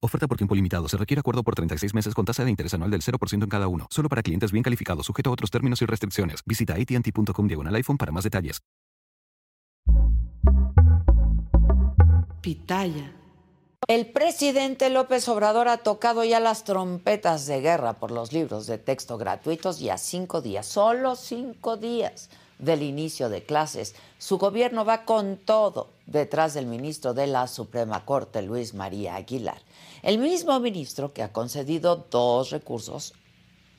Oferta por tiempo limitado. Se requiere acuerdo por 36 meses con tasa de interés anual del 0% en cada uno. Solo para clientes bien calificados, sujeto a otros términos y restricciones. Visita ATT.com diagonal iPhone para más detalles. Pitaya. El presidente López Obrador ha tocado ya las trompetas de guerra por los libros de texto gratuitos y a cinco días, solo cinco días del inicio de clases. Su gobierno va con todo detrás del ministro de la Suprema Corte, Luis María Aguilar. El mismo ministro que ha concedido dos recursos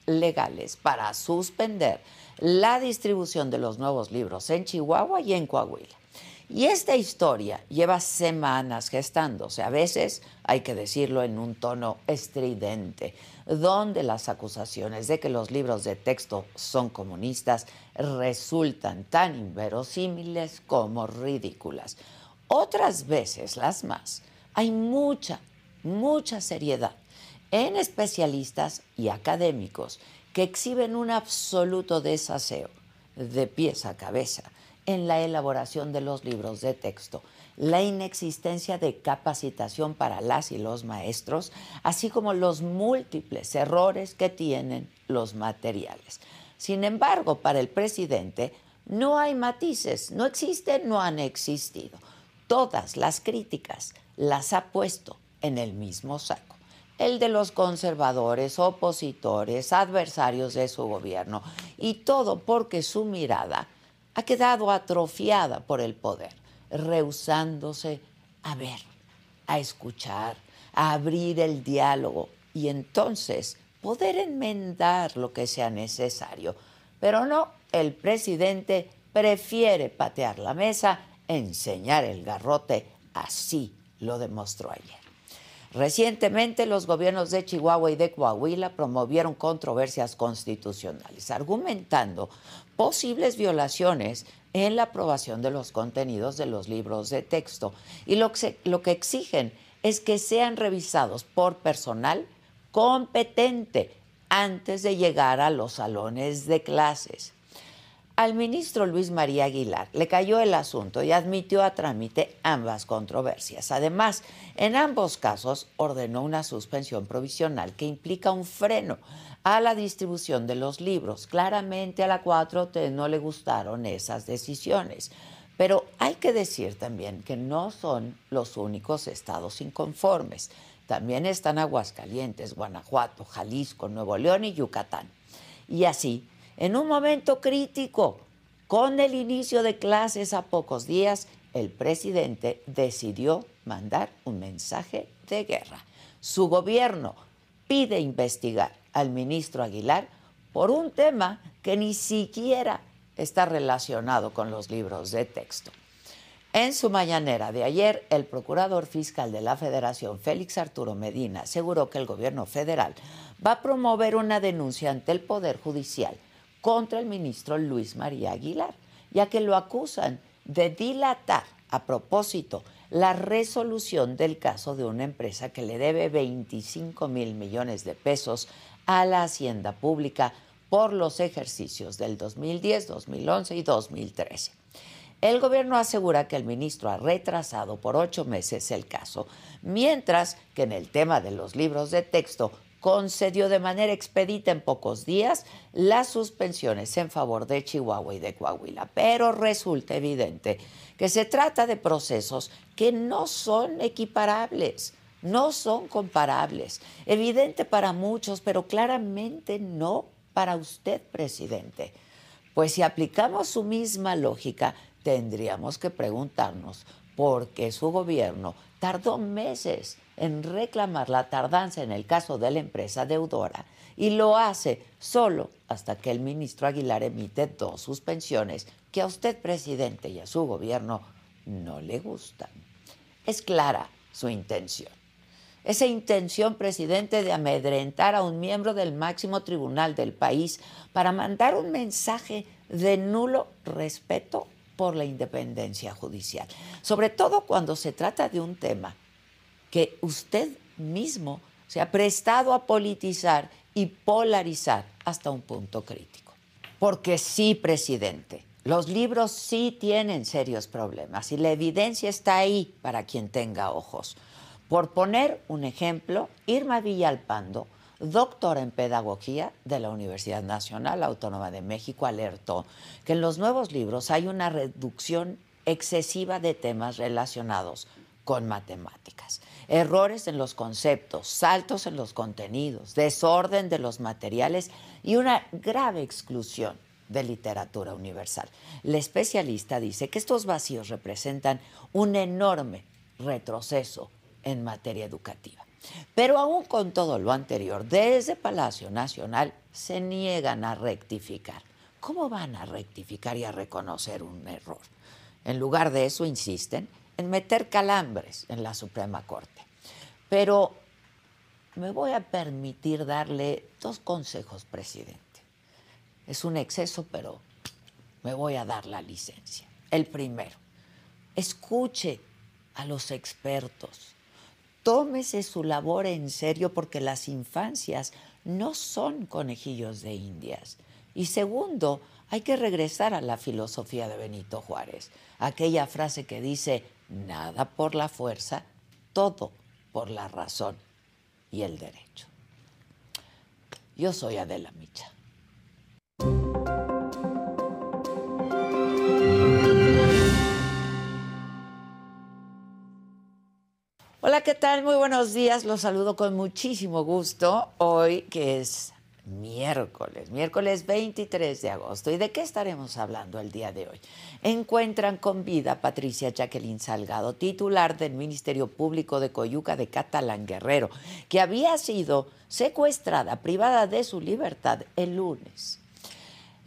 legales para suspender la distribución de los nuevos libros en Chihuahua y en Coahuila. Y esta historia lleva semanas gestándose, a veces hay que decirlo en un tono estridente, donde las acusaciones de que los libros de texto son comunistas resultan tan inverosímiles como ridículas. Otras veces, las más, hay mucha, mucha seriedad en especialistas y académicos que exhiben un absoluto desaseo de pies a cabeza en la elaboración de los libros de texto, la inexistencia de capacitación para las y los maestros, así como los múltiples errores que tienen los materiales. Sin embargo, para el presidente no hay matices, no existen, no han existido. Todas las críticas las ha puesto en el mismo saco. El de los conservadores, opositores, adversarios de su gobierno. Y todo porque su mirada ha quedado atrofiada por el poder, rehusándose a ver, a escuchar, a abrir el diálogo y entonces poder enmendar lo que sea necesario. Pero no, el presidente prefiere patear la mesa, enseñar el garrote, así lo demostró ayer. Recientemente los gobiernos de Chihuahua y de Coahuila promovieron controversias constitucionales, argumentando posibles violaciones en la aprobación de los contenidos de los libros de texto. Y lo que, lo que exigen es que sean revisados por personal competente antes de llegar a los salones de clases. Al ministro Luis María Aguilar le cayó el asunto y admitió a trámite ambas controversias. Además, en ambos casos ordenó una suspensión provisional que implica un freno a la distribución de los libros. Claramente a la 4T no le gustaron esas decisiones. Pero hay que decir también que no son los únicos estados inconformes. También están Aguascalientes, Guanajuato, Jalisco, Nuevo León y Yucatán. Y así, en un momento crítico, con el inicio de clases a pocos días, el presidente decidió mandar un mensaje de guerra. Su gobierno pide investigar al ministro Aguilar por un tema que ni siquiera está relacionado con los libros de texto. En su mañanera de ayer, el procurador fiscal de la Federación, Félix Arturo Medina, aseguró que el gobierno federal va a promover una denuncia ante el Poder Judicial contra el ministro Luis María Aguilar, ya que lo acusan de dilatar a propósito la resolución del caso de una empresa que le debe 25 mil millones de pesos a la hacienda pública por los ejercicios del 2010, 2011 y 2013. El gobierno asegura que el ministro ha retrasado por ocho meses el caso, mientras que en el tema de los libros de texto concedió de manera expedita en pocos días las suspensiones en favor de Chihuahua y de Coahuila. Pero resulta evidente que se trata de procesos que no son equiparables, no son comparables. Evidente para muchos, pero claramente no para usted, presidente. Pues si aplicamos su misma lógica, tendríamos que preguntarnos por qué su gobierno tardó meses en reclamar la tardanza en el caso de la empresa deudora y lo hace solo hasta que el ministro Aguilar emite dos suspensiones que a usted, presidente, y a su gobierno no le gustan. Es clara su intención. Esa intención, presidente, de amedrentar a un miembro del máximo tribunal del país para mandar un mensaje de nulo respeto por la independencia judicial, sobre todo cuando se trata de un tema que usted mismo se ha prestado a politizar y polarizar hasta un punto crítico. Porque sí, presidente, los libros sí tienen serios problemas y la evidencia está ahí para quien tenga ojos. Por poner un ejemplo, Irma Villalpando, doctora en pedagogía de la Universidad Nacional Autónoma de México, alertó que en los nuevos libros hay una reducción excesiva de temas relacionados con matemáticas errores en los conceptos, saltos en los contenidos, desorden de los materiales y una grave exclusión de literatura universal. El especialista dice que estos vacíos representan un enorme retroceso en materia educativa. Pero aún con todo lo anterior, desde Palacio Nacional se niegan a rectificar. ¿Cómo van a rectificar y a reconocer un error? En lugar de eso, insisten en meter calambres en la Suprema Corte. Pero me voy a permitir darle dos consejos, presidente. Es un exceso, pero me voy a dar la licencia. El primero, escuche a los expertos. Tómese su labor en serio porque las infancias no son conejillos de indias. Y segundo, hay que regresar a la filosofía de Benito Juárez, aquella frase que dice, nada por la fuerza, todo por la razón y el derecho. Yo soy Adela Micha. Hola, ¿qué tal? Muy buenos días. Los saludo con muchísimo gusto hoy que es miércoles, miércoles 23 de agosto. ¿Y de qué estaremos hablando el día de hoy? Encuentran con vida a Patricia Jacqueline Salgado, titular del Ministerio Público de Coyuca de Catalán Guerrero, que había sido secuestrada, privada de su libertad el lunes.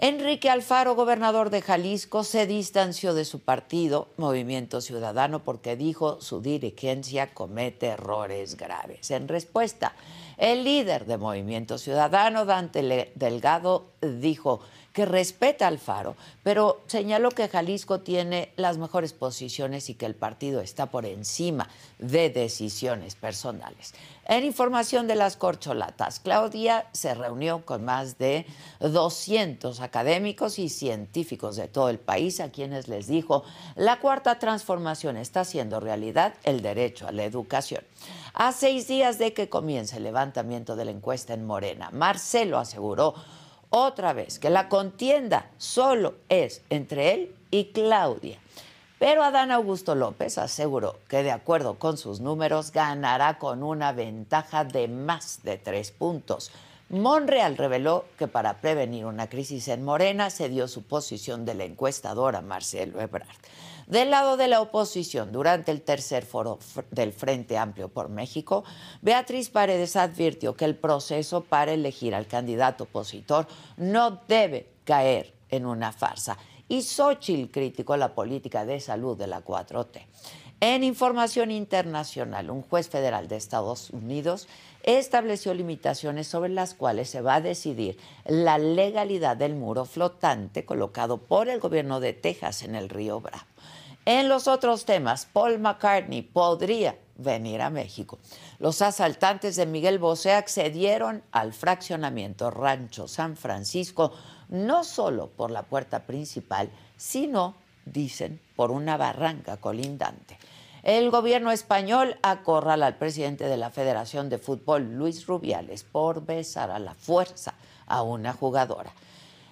Enrique Alfaro, gobernador de Jalisco, se distanció de su partido, Movimiento Ciudadano, porque dijo su dirigencia comete errores graves. En respuesta, el líder de Movimiento Ciudadano, Dante Delgado, dijo que respeta al Faro, pero señaló que Jalisco tiene las mejores posiciones y que el partido está por encima de decisiones personales. En información de las corcholatas, Claudia se reunió con más de 200 académicos y científicos de todo el país a quienes les dijo, la cuarta transformación está haciendo realidad el derecho a la educación. A seis días de que comience el levantamiento de la encuesta en Morena, Marcelo aseguró otra vez que la contienda solo es entre él y Claudia. Pero Adán Augusto López aseguró que de acuerdo con sus números ganará con una ventaja de más de tres puntos. Monreal reveló que para prevenir una crisis en Morena se dio su posición de la encuestadora Marcelo Ebrard. Del lado de la oposición, durante el tercer foro del Frente Amplio por México, Beatriz Paredes advirtió que el proceso para elegir al candidato opositor no debe caer en una farsa. Y Xochitl criticó la política de salud de la 4T. En información internacional, un juez federal de Estados Unidos estableció limitaciones sobre las cuales se va a decidir la legalidad del muro flotante colocado por el gobierno de Texas en el río Bravo. En los otros temas, Paul McCartney podría venir a México. Los asaltantes de Miguel Bosé accedieron al fraccionamiento Rancho San Francisco no solo por la puerta principal, sino, dicen, por una barranca colindante. El gobierno español acorrala al presidente de la Federación de Fútbol, Luis Rubiales, por besar a la fuerza a una jugadora.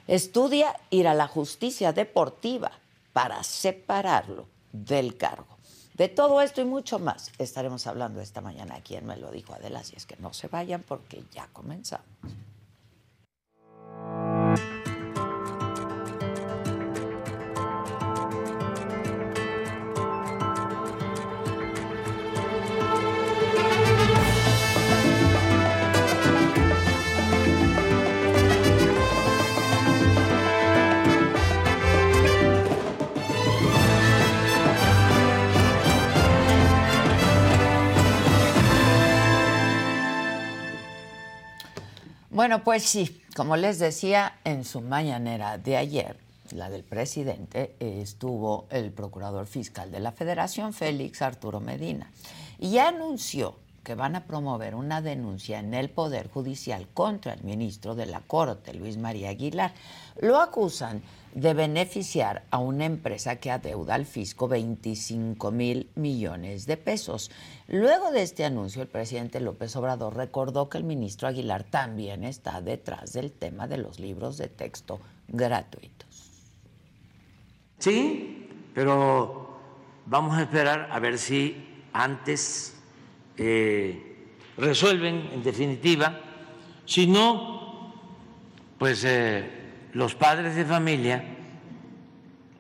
Estudia ir a la justicia deportiva para separarlo del cargo. De todo esto y mucho más estaremos hablando esta mañana aquí en Me lo dijo Adela, y es que no se vayan porque ya comenzamos. Bueno, pues sí, como les decía en su mañanera de ayer, la del presidente, estuvo el procurador fiscal de la Federación, Félix Arturo Medina, y anunció que van a promover una denuncia en el Poder Judicial contra el ministro de la Corte, Luis María Aguilar. Lo acusan de beneficiar a una empresa que adeuda al fisco 25 mil millones de pesos. Luego de este anuncio, el presidente López Obrador recordó que el ministro Aguilar también está detrás del tema de los libros de texto gratuitos. Sí, pero vamos a esperar a ver si antes eh, resuelven en definitiva. Si no, pues eh, los padres de familia,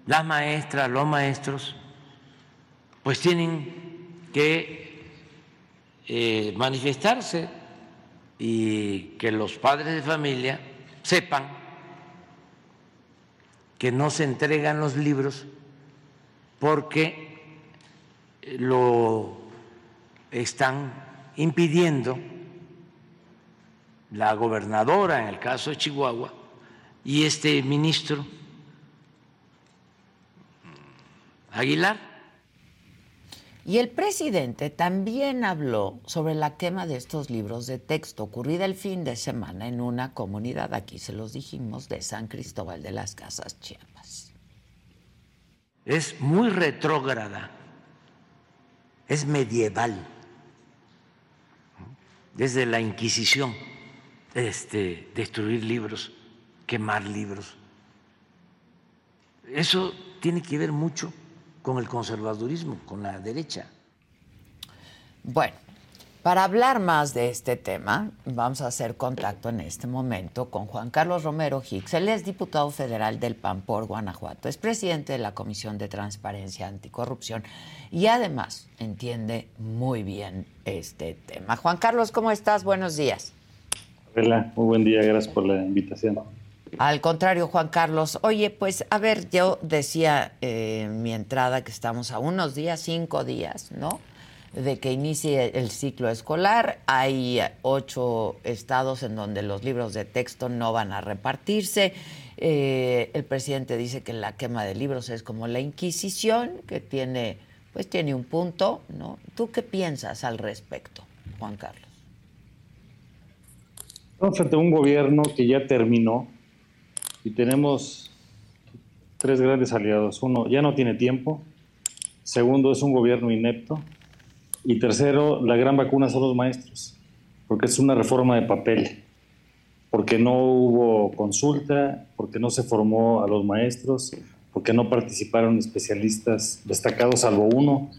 las maestras, los maestros, pues tienen que eh, manifestarse y que los padres de familia sepan que no se entregan los libros porque lo están impidiendo la gobernadora en el caso de Chihuahua y este ministro Aguilar. Y el presidente también habló sobre la quema de estos libros de texto ocurrida el fin de semana en una comunidad, aquí se los dijimos, de San Cristóbal de las Casas Chiapas. Es muy retrógrada, es medieval desde la Inquisición, este, destruir libros, quemar libros. Eso tiene que ver mucho con el conservadurismo, con la derecha. Bueno, para hablar más de este tema, vamos a hacer contacto en este momento con Juan Carlos Romero Hicks. Él es diputado federal del PAN por Guanajuato, es presidente de la Comisión de Transparencia Anticorrupción y además entiende muy bien este tema. Juan Carlos, ¿cómo estás? Buenos días. Hola, muy buen día, gracias por la invitación. Al contrario, Juan Carlos. Oye, pues a ver, yo decía eh, en mi entrada que estamos a unos días, cinco días, ¿no? de que inicie el ciclo escolar. Hay ocho estados en donde los libros de texto no van a repartirse. Eh, el presidente dice que la quema de libros es como la Inquisición, que tiene, pues tiene un punto, ¿no? ¿Tú qué piensas al respecto, Juan Carlos? Estamos un gobierno que ya terminó y tenemos tres grandes aliados. Uno, ya no tiene tiempo. Segundo, es un gobierno inepto. Y tercero, la gran vacuna son los maestros, porque es una reforma de papel, porque no hubo consulta, porque no se formó a los maestros, porque no participaron especialistas destacados, salvo uno,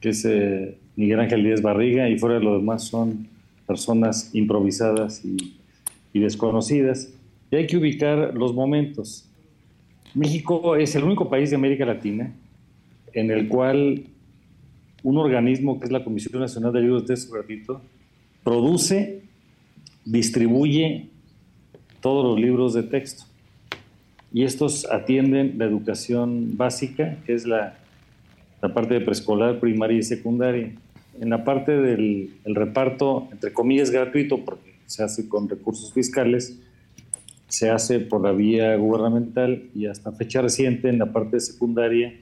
que es eh, Miguel Ángel Díaz Barriga, y fuera de lo demás son personas improvisadas y, y desconocidas. Y hay que ubicar los momentos. México es el único país de América Latina en el cual un organismo que es la Comisión Nacional de Libros de Texto Gratuito produce, distribuye todos los libros de texto. Y estos atienden la educación básica, que es la, parte de preescolar, primaria y secundaria. En la parte del reparto, entre comillas, gratuito, porque se hace con recursos fiscales, se hace por la vía gubernamental y hasta fecha reciente en la parte secundaria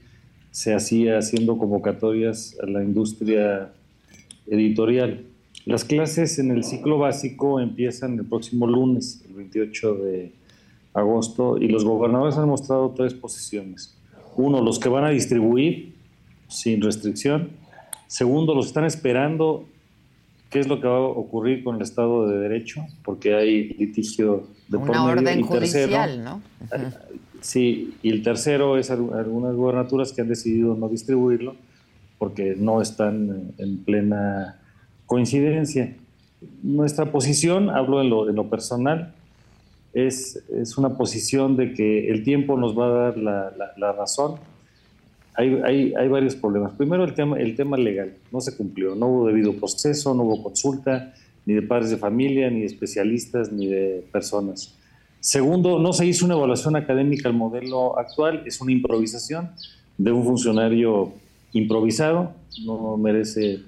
se hacía haciendo convocatorias a la industria editorial. Las clases en el ciclo básico empiezan el próximo lunes, el 28 de agosto, y los gobernadores han mostrado tres posiciones. Uno, los que van a distribuir sin restricción. Segundo, los están esperando qué es lo que va a ocurrir con el Estado de Derecho, porque hay litigio de Una orden judicial, ¿no? Sí, y el tercero es algunas gobernaturas que han decidido no distribuirlo porque no están en plena coincidencia. Nuestra posición, hablo en lo, en lo personal, es, es, una posición de que el tiempo nos va a dar la, la, razón. Hay, hay, hay, varios problemas. Primero, el tema, el tema legal. No se cumplió. No hubo debido proceso, no hubo consulta, ni de padres de familia, ni de especialistas, ni de personas. Segundo, no se hizo una evaluación académica al modelo actual, es una improvisación de un funcionario improvisado, no merece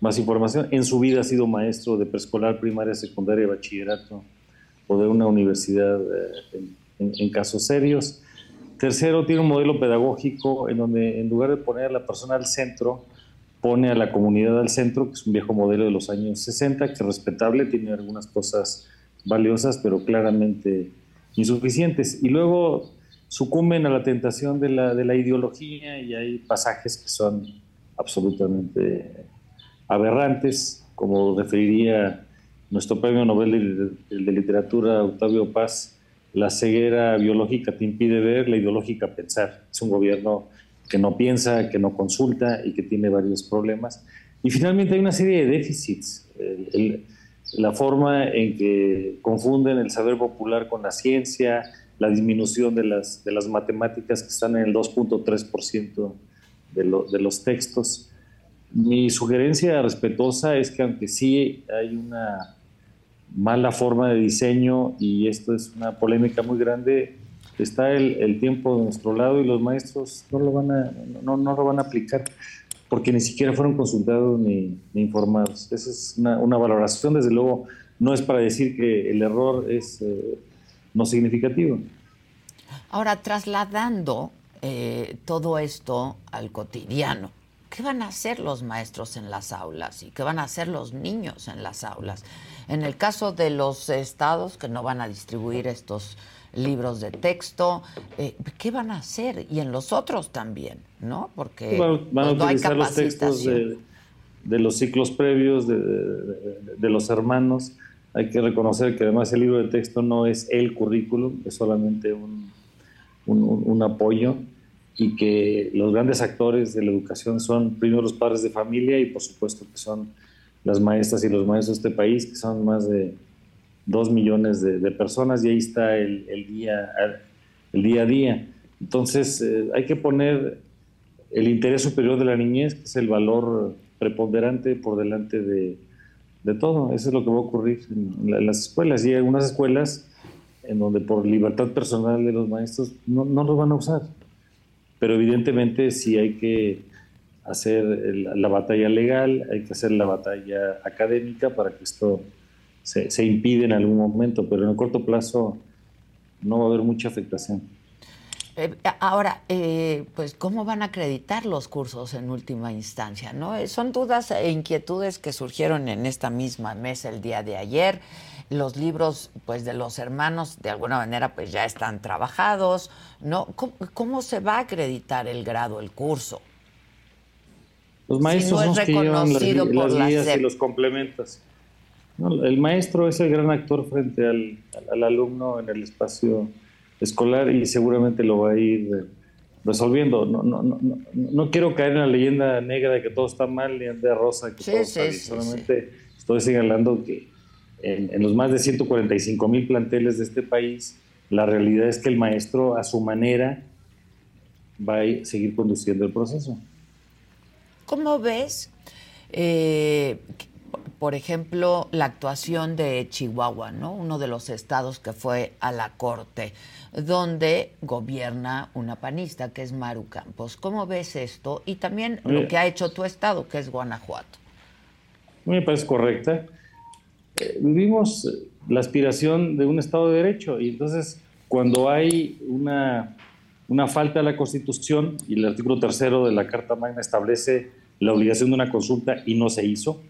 más información. En su vida ha sido maestro de preescolar, primaria, secundaria, bachillerato o de una universidad eh, en, casos serios. Tercero, tiene un modelo pedagógico en donde en lugar de poner a la persona al centro, pone a la comunidad al centro, que es un viejo modelo de los años 60, que es respetable, tiene algunas cosas valiosas, pero claramente insuficientes. Y luego sucumben a la tentación de la, de la ideología y hay pasajes que son absolutamente aberrantes, como referiría nuestro premio Nobel de, de, Literatura, Octavio Paz, la ceguera biológica te impide ver, la ideológica pensar. Es un gobierno que no piensa, que no consulta y que tiene varios problemas. Y finalmente hay una serie de déficits. la forma en que confunden el saber popular con la ciencia, la disminución de las, de las matemáticas que están en el 2.3% de, de los textos. Mi sugerencia respetuosa es que aunque sí hay una mala forma de diseño y esto es una polémica muy grande, está el, tiempo de nuestro lado y los maestros no lo van a, no, no lo van a aplicar porque ni siquiera fueron consultados ni, informados. Esa es una, una, valoración, desde luego, no es para decir que el error es eh, no significativo. Ahora, trasladando eh, todo esto al cotidiano, ¿qué van a hacer los maestros en las aulas y qué van a hacer los niños en las aulas? En el caso de los estados que no van a distribuir estos libros de texto, eh, ¿qué van a hacer? Y en los otros también, ¿no? Porque van, a pues, utilizar los textos de, los ciclos previos, de, de, los hermanos. Hay que reconocer que además el libro de texto no es el currículum, es solamente un, un, un apoyo y que los grandes actores de la educación son primero los padres de familia y por supuesto que son las maestras y los maestros de este país, que son más de dos millones de, personas, y ahí está el, día, el día a día. Entonces, eh, hay que poner el interés superior de la niñez, que es el valor preponderante por delante de, todo. Eso es lo que va a ocurrir en, las escuelas. Y hay algunas escuelas en donde por libertad personal de los maestros no, no los van a usar. Pero evidentemente sí hay que hacer la batalla legal, hay que hacer la batalla académica para que esto se, se impide en algún momento, pero en el corto plazo no va a haber mucha afectación. Eh, ahora, eh, pues, ¿cómo van a acreditar los cursos en última instancia? ¿no? Eh, son dudas e inquietudes que surgieron en esta misma mesa el día de ayer. Los libros, pues, de los hermanos, de alguna manera, pues, ya están trabajados, ¿no? ¿Cómo, cómo se va a acreditar el grado, el curso? Los maestros son los que llevan las, guías y los complementos. el maestro es el gran actor frente al, alumno en el espacio escolar y seguramente lo va a ir resolviendo. No, no, no, no, quiero caer en la leyenda negra de que todo está mal ni de rosa, que todo está bien. Solamente estoy señalando que en, en, los más de 145 mil planteles de este país, la realidad es que el maestro a su manera va a seguir conduciendo el proceso. ¿Cómo ves, eh, por ejemplo, la actuación de Chihuahua, ¿no? uno de los estados que fue a la corte, donde gobierna una panista, que es Maru Campos? ¿Cómo ves esto? Y también lo que ha hecho tu estado, que es Guanajuato. Me parece correcta. Eh, vivimos la aspiración de un Estado de Derecho y entonces cuando hay una una falta a la Constitución y el artículo tercero de la Carta Magna establece la obligación de una consulta y no se hizo.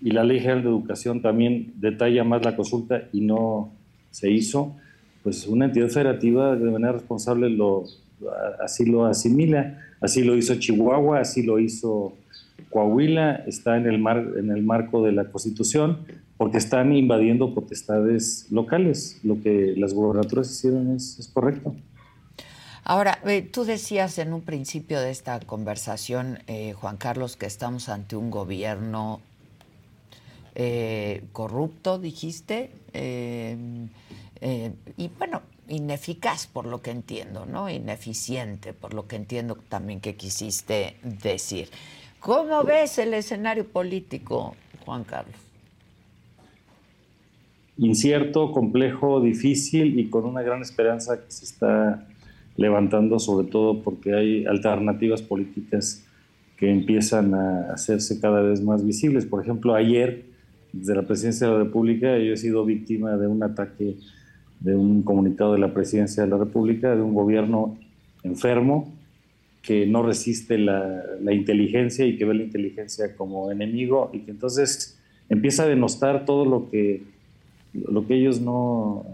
Y la Ley General de Educación también detalla más la consulta y no se hizo. Pues una entidad federativa de manera responsable lo, así lo asimila. Así lo hizo Chihuahua, así lo hizo Coahuila, está en el, mar, en el marco de la Constitución, porque están invadiendo potestades locales. Lo que las gobernaturas hicieron es, es correcto. Ahora, eh, tú decías en un principio de esta conversación, eh, Juan Carlos, que estamos ante un gobierno eh, corrupto, dijiste, y bueno, ineficaz por lo que entiendo, ¿no? Ineficiente por lo que entiendo también que quisiste decir. ¿Cómo ves el escenario político, Juan Carlos? Incierto, complejo, difícil y con una gran esperanza que se está levantando, sobre todo porque hay alternativas políticas que empiezan a hacerse cada vez más visibles. Por ejemplo, ayer, desde la Presidencia de la República, yo he sido víctima de un ataque de un comunicado de la Presidencia de la República, de un gobierno enfermo que no resiste la, la inteligencia y que ve la inteligencia como enemigo y que entonces empieza a denostar todo lo que, lo que ellos no,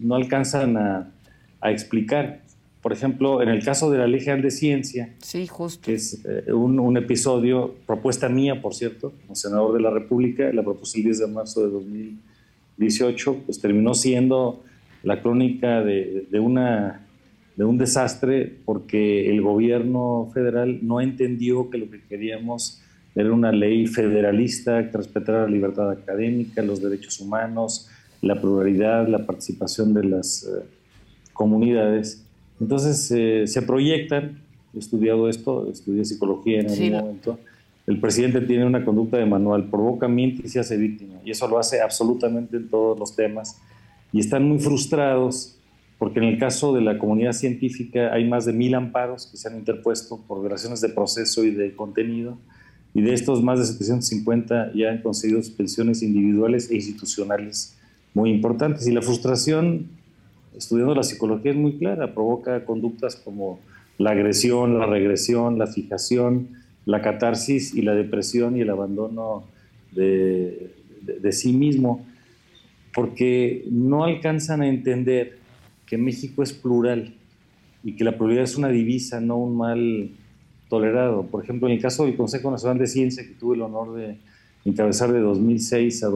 no alcanzan a, a explicar. Por ejemplo, en el caso de la Ley General de Ciencia, sí, justo. que es eh, un, un, episodio, propuesta mía, por cierto, como senador de la República, la propuse el 10 de marzo de 2018, pues terminó siendo la crónica de, de, una, de un desastre porque el gobierno federal no entendió que lo que queríamos era una ley federalista que respetara la libertad académica, los derechos humanos, la pluralidad, la participación de las eh, comunidades. Entonces eh, se proyectan, he estudiado esto, estudié psicología en algún momento, el presidente tiene una conducta de manual, provoca, miente y se hace víctima, y eso lo hace absolutamente en todos los temas, y están muy frustrados porque en el caso de la comunidad científica hay más de mil amparos que se han interpuesto por violaciones de proceso y de contenido, y de estos más de 750 ya han conseguido suspensiones individuales e institucionales muy importantes. Y la frustración, estudiando la psicología, es muy clara, provoca conductas como la agresión, la regresión, la fijación, la catarsis y la depresión y el abandono de, sí mismo, porque no alcanzan a entender que México es plural y que la pluralidad es una divisa, no un mal tolerado. Por ejemplo, en el caso del Consejo Nacional de Ciencia, que tuve el honor de encabezar de 2006 a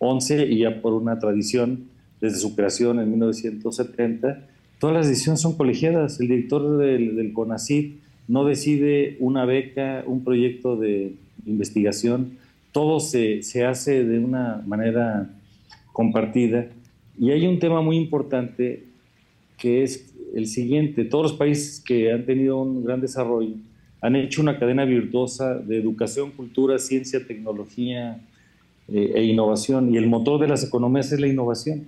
2011, y ya por una tradición desde su creación en 1970, todas las decisiones son colegiadas. El director del, del CONACYT no decide una beca, un proyecto de investigación, todo se, se hace de una manera compartida. Y hay un tema muy importante que es el siguiente, todos los países que han tenido un gran desarrollo han hecho una cadena virtuosa de educación, cultura, ciencia, tecnología eh, e innovación. Y el motor de las economías es la innovación.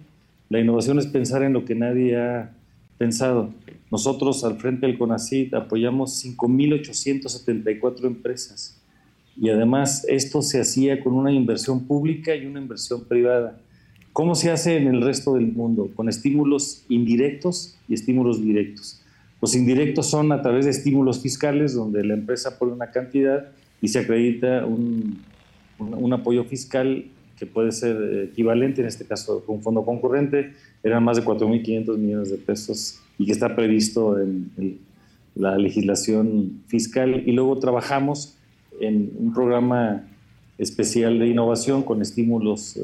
La innovación es pensar en lo que nadie ha pensado. Nosotros al frente del CONACYT apoyamos 5.874 empresas. Y además esto se hacía con una inversión pública y una inversión privada. ¿Cómo se hace en el resto del mundo? Con estímulos indirectos y estímulos directos. Los indirectos son a través de estímulos fiscales, donde la empresa pone una cantidad y se acredita un, un, apoyo fiscal que puede ser equivalente, en este caso con un fondo concurrente, eran más de 4.500 millones de pesos y que está previsto en la legislación fiscal. Y luego trabajamos en un programa especial de innovación con estímulos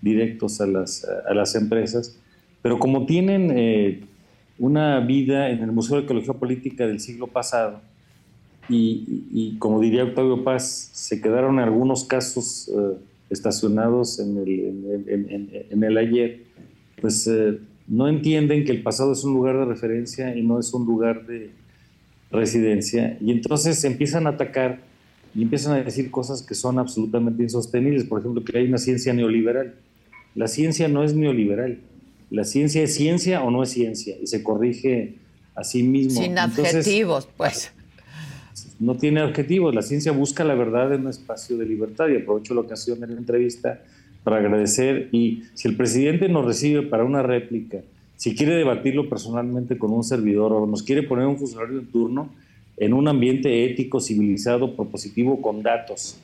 directos a las, a las empresas, pero como tienen eh, una vida en el Museo de Ecología Política del siglo pasado, y, y, como diría Octavio Paz, se quedaron en algunos casos eh, estacionados en el, en, en, en el, ayer, pues eh, no entienden que el pasado es un lugar de referencia y no es un lugar de residencia, y entonces empiezan a atacar y empiezan a decir cosas que son absolutamente insostenibles, por ejemplo, que hay una ciencia neoliberal. La ciencia no es neoliberal. La ciencia es ciencia o no es ciencia y se corrige a sí mismo. Sin adjetivos, pues. No tiene adjetivos. La ciencia busca la verdad en un espacio de libertad y aprovecho la ocasión de la entrevista para agradecer. Y si el presidente nos recibe para una réplica, si quiere debatirlo personalmente con un servidor o nos quiere poner un funcionario en turno, en un ambiente ético, civilizado, propositivo, con datos.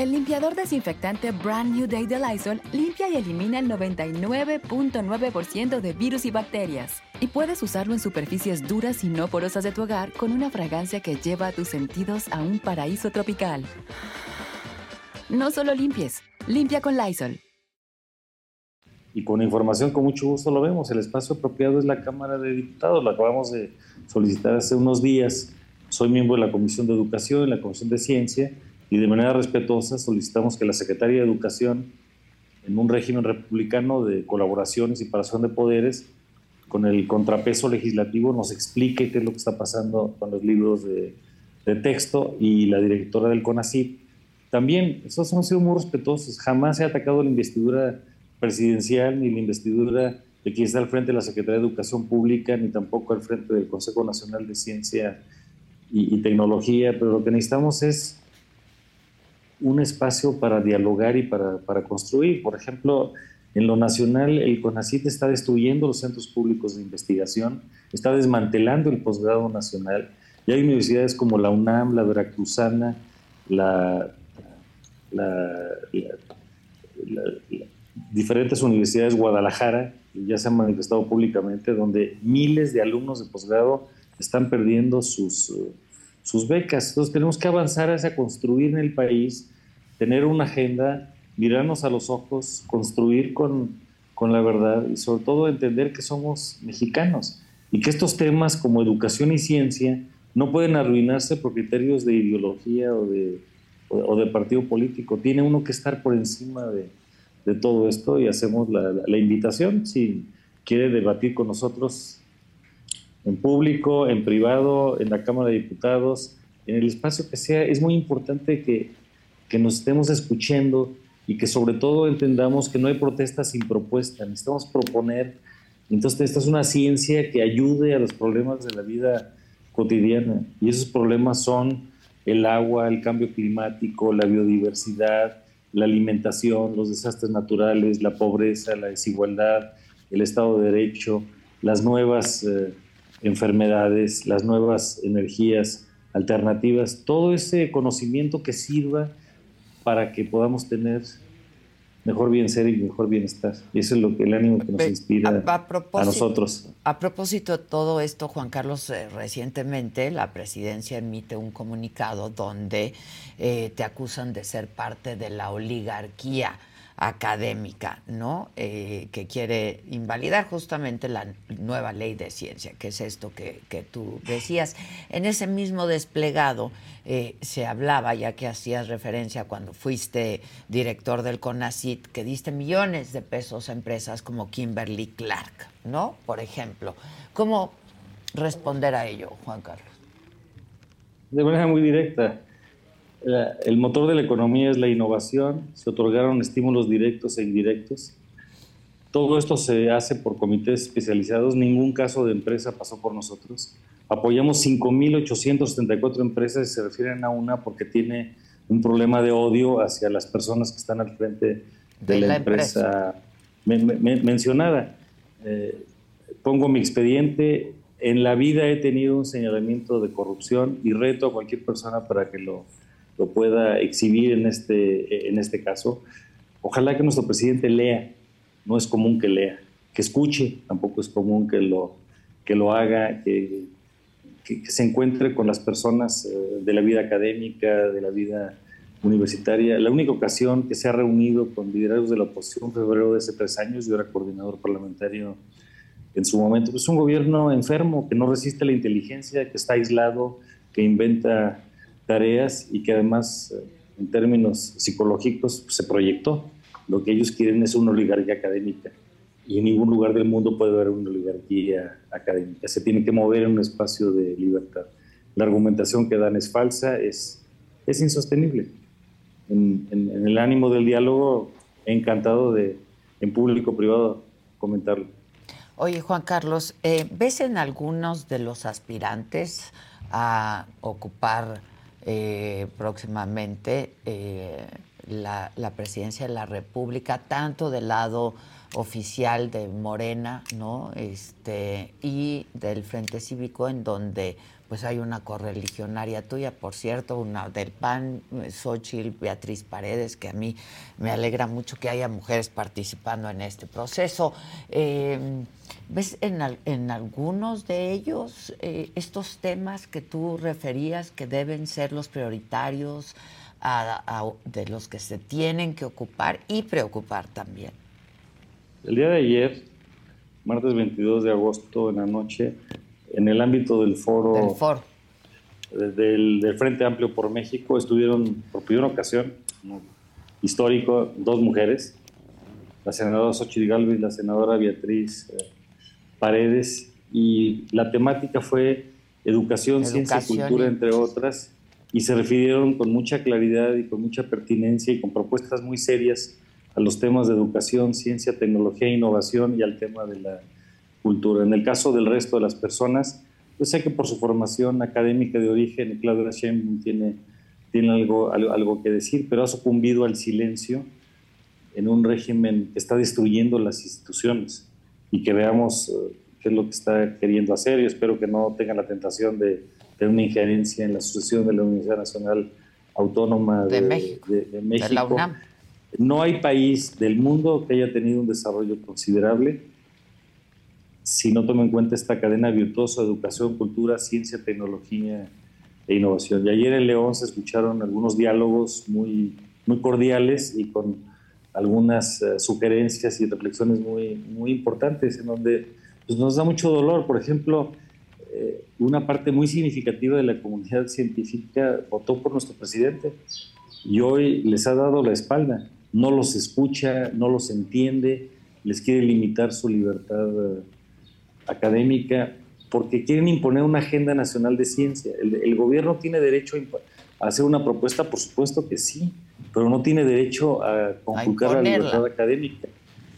El limpiador desinfectante Brand New Day de Lysol limpia y elimina el 99.9% de virus y bacterias. Y puedes usarlo en superficies duras y no porosas de tu hogar con una fragancia que lleva a tus sentidos a un paraíso tropical. No solo limpies, limpia con Lysol. Y con información, con mucho gusto lo vemos. El espacio apropiado es la Cámara de Diputados. Lo acabamos de solicitar hace unos días. Soy miembro de la Comisión de Educación, la Comisión de Ciencia, y de manera respetuosa solicitamos que la Secretaría de Educación, en un régimen republicano de colaboración y separación de poderes, con el contrapeso legislativo, nos explique qué es lo que está pasando con los libros de, de texto y la directora del CONACYT. También, esos han sido muy respetuosos. Jamás se ha atacado la investidura presidencial ni la investidura de quien está al frente de la Secretaría de Educación Pública, ni tampoco al frente del Consejo Nacional de Ciencia y, y Tecnología, pero lo que necesitamos es un espacio para dialogar y para, para, construir. Por ejemplo, en lo nacional, el CONACIT está destruyendo los centros públicos de investigación, está desmantelando el posgrado nacional, y hay universidades como la UNAM, la Veracruzana, la, diferentes universidades de Guadalajara, ya se han manifestado públicamente, donde miles de alumnos de posgrado están perdiendo sus, sus becas. Entonces tenemos que avanzar hacia construir en el país, tener una agenda, mirarnos a los ojos, construir con, con la verdad y sobre todo entender que somos mexicanos y que estos temas como educación y ciencia no pueden arruinarse por criterios de ideología o de, o de partido político. Tiene uno que estar por encima de, de todo esto y hacemos la, la, invitación si quiere debatir con nosotros en público, en privado, en la Cámara de Diputados, en el espacio que sea. Es muy importante que, que nos estemos escuchando y que sobre todo entendamos que no hay protesta sin propuesta, necesitamos proponer. Entonces, esta es una ciencia que ayude a los problemas de la vida cotidiana y esos problemas son el agua, el cambio climático, la biodiversidad, la alimentación, los desastres naturales, la pobreza, la desigualdad, el Estado de Derecho, las nuevas eh, enfermedades, las nuevas energías alternativas, todo ese conocimiento que sirva para que podamos tener mejor bien ser y mejor bienestar. Y eso es lo que el ánimo que nos inspira a, a, nosotros. A propósito de todo esto, Juan Carlos, eh, recientemente la presidencia emite un comunicado donde eh, te acusan de ser parte de la oligarquía académica, ¿no? Eh, que quiere invalidar justamente la nueva ley de ciencia, que es esto que, que tú decías. En ese mismo desplegado eh, se hablaba, ya que hacías referencia cuando fuiste director del CONACIT, que diste millones de pesos a empresas como Kimberly Clark, ¿no? Por ejemplo. ¿Cómo responder a ello, Juan Carlos? De manera muy directa el motor de la economía es la innovación, se otorgaron estímulos directos e indirectos. Todo esto se hace por comités especializados, ningún caso de empresa pasó por nosotros. Apoyamos 5.874 empresas y se refieren a una porque tiene un problema de odio hacia las personas que están al frente de, la, empresa, mencionada. Eh, pongo mi expediente, en la vida he tenido un señalamiento de corrupción y reto a cualquier persona para que lo lo pueda exhibir en este, en este caso. Ojalá que nuestro presidente lea, no es común que lea, que escuche, tampoco es común que lo, que lo haga, que, que, se encuentre con las personas eh, de la vida académica, de la vida universitaria. La única ocasión que se ha reunido con liderazgos de la oposición fue febrero de hace tres años, yo era coordinador parlamentario en su momento. Es un gobierno enfermo que no resiste la inteligencia, que está aislado, que inventa tareas y que además eh, en términos psicológicos pues, se proyectó. Lo que ellos quieren es una oligarquía académica y en ningún lugar del mundo puede haber una oligarquía académica. Se tiene que mover en un espacio de libertad. La argumentación que dan es falsa, es, es insostenible. En, en, el ánimo del diálogo, encantado de, en público, privado, comentarlo. Oye, Juan Carlos, eh, ¿ves en algunos de los aspirantes a ocupar eh, próximamente eh, la, la, presidencia de la República, tanto del lado oficial de Morena, ¿no? Este, y del Frente Cívico, en donde pues hay una correligionaria tuya, por cierto, una del PAN, Xochitl, Beatriz Paredes, que a mí me alegra mucho que haya mujeres participando en este proceso. Em, ¿Ves en, algunos de ellos eh, estos temas que tú referías que deben ser los prioritarios de los que se tienen que ocupar y preocupar también? El día de ayer, martes 22 de agosto en la noche, en el ámbito del foro, Del, Frente Amplio por México, estuvieron por primera ocasión, histórico, dos mujeres, la senadora Xochitl Galvez y la senadora Beatriz eh, Paredes, y la temática fue educación, ciencia y cultura, entre otras, y se refirieron con mucha claridad y con mucha pertinencia y con propuestas muy serias a los temas de educación, ciencia, tecnología e innovación y al tema de la cultura. En el caso del resto de las personas, yo sé que por su formación académica de origen, Claudia Sheinbaum tiene, tiene algo, algo, que decir, pero ha sucumbido al silencio en un régimen que está destruyendo las instituciones y que veamos eh, qué es lo que está queriendo hacer. Yo espero que no tengan la tentación de tener una injerencia en la sucesión de la Universidad Nacional Autónoma de, México. De, México. No hay país del mundo que haya tenido un desarrollo considerable si no tomo en cuenta esta cadena virtuosa educación, cultura, ciencia, tecnología e innovación. Y ayer en León se escucharon algunos diálogos muy, muy cordiales y con algunas eh, sugerencias y reflexiones muy, muy importantes en donde pues, nos da mucho dolor. Por ejemplo, eh, una parte muy significativa de la comunidad científica votó por nuestro presidente y hoy les ha dado la espalda. No los escucha, no los entiende, les quiere limitar su libertad eh, académica porque quieren imponer una agenda nacional de ciencia. El, gobierno tiene derecho a hacer una propuesta, por supuesto que sí, pero no tiene derecho a conculcar la libertad académica.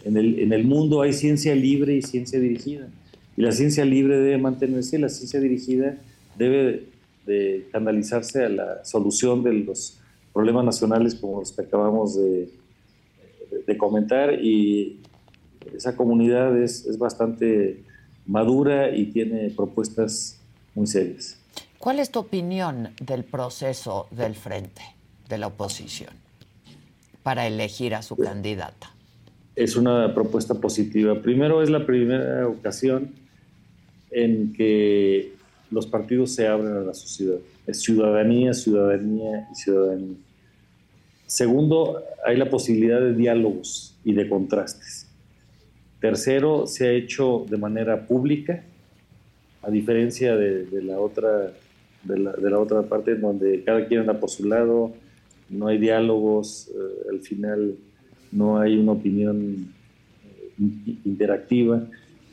En el, en el mundo hay ciencia libre y ciencia dirigida. Y la ciencia libre debe mantenerse y la ciencia dirigida debe de canalizarse a la solución de los problemas nacionales como los que acabamos de, de comentar. Y esa comunidad es, es bastante madura y tiene propuestas muy serias. ¿Cuál es tu opinión del proceso del frente, de la oposición, para elegir a su candidata? Es una propuesta positiva. Primero, es la primera ocasión en que los partidos se abren a la sociedad. Es ciudadanía, ciudadanía y ciudadanía. Segundo, hay la posibilidad de diálogos y de contrastes. Tercero, se ha hecho de manera pública, a diferencia de, la, otra, de, la, otra parte donde cada quien anda por su lado, no hay diálogos, eh, al final no hay una opinión eh, interactiva.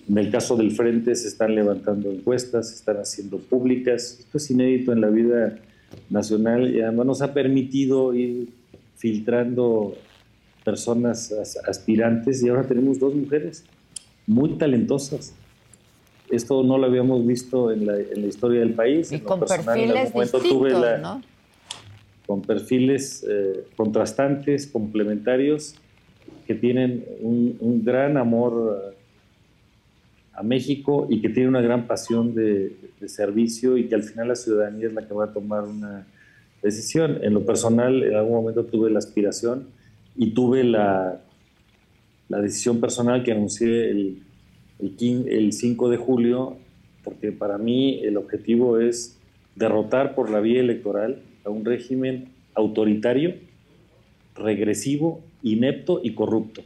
En el caso del Frente se están levantando encuestas, se están haciendo públicas. Esto es inédito en la vida nacional y además nos ha permitido ir filtrando personas aspirantes y ahora tenemos dos mujeres muy talentosas. Esto no lo habíamos visto en la, historia del país. Y con perfiles distintos, ¿no? Con perfiles eh, contrastantes, complementarios, que tienen un, gran amor a, México y que tienen una gran pasión de, de servicio y que al final la ciudadanía es la que va a tomar una decisión. En lo personal, en algún momento tuve la aspiración y tuve la, la decisión personal que anuncié el, el, el 5 de julio, porque para mí el objetivo es derrotar por la vía electoral a un régimen autoritario, regresivo, inepto y corrupto.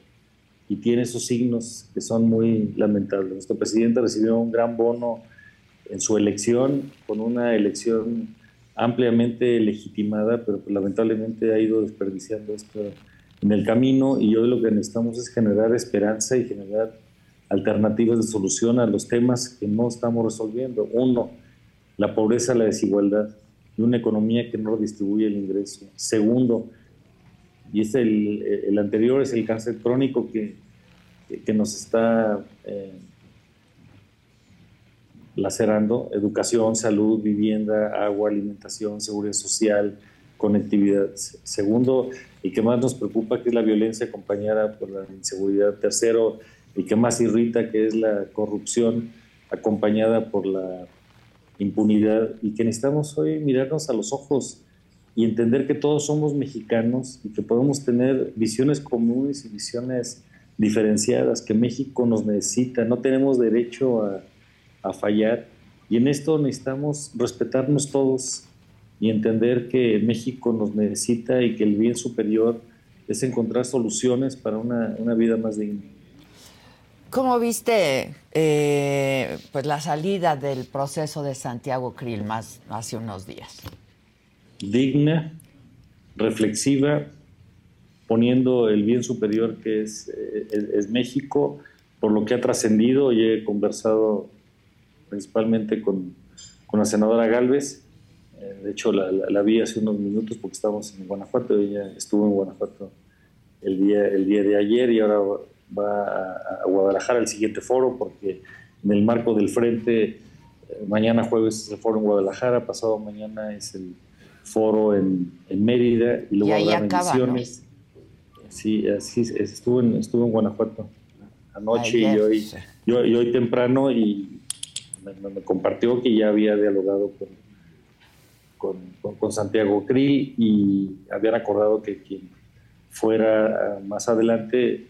Y tiene esos signos que son muy lamentables. Nuestro presidente recibió un gran bono en su elección, con una elección ampliamente legitimada, pero lamentablemente ha ido desperdiciando esto en el camino y hoy lo que necesitamos es generar esperanza y generar alternativas de solución a los temas que no estamos resolviendo. Uno, la pobreza, la desigualdad y una economía que no distribuye el ingreso. Segundo, y es el, el anterior, es el cáncer crónico que, que nos está eh, lacerando, educación, salud, vivienda, agua, alimentación, seguridad social, conectividad. Segundo, y que más nos preocupa, que es la violencia acompañada por la inseguridad. Tercero, y que más irrita, que es la corrupción acompañada por la impunidad. Y que necesitamos hoy mirarnos a los ojos y entender que todos somos mexicanos y que podemos tener visiones comunes y visiones diferenciadas, que México nos necesita, no tenemos derecho a, a fallar. Y en esto necesitamos respetarnos todos y entender que México nos necesita y que el bien superior es encontrar soluciones para una, una vida más digna. ¿Cómo viste eh, pues la salida del proceso de Santiago Krill más hace unos días? Digna, reflexiva, poniendo el bien superior que es, eh, es, México, por lo que ha trascendido y he conversado principalmente con, con la senadora Galvez de hecho, la, vi hace unos minutos porque estábamos en Guanajuato. Ella estuvo en Guanajuato el día, el día de ayer y ahora va a, Guadalajara el siguiente foro porque en el marco del frente, eh, mañana jueves es el foro en Guadalajara, pasado mañana es el foro en, Mérida y luego habrá bendiciones. Sí, así estuvo en, estuvo en Guanajuato anoche y, hoy, y, hoy, temprano y me compartió que ya había dialogado con con, Santiago Krill y habían acordado que quien fuera más adelante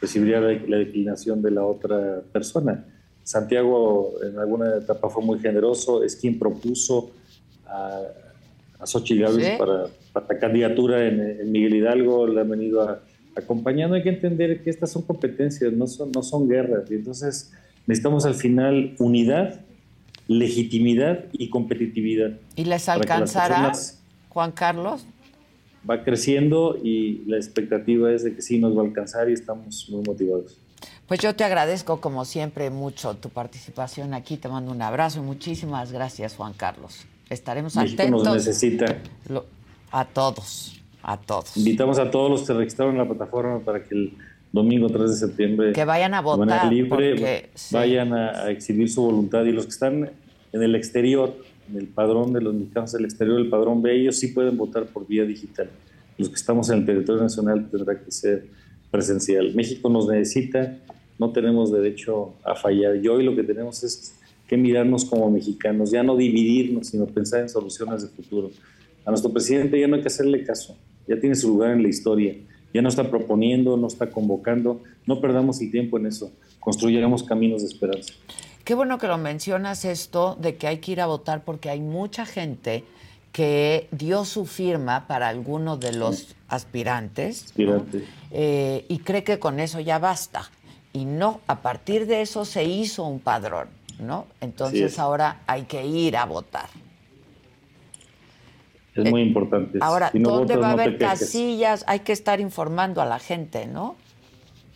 recibiría la, declinación de la otra persona. Santiago en alguna etapa fue muy generoso, es quien propuso a, a Xochitl para, para, la candidatura en, Miguel Hidalgo, le han venido acompañando. Hay que entender que estas son competencias, no son, no son guerras, y entonces necesitamos al final unidad legitimidad y competitividad. ¿Y les alcanzará, Juan Carlos? Va creciendo y la expectativa es de que sí nos va a alcanzar y estamos muy motivados. Pues yo te agradezco como siempre mucho tu participación aquí, te mando un abrazo y muchísimas gracias Juan Carlos. Estaremos México atentos. nos necesita. a todos, a todos. Invitamos a todos los que registraron en la plataforma para que el domingo 3 de septiembre que vayan a votar libre vayan a, exhibir su voluntad y los que están en el exterior en el padrón de los mexicanos del exterior el padrón B ellos sí pueden votar por vía digital los que estamos en el territorio nacional tendrá que ser presencial México nos necesita no tenemos derecho a fallar y hoy lo que tenemos es que mirarnos como mexicanos ya no dividirnos sino pensar en soluciones de futuro a nuestro presidente ya no hay que hacerle caso ya tiene su lugar en la historia ya no está proponiendo, no está convocando. No perdamos el tiempo en eso. Construyamos caminos de esperanza. Qué bueno que lo mencionas esto de que hay que ir a votar porque hay mucha gente que dio su firma para alguno de los aspirantes eh, y cree que con eso ya basta. Y no, a partir de eso se hizo un padrón, ¿no? Entonces ahora hay que ir a votar. Es muy importante. Ahora, ¿dónde va a haber casillas? Hay que estar informando a la gente, ¿no?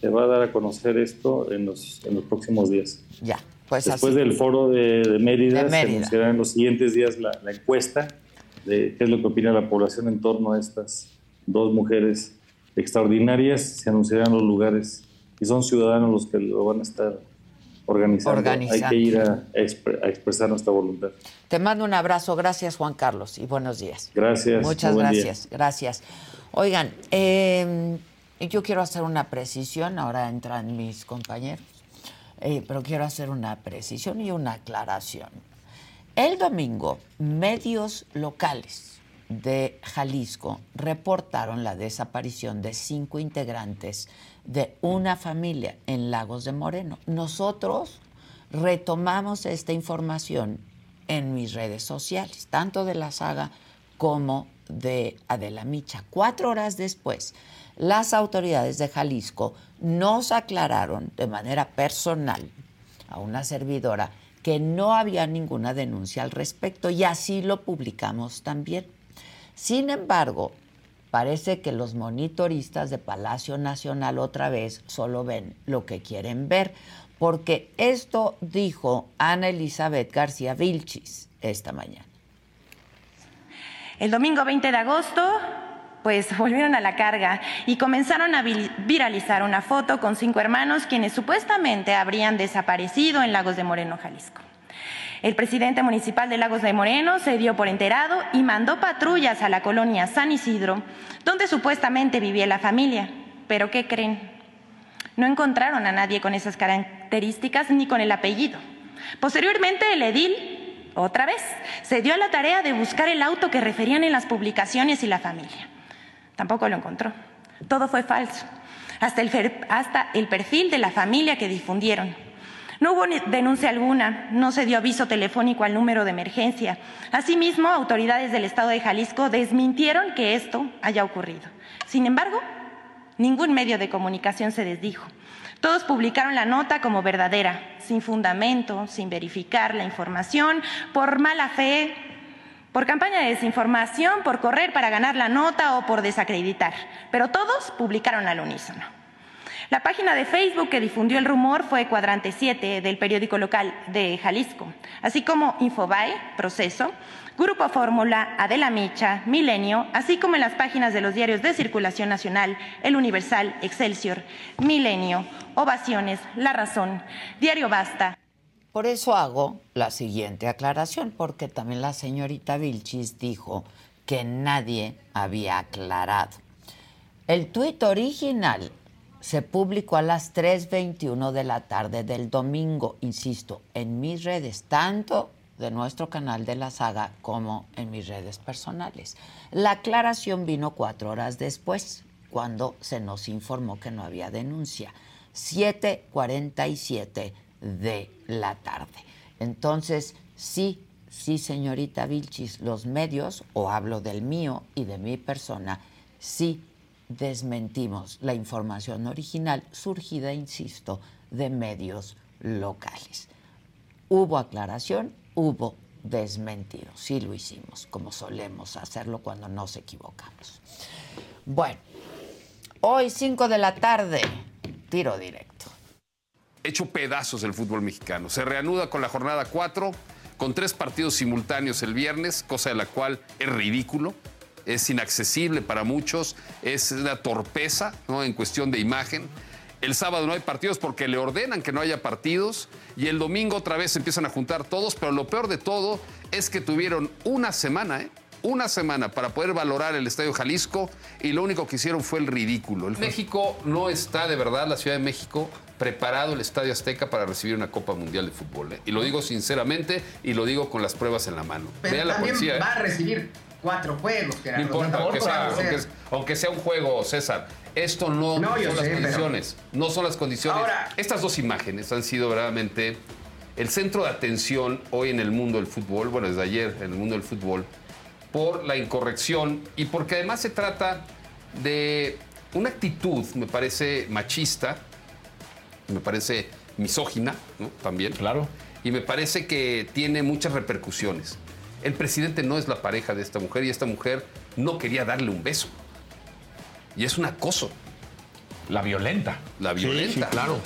Se va a dar a conocer esto en los, en los próximos días. Ya, pues Después del foro de, Mérida, se anunciará en los siguientes días la, encuesta de qué es lo que opina la población en torno a estas dos mujeres extraordinarias. Se anunciarán los lugares y son ciudadanos los que lo van a estar organizando. Hay que ir a, expresar nuestra voluntad. Te mando un abrazo. Gracias, Juan Carlos, y buenos días. Gracias. Muchas gracias. Gracias. Oigan, em, yo quiero hacer una precisión. Ahora entran mis compañeros. Eh, pero quiero hacer una precisión y una aclaración. El domingo, medios locales de Jalisco reportaron la desaparición de cinco integrantes de una familia en Lagos de Moreno. Nosotros retomamos esta información en mis redes sociales, tanto de la saga como de Adela Micha. Cuatro horas después, las autoridades de Jalisco nos aclararon de manera personal a una servidora que no había ninguna denuncia al respecto y así lo publicamos también. Sin embargo, parece que los monitoristas de Palacio Nacional otra vez solo ven lo que quieren ver, porque esto dijo Ana Elizabeth García Vilchis esta mañana. El domingo 20 de agosto, pues volvieron a la carga y comenzaron a viralizar una foto con cinco hermanos quienes supuestamente habrían desaparecido en Lagos de Moreno, Jalisco. El presidente municipal de Lagos de Moreno se dio por enterado y mandó patrullas a la colonia San Isidro, donde supuestamente vivía la familia. Pero ¿qué creen? No encontraron a nadie con esas características ni con el apellido. Posteriormente, el edil, otra vez, se dio a la tarea de buscar el auto que referían en las publicaciones y la familia. Tampoco lo encontró. Todo fue falso, hasta el, perfil de la familia que difundieron. No hubo denuncia alguna, no se dio aviso telefónico al número de emergencia. Asimismo, autoridades del Estado de Jalisco desmintieron que esto haya ocurrido. Sin embargo, ningún medio de comunicación se desdijo. Todos publicaron la nota como verdadera, sin fundamento, sin verificar la información, por mala fe, por campaña de desinformación, por correr para ganar la nota o por desacreditar. Pero todos publicaron al unísono. La página de Facebook que difundió el rumor fue Cuadrante 7 del periódico local de Jalisco, así como Infobae, Proceso, Grupo Fórmula, Adela Micha, Milenio, así como en las páginas de los diarios de circulación nacional, El Universal, Excelsior, Milenio, Ovaciones, La Razón, Diario Basta. Por eso hago la siguiente aclaración, porque también la señorita Vilchis dijo que nadie había aclarado. El tuit original se publicó a las 3.21 de la tarde del domingo, insisto, en mis redes, tanto de nuestro canal de la saga como en mis redes personales. La aclaración vino cuatro horas después, cuando se nos informó que no había denuncia. 7.47 de la tarde. Entonces, sí, sí, señorita Vilchis, los medios, o hablo del mío y de mi persona, sí desmentimos la información original surgida, insisto, de medios locales. Hubo aclaración, hubo desmentido. Sí lo hicimos, como solemos hacerlo cuando nos equivocamos. Bueno, hoy 5 de la tarde, tiro directo. Hecho pedazos el fútbol mexicano. Se reanuda con la jornada 4, con tres partidos simultáneos el viernes, cosa de la cual es ridículo es inaccesible para muchos, es una torpeza ¿no? en cuestión de imagen. El sábado no hay partidos porque le ordenan que no haya partidos y el domingo otra vez empiezan a juntar todos, pero lo peor de todo es que tuvieron una semana, ¿eh? una semana para poder valorar el Estadio Jalisco y lo único que hicieron fue el ridículo. El México no está de verdad, la Ciudad de México, preparado el Estadio Azteca para recibir una Copa Mundial de Fútbol. ¿eh? Y lo digo sinceramente y lo digo con las pruebas en la mano. Pero la también policía, ¿eh? va a recibir cuatro juegos. No importa, aunque sea, aunque, aunque sea, un juego, César. Esto no, No, son las sé, pero- condiciones. No son las condiciones. Ahora- Estas dos imágenes han sido verdaderamente el centro de atención hoy en el mundo del fútbol, bueno, desde ayer en el mundo del fútbol, por la incorrección y porque además se trata de una actitud, me parece machista, me parece misógina, ¿no? También. Claro. Y me parece que tiene muchas repercusiones. El presidente no es la pareja de esta mujer y esta mujer no quería darle un beso. Y es un acoso. La violenta. La violenta. sí, claro.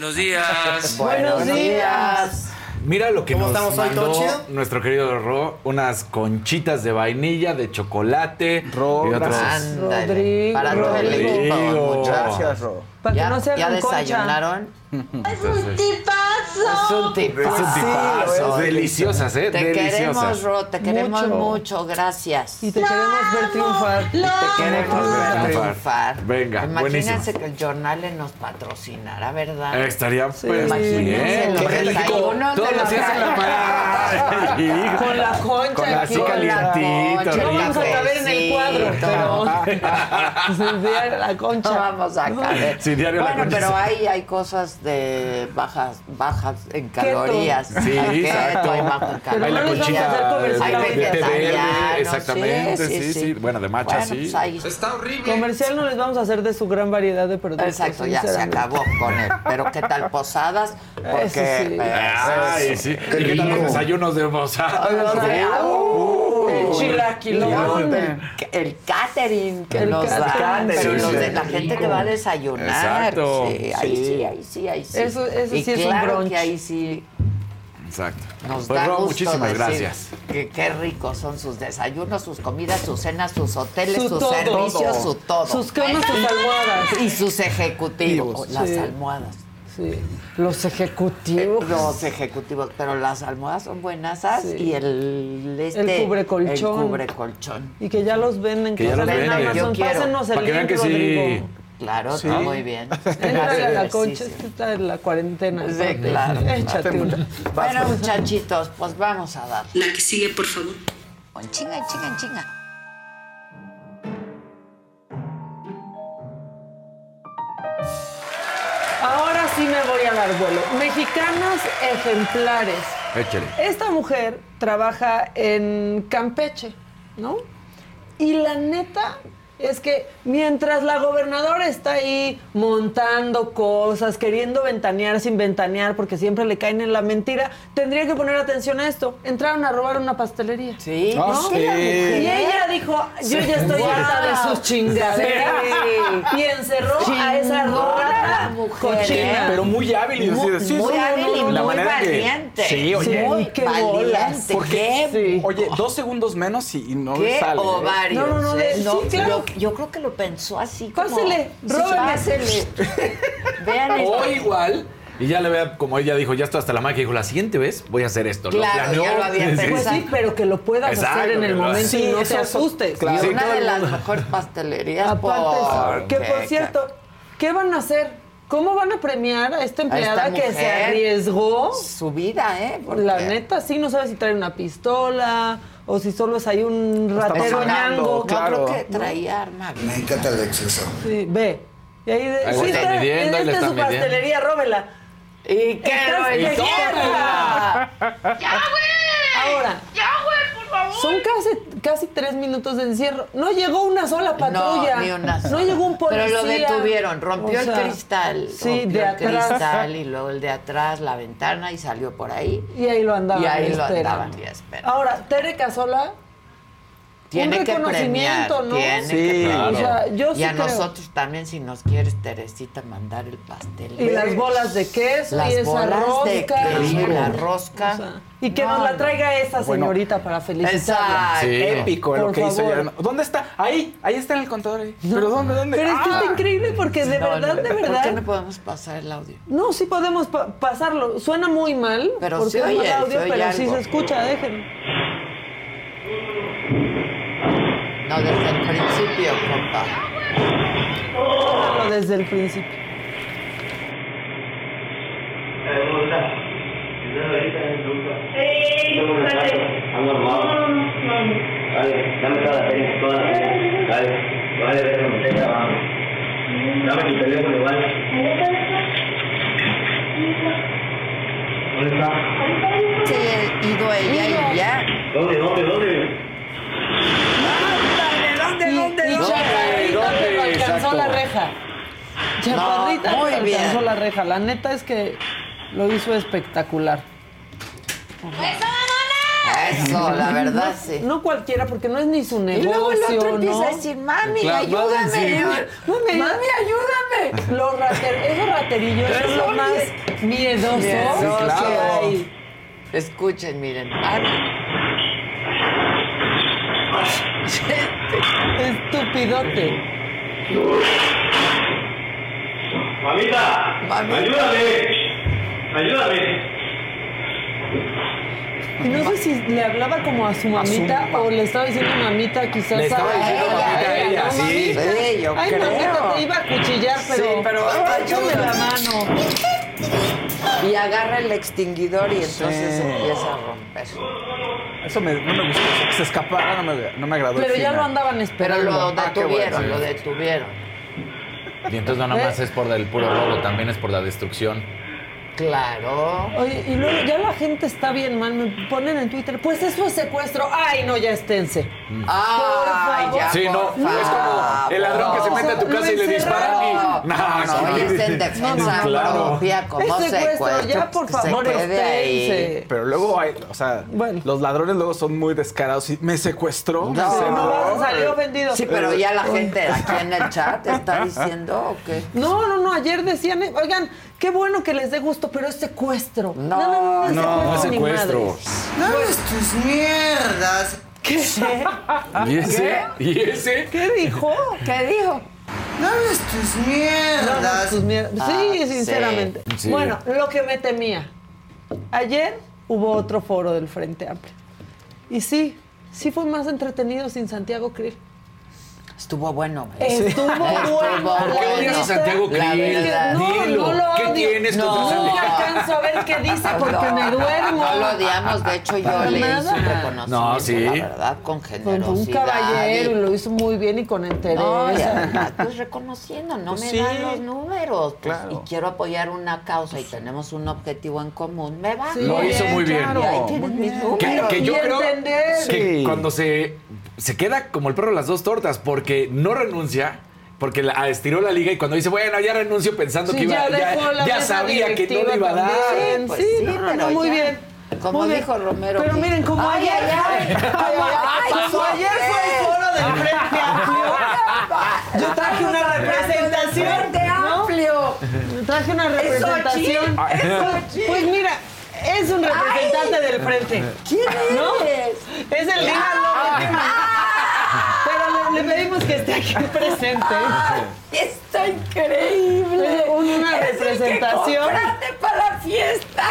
Buenos días. Buenos días. Mira lo que ¿Cómo nos estamos hoy? ¿Todo mandó chido? nuestro querido Ro, unas conchitas de vainilla, de chocolate Ro, y otros. Rodrigo, para todo el Rodrigo. equipo, muchachos. Gracias, Ro. Para que ¿Ya, no se ya desayunaron? Es un tipazo. Es un tipazo. Es un tipazo. deliciosas, ¿eh? Te deliciosas. queremos, Ro, te queremos Mucho. mucho, gracias. Y te queremos ver triunfar. Te queremos ver triunfar. triunfar. Venga, Imagínense buenísimo. que el jornal nos patrocinara, ¿verdad? Eh, Estaría pues Imagínense bien. Todos los la días en la mañana. Con la concha Con la así aquí. calientito. Con la No vamos a caber en el cuadro, pero sin diario la concha. No vamos a caber. Sí, diario la bueno, concha, pero sí. hay, cosas de bajas, bajas en calorías. Sí, Hay keto, exacto. hay bajo en Pero Hay la conchita de, Hay de exactamente, sí, sí, sí. Bueno, de matcha, Bueno, sí. pues ahí- Está horrible. Comercial no les vamos a hacer de su gran variedad de productos. Exacto, ya se acabó con él. Pero ¿qué tal posadas? Porque Eso sí. eh, Ay, sí. ¿Y qué tal los desayunos de moza? El chilaquilón. el, catering que El nos dan, pero sí, los de la gente que va a desayunar. Exacto, Sí, ahí sí. sí, ahí sí, ahí sí. Eso- eso y sí es un claro brunch. que ahí sí Exacto. Nos Pues, da gusto muchísimas decir gracias. Que qué ricos son sus desayunos, sus comidas, sus cenas, sus hoteles, Su sus todo. servicios, su todo. Sus camas, sus almohadas. Y sus ejecutivos, Sí. las almohadas. Sí. Los ejecutivos. Los ejecutivos, pero las almohadas son buenas Sí. y el este El cubrecolchón. el cubrecolchón. Y que ya los venden. Que ya los en venden. Amazon. Yo quiero. Pásenos el Para que vean link, que sí. Rodrigo. Claro, Sí. está muy bien. Entra a la Sí, concha, está en la cuarentena. Sí, claro. Échate una. Bueno, muchachitos, pues vamos a dar. La que sigue, por favor. Chinga, chinga, chinga. Sí me voy a dar vuelo. Mexicanas ejemplares. Échale. Esta mujer trabaja en Campeche, ¿no? Y la neta es que mientras la gobernadora está ahí montando cosas, queriendo ventanear sin ventanear, porque siempre le caen en la mentira, tendría que poner atención a esto. Entraron a robar una pastelería. Sí, Ah, ¿viste sí. Y ella dijo, yo ya estoy harta de sus chingaderas. Sí. Y encerró a esa mujer, cochina. ¿eh? Pero muy hábil. y Muy, sí, muy sí, hábil y la muy manera que- valiente. Sí, oye. muy qué valiente. ¿Por qué Sí. Oye, dos segundos menos y, y no ¿Qué sale. ¿eh? ovarios? No, no, no, de- claro. Yo, creo que lo pensó así como... Pásele, róbele. Vean esto. O igual. Y ya le vea, como ella dijo, ya estoy hasta la máquina, dijo, la siguiente vez voy a hacer esto. Claro, ya lo había pensado. Pues sí, pero que lo puedas Exacto, hacer en el que lo- momento Sí, y no te asustes. claro. Sí, una de las mejores pastelerías. Aparte, que porque- por cierto, ¿qué van a hacer? ¿Cómo van a premiar a esta empleada esta que se arriesgó? Su vida, ¿eh? Porque- La neta, sí, no sabe si trae una pistola o si solo es ahí un ratero ñango. No, claro. creo que traía arma. Me encanta el exceso. Sí, ve. Y ahí, de, Ahí sí, está, midiendo, esta su midiendo. pastelería, róbela. ¿Y qué Estás lo de hicieron? guerra. Ahora, son casi, casi tres minutos de encierro. No llegó una sola patrulla. No, ni una No sola. llegó un policía. Pero lo detuvieron, rompió O sea, el cristal. Sí, rompió de el atrás. cristal y luego el de atrás, la ventana y salió por ahí. Y ahí lo andaban Y ahí lo esperando. andaban y. Ahora, Tere Casola, Tiene un que premiar, reconocimiento, ¿no? tiene Sí, que premiar. O sea, yo y sí a creo. nosotros también, si nos quieres, Teresita, mandar el pastel. Y las bolas de queso Las y esa bolas rosca. de queso, Sí. la rosca. O sea, y que No, nos la traiga esa Bueno. señorita para felicitarla. Exacto. Sí. Épico lo que hizo favor. ella. ¿Dónde está? Ahí, ahí está en el contador. Ahí. ¿Pero dónde, dónde? Pero es que Ah. está increíble porque de No, verdad, no, de ¿Por qué verdad. no podemos pasar el audio? No, sí podemos pa- pasarlo. Suena muy mal. Pero porque mal oye, audio, se oye pero sí se escucha, déjenme. No, desde el principio, compa. Háganlo desde el principio. Dale, dame toda la toda la. Dale, vale, ver cómo estoy grabando. Dame tu teléfono igual. ¿Dónde está? Se ha ido ella y ya. ¿Dónde, dónde, dónde? ¿Dónde, Y, dónde, y dónde? Chaparrita ¿Dónde? pero alcanzó Exacto. la reja. Chaparrita No, muy pero bien. alcanzó la reja. La neta es que lo hizo espectacular. Eso, la verdad, sí. No cualquiera, porque no es ni su Y negocio, luego el otro empieza ¿no? a decir, mami, Claro, ayúdame. Mami, Mami, ayúdame. Los rater, esos raterillos son lo más miedoso Miedoso. que claro. hay. Escuchen, miren. Mami. Estupidote. Mamita, Mami. ayúdame. Ayúdame. Y no sé si le hablaba como a su mamita o le estaba diciendo mamita quizás Le estaba a diciendo mamita a ella, ¿no, sí. Sí, yo Ay, creo. mamita, te iba a cuchillar, pero, Sí, pero ayuda. la mano. Y agarra el extinguidor y entonces Sí. empieza a romper. Eso me, no me gustó. Que se escapara, no me, no me agradó. el Pero ya final. lo andaban Pero esperando. lo Ah, detuvieron, bueno. lo detuvieron. Y entonces no nada más es por el puro robo, también es por la destrucción. Claro. Oye, y luego ya la gente está bien mal, me ponen en Twitter, pues eso es secuestro. Ay, no, ya esténse. Favor. ya. Sí, no, por es como el ladrón que se mete a tu casa y le disparan y... No, No, no, es en defensa Claro. propia, como Es secuestro, ya, por que favor, se quede ahí. Pero luego hay, o sea, Bueno. los ladrones luego son muy descarados y me secuestró. No, me No, no, salió ofendido. Sí, pero ya la gente aquí en el chat está diciendo o qué. No, no, no, ayer decían, oigan, qué bueno que les dé gusto, pero es secuestro. No, no, no, No, es ni secuestro. madres. Dame tus mierdas. ¿Qué? ¿Y ese? ¿Y ese? ¿Qué dijo? ¿Qué dijo? Dame tus mierdas. tus mier- Ah, sí, sí. sinceramente. Sí. Bueno, lo que me temía. Ayer hubo otro foro del Frente Amplio. Y sí, sí fue más entretenido sin Santiago Krill. Estuvo bueno. Estuvo bueno. ¿Por qué odias a. Santiago Krill? No, Dilo. no lo ¿Qué odio. tienes no, contra Santiago? No alcanzo a ver qué dice porque No, me duermo. No lo odiamos, de hecho yo le hice un reconocimiento, No, sí. la verdad, con Fue generosidad. un caballero y lo hizo muy bien y con interés. No, y además, pues reconociendo, no Pues me sí. dan los números. pues, Claro. Y quiero apoyar una causa y tenemos un objetivo en común. Me va. Sí, Lo hizo muy bien. Y ahí tienes mis números. Que, que yo Y creo entender. que Sí. cuando se, se queda como el perro las dos tortas, porque no renuncia, porque la, estiró la liga y cuando dice, bueno, ya renuncio pensando Sí, que iba, ya ya, ya sabía que no le iba a dar. también. Pues sí, sí, no, no, muy ya. bien. Como Muy bien. dijo Romero. Pero miren, como Ay, ayer, ay, ay. como, Ay, como ¿por ayer fue el foro del Frente Amplio, yo traje una representación. Frente ¿no? Amplio. Traje una representación. Pues mira, es un representante del frente. ¿Quién ¿No? eres? Es el Dina López. Le pedimos que esté aquí presente. Está increíble. Una Es el que representación. para la fiesta.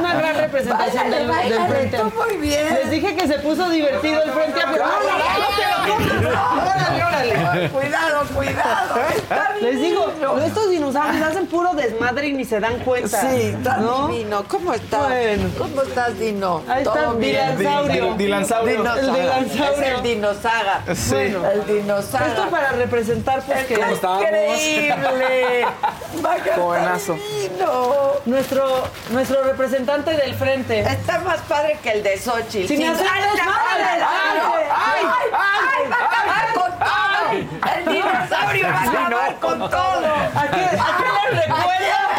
Una gran representación Báilale, del, del frente. tú muy bien. Les dije que se puso divertido el frente Amplio. ¡Órale, órale, órale! Cuidado, cuidado. Les digo, estos dinosaurios hacen puro desmadre y ni se dan cuenta. Sí, está ¿no? divino. ¿Cómo estás? Bueno. ¿Cómo estás, Dino? Ahí está ¿Todo bien? Dilansaurio. Dilansaurio. El dinosaurio. Es el dinosaga. Bueno. El dinosaga. Esto para representar pues que Está increíble. Divino. nuestro, nuestro representante del frente. Está más padre que el de Xochitl. Sin hacer ¡Ay, desmadre! ¡Ay, ¡Ay, ay, ay! ¡Va a acabar con todo! ¡El dinosaurio va a acabar con todo! ¿A qué, a qué les recuerda?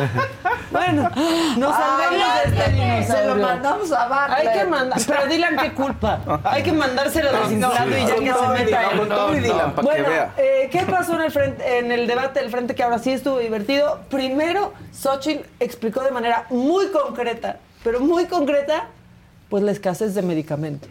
bueno, nos salvamos de este Se lo mandamos a Bartlett. Hay que mandar, pero Dylan, ¿qué culpa? Hay que mandárselo desinflado y ya que se meta él. todo y Dylan, para que Bueno, vea. eh, ¿qué pasó en el, frente, en el debate del frente que ahora sí estuvo divertido? Primero, Xochitl explicó de manera muy concreta, pero muy concreta, pues la escasez de medicamentos.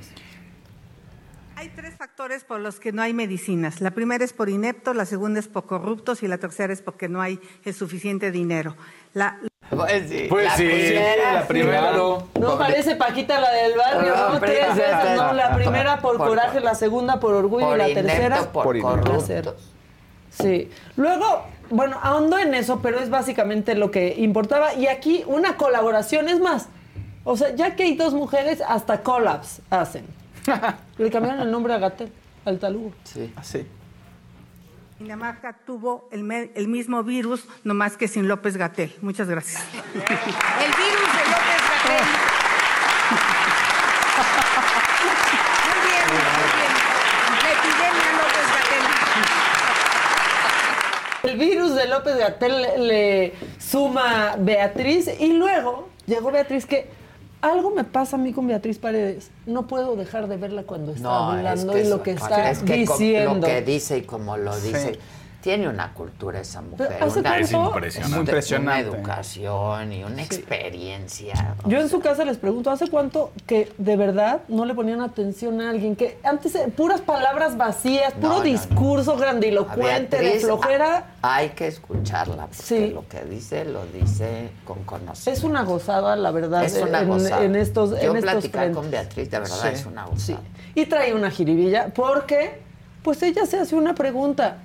Hay tres factores por los que no hay medicinas. La primera es por ineptos, la segunda es por corruptos y la tercera es porque no hay el suficiente dinero. La, Pues sí. Pues la sí, primera, la primera. Claro. No parece Paquita la del barrio, No, ¿no? Tres primera. veces, ¿no? La primera por, Por- coraje, la segunda por orgullo Por y la inepto, tercera por corruptos. Sí. Luego, bueno, ahondó en eso, pero es básicamente lo que importaba. Y aquí una colaboración, es más, o sea, ya que hay dos mujeres, hasta collabs hacen. Le cambiaron el nombre a Gatel, al talugo. Sí. Así. Dinamarca tuvo el, me- el mismo virus, no más que sin López Gatel. Muchas gracias. el virus de López Gatel. Muy bien, muy bien. La epidemia López Gatel. El virus de López Gatel le, le suma Beatriz y luego llegó Beatriz que algo me pasa a mí con Beatriz Paredes. No puedo dejar de verla cuando está No, es hablando que y lo que está es que diciendo. Lo que dice y como lo dice. Tiene una cultura esa mujer. Una, Es impresionante. Muy impresionante. Una educación y una experiencia. Yo en su casa les pregunto, ¿hace cuánto que de verdad no le ponían atención a alguien? Que antes eh, puras palabras vacías, puro no, no. discurso grandilocuente, de flojera. a- hay que escucharla, porque Sí. lo que dice, lo dice con conocimiento. Es una gozada, la verdad, Es una en, gozada. en estos, Yo en estos platicar frentes. con Beatriz, de verdad, Sí. es una gozada. Y trae una jiribilla, porque pues ella se hace una pregunta.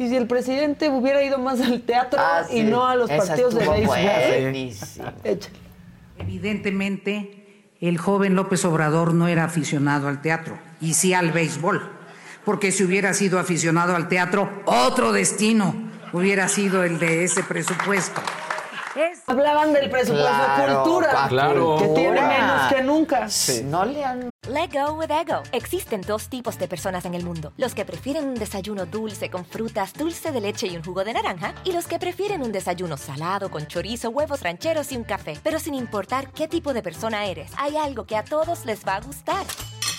Y si el presidente hubiera ido más al teatro Ah, y no a los Esa partidos de béisbol. Evidentemente, el joven López Obrador no era aficionado al teatro, y sí al béisbol, porque si hubiera sido aficionado al teatro, otro destino hubiera sido el de ese presupuesto. Hablaban del presupuesto Claro, de cultura, Claro. que tiene menos que nunca. No le han Let go with ego. Existen dos tipos de personas en el mundo: los que prefieren un desayuno dulce con frutas, dulce de leche y un jugo de naranja, y los que prefieren un desayuno salado con chorizo, huevos rancheros y un café. Pero sin importar qué tipo de persona eres, hay algo que a todos les va a gustar.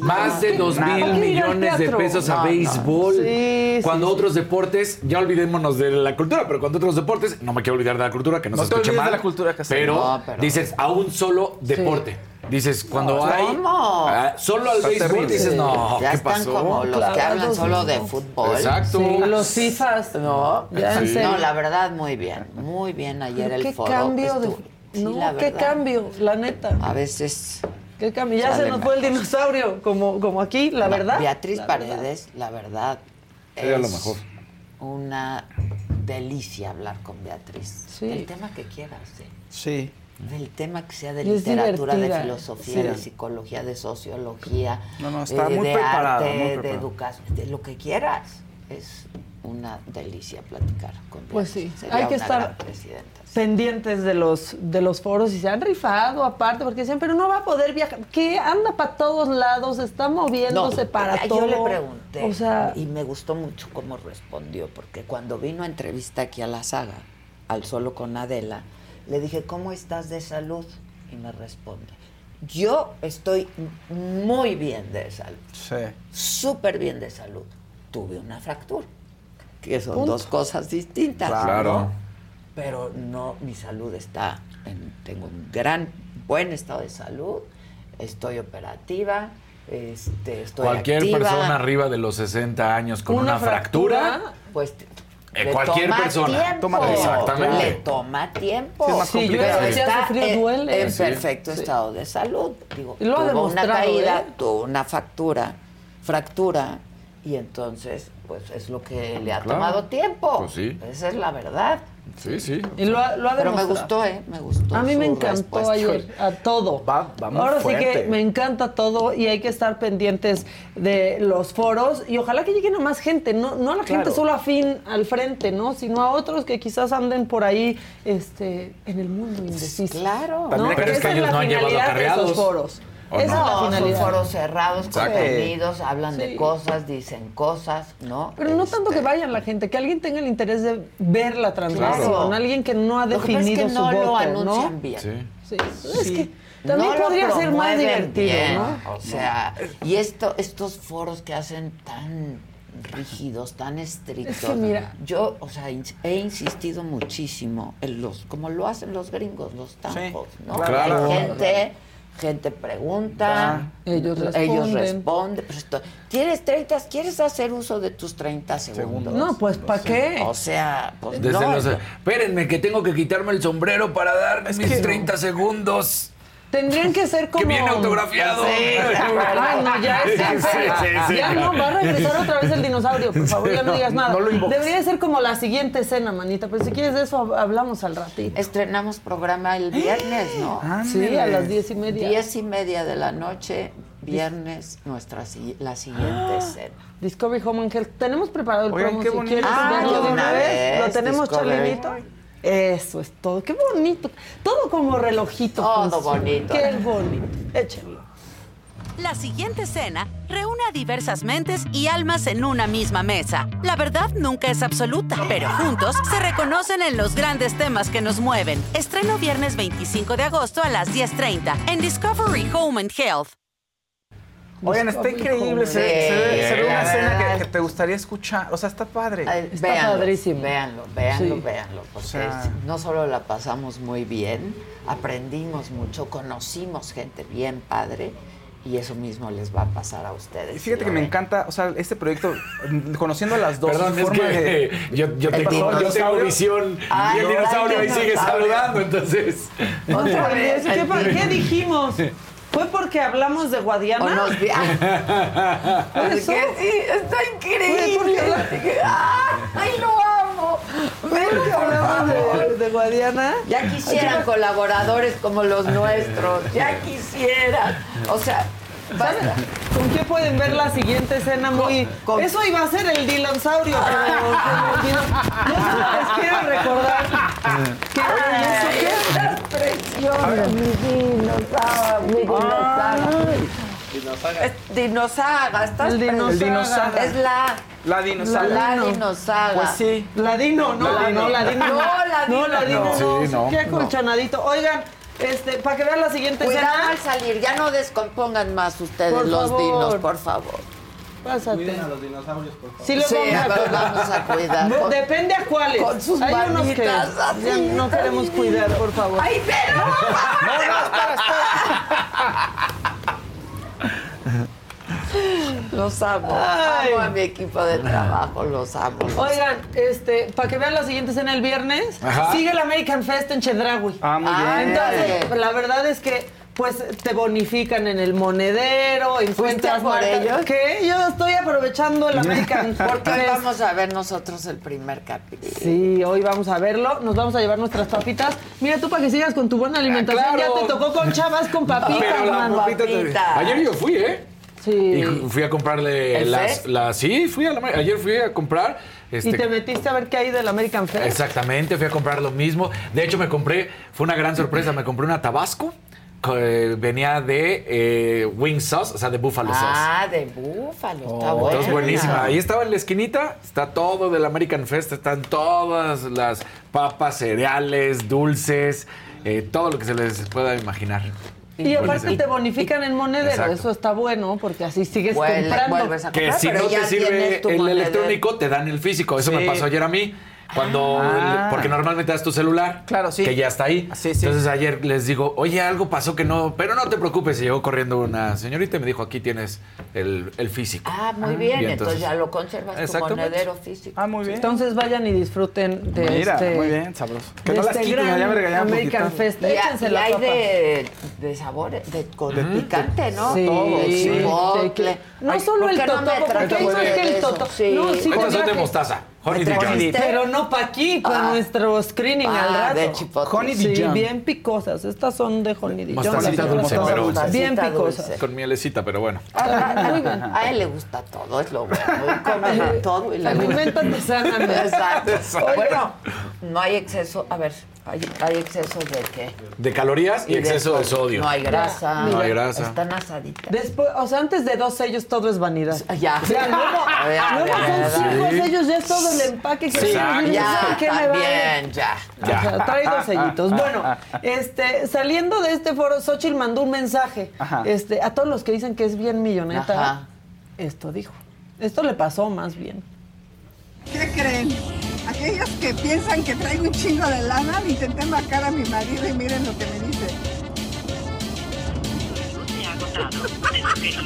Más de 2 Nada. mil ¿Por qué ir al millones de pesos a béisbol. Sí, cuando otros deportes, ya olvidémonos de la cultura, pero cuando otros deportes, no me quiero olvidar de la cultura, que no, No se te escuche mal. de la cultura, pero, No, pero- dices a un solo deporte. Dices, cuando No, hay ¿cómo? ah, solo al béisbol, terrible. dices, no, Ya ¿qué están pasó? como los que hablan solo de fútbol. Exacto. Sí, los FIFAs. No, Ya no, la verdad, muy bien. Muy bien ayer Pero el qué foro. cambio de... no, qué cambio, la neta. A veces. Qué Sale se nos fue el dinosaurio, como, como aquí, la verdad. Beatriz La Paredes, la verdad. Era lo es mejor. Una delicia hablar con Beatriz. Sí. Del tema que quieras, ¿eh? Sí. Del tema que sea de literatura, de filosofía, Sí. de psicología, de sociología, No, no, está eh, muy de arte, muy de educación, de lo que quieras. Es una delicia platicar con Beatriz. Pues sí, Sería hay que estar pendientes de los, de los foros y se han rifado aparte, porque decían, pero no va a poder viajar. ¿Qué? Anda para todos lados, está moviéndose para yo todo. le pregunté O sea, y me gustó mucho cómo respondió, porque cuando vino a entrevista aquí a la saga, al solo con Adela, le dije, ¿cómo estás de salud? Y me responde, yo estoy muy bien de salud, Sí. súper bien de salud. Tuve una fractura, que son Punto. dos cosas distintas. Claro. ¿no? Pero no, mi salud está, en- tengo un gran, buen estado de salud, estoy operativa, este, estoy Cualquier activa. persona arriba de los 60 años con una, fractura, pues Eh, le cualquier toma persona. tiempo. Toma- Exactamente. Le toma tiempo. Sí, es más Sí, yo complicado. Pero está en- duele. en Sí. perfecto Sí. estado de salud. Digo, lo tuvo una caída, ¿eh? tuvo una fractura, fractura, y entonces, pues es lo que le ha Claro. tomado tiempo. Pues sí. Esa es la verdad. Sí, sí. y lo ha, lo ha Pero me gustó, ¿eh? Me gustó. A mí me encantó respuesta. ayer, a todo. Va, va muy Ahora sí que me encanta todo y hay que estar pendientes de los foros y ojalá que lleguen a más gente, no, no a la gente solo afín al frente, ¿no? Sino a otros que quizás anden por ahí este, en el mundo indeciso. Claro. ¿no? Pero es que ellos no han llevado de esos acarreados. foros. ¿O Esa no? es No, son finalidad. foros cerrados, contenidos, hablan de Sí. cosas, dicen cosas, ¿no? Pero no tanto Este, que vayan la gente, que alguien tenga el interés de ver la transmisión, Claro. alguien que no ha Lo que es definido que su no lo anuncian ¿no? bien. Sí. Sí. Es Sí. que también No podría ser más divertido, bien, ¿no? O sea, y esto, estos foros que hacen tan rígidos, tan estrictos. Es que mira. yo, o sea, ins- he insistido muchísimo en los, como lo hacen los gringos, los tampos, ¿no? claro. Hay gente, gente pregunta, Ellos ellos responden. responden. pero esto- ¿Quieres 30? ¿Quieres hacer uso de tus 30 segundos? No, pues ¿para qué? O sea, pues Desde no. los, espérenme que tengo que quitarme el sombrero para dar mis que- 30 segundos. Tendrían que ser como... Que viene autografiado. Sí, Ay, no, ya es Sí, sí, sí, sí. Ya no, va a regresar otra vez el dinosaurio, por favor, ya no, No, digas nada. no lo. Debería ser como la siguiente escena, manita, pero si quieres de eso hab- hablamos al ratito. Estrenamos programa el viernes, ¿no? Sí, a las diez y media. Diez y media de la noche, viernes, nuestra la siguiente escena. Discovery Home Health. Tenemos preparado el Oigan, promo qué si bonito. quieres Ah, verlo de una vez. vez, Lo tenemos, Discovery. Eso es todo. Qué bonito. Todo como relojito. Todo funciona. bonito. Qué bonito. Échenlo. La siguiente escena reúne a diversas mentes y almas en una misma mesa. La verdad nunca es absoluta, pero juntos se reconocen en los grandes temas que nos mueven. Estreno viernes 25 de agosto a las 10.30 en Discovery Home and Health. Oigan, está increíble. Se, Sí, se ve, se ve la una escena que, que te gustaría escuchar. O sea, está padre. Ay, Está véanlo, padrísimo. Véanlo, véanlo, Sí. véanlo. Porque O sea- es- no solo la pasamos muy bien, aprendimos mucho, conocimos gente bien padre y eso mismo les va a pasar a ustedes. Y fíjate si que me encanta, o sea, este proyecto, mm, conociendo a las dos, Perdón, es que de... yo, yo ¿El tengo, yo tengo visión y el no, dinosaurio el ahí sigue saludando, entonces... Otra vez, ¿Qué, el pa- qué dijimos? Fue porque hablamos de Guadiana. O nos vi- Por eso. sí, está increíble. Porque habla- Dije, ¡Ay, lo amo! Porque hablamos de, de Guadiana. Ya quisieran colaboradores como los nuestros, ya quisieran. O sea, basta. ¿Con qué pueden ver la siguiente escena muy... Eso iba a ser el dinosaurio, pero. Yo les quiero recordar que... Ay, ¿eso estás preciosa, mi dinosaga, mi dinosaga. Es dinosaga, estás El dinosaga. preciosa. El dinosaga. Es la... La dinosaga. La dinosaga. Pues sí. Ladino, no, La no, Dino. No, Ladino No, Ladino no. no. Sí, no, Qué no. acolchonadito. Oigan, este, para que vean la siguiente Cuidado escena. al salir, ya no descompongan más ustedes Por los favor. dinos, por favor. Pásate. Cuiden a los dinosaurios, por favor. Sí, los Sí, vamos, a vamos a cuidar. No, Con- Depende a cuáles. con sus Hay unos que ya no queremos cuidar, por favor. ¡Ay, pero! No, no, espera, espera. Los amo. Ay. Amo a mi equipo de trabajo, los amo. los Oigan, este, para que vean la siguiente escena el viernes, Ajá. sigue el American Fest en Chedraui. Ah, muy Ah, bien. Entonces, la verdad es que pues te bonifican en el monedero, encuentras por marcas- ellos? ¿Qué? Yo estoy aprovechando el American Porque hoy vamos a ver nosotros el primer capítulo. Sí, hoy vamos a verlo, nos vamos a llevar nuestras papitas. Mira tú para que sigas con tu buena alimentación, Ah, claro. ya te tocó con chavas con papitas, Pero la mano. papita. Ayer yo fui, ¿eh? Sí. Y fui a comprarle las. Sí, fui a la. Ayer fui a comprar. Este, Y te metiste a ver qué hay del American Fest. Exactamente, fui a comprar lo mismo. De hecho, me compré, fue una gran sorpresa, me compré una Tabasco. Que venía de eh, wing sauce, o sea, de buffalo sauce. Ah, de búfalo, está bueno. Entonces, buenísima. Ahí estaba en la esquinita, está todo del American Fest, están todas las papas, cereales, dulces, eh, todo lo que se les pueda imaginar. Y aparte Buenísimo. te bonifican en monedero, Exacto. eso está bueno porque así sigues comprando. Que si no te sirve el monedero. electrónico, te dan el físico. Eso Sí. me pasó ayer a mí. Cuando, Ah. porque normalmente das tu celular, Claro, sí. que ya está ahí. Sí, sí. Entonces ayer les digo, oye, algo pasó que no, pero no te preocupes. Y llegó corriendo una señorita y me dijo, aquí tienes el, el físico. Ah, muy bien, Y entonces, ya lo conservas tu monedero físico. Ah, muy bien. Entonces vayan y disfruten de Mira, este muy bien, sabroso. Que de no las este quiten, gran ya me American. Fest. Y, hay- Échense y la hay papa. de, de sabores, de, de picante, ¿no? Sí, Todo, sí. chipotle. No Ay, solo ¿por el me porque eso es que el Sí. no, sí, mostaza. Honey ¿Me Dijon. trajiste? Pero no para aquí, para Ah. nuestro screening Ah, al rato. de chipotle. Honey Sí, bien picosas. Estas son de Honey Dijon. Mostacita dulce, pero- son Bien picosas. dulce. Con mielecita, pero bueno. A, a- a él le gusta todo, es lo bueno. Come de todo y le gusta. Aliméntate sanamente. Exacto. Exacto. Bueno, no hay exceso. A ver, hay, hay exceso de qué? De calorías y, exceso de sodio. No hay grasa. No hay grasa. Están asaditas. Después, o sea, antes de dos sellos todo es vanidad. Ya. Ya, luego, A ver, a luego ver. cinco Sí. sellos, ya es todo el empaque que Sí. tiene. Ya, ¿Qué me vale? ya. Ya. O sea, trae dos sellitos. Bueno, este, saliendo de este foro, Xochitl mandó un mensaje Ajá. este, a todos los que dicen que es bien milloneta. Ajá. Esto dijo. Esto le pasó más bien. ¿Qué creen? Aquellos que piensan que traigo un chingo de lana, intenté marcar a mi marido y miren lo que me dice.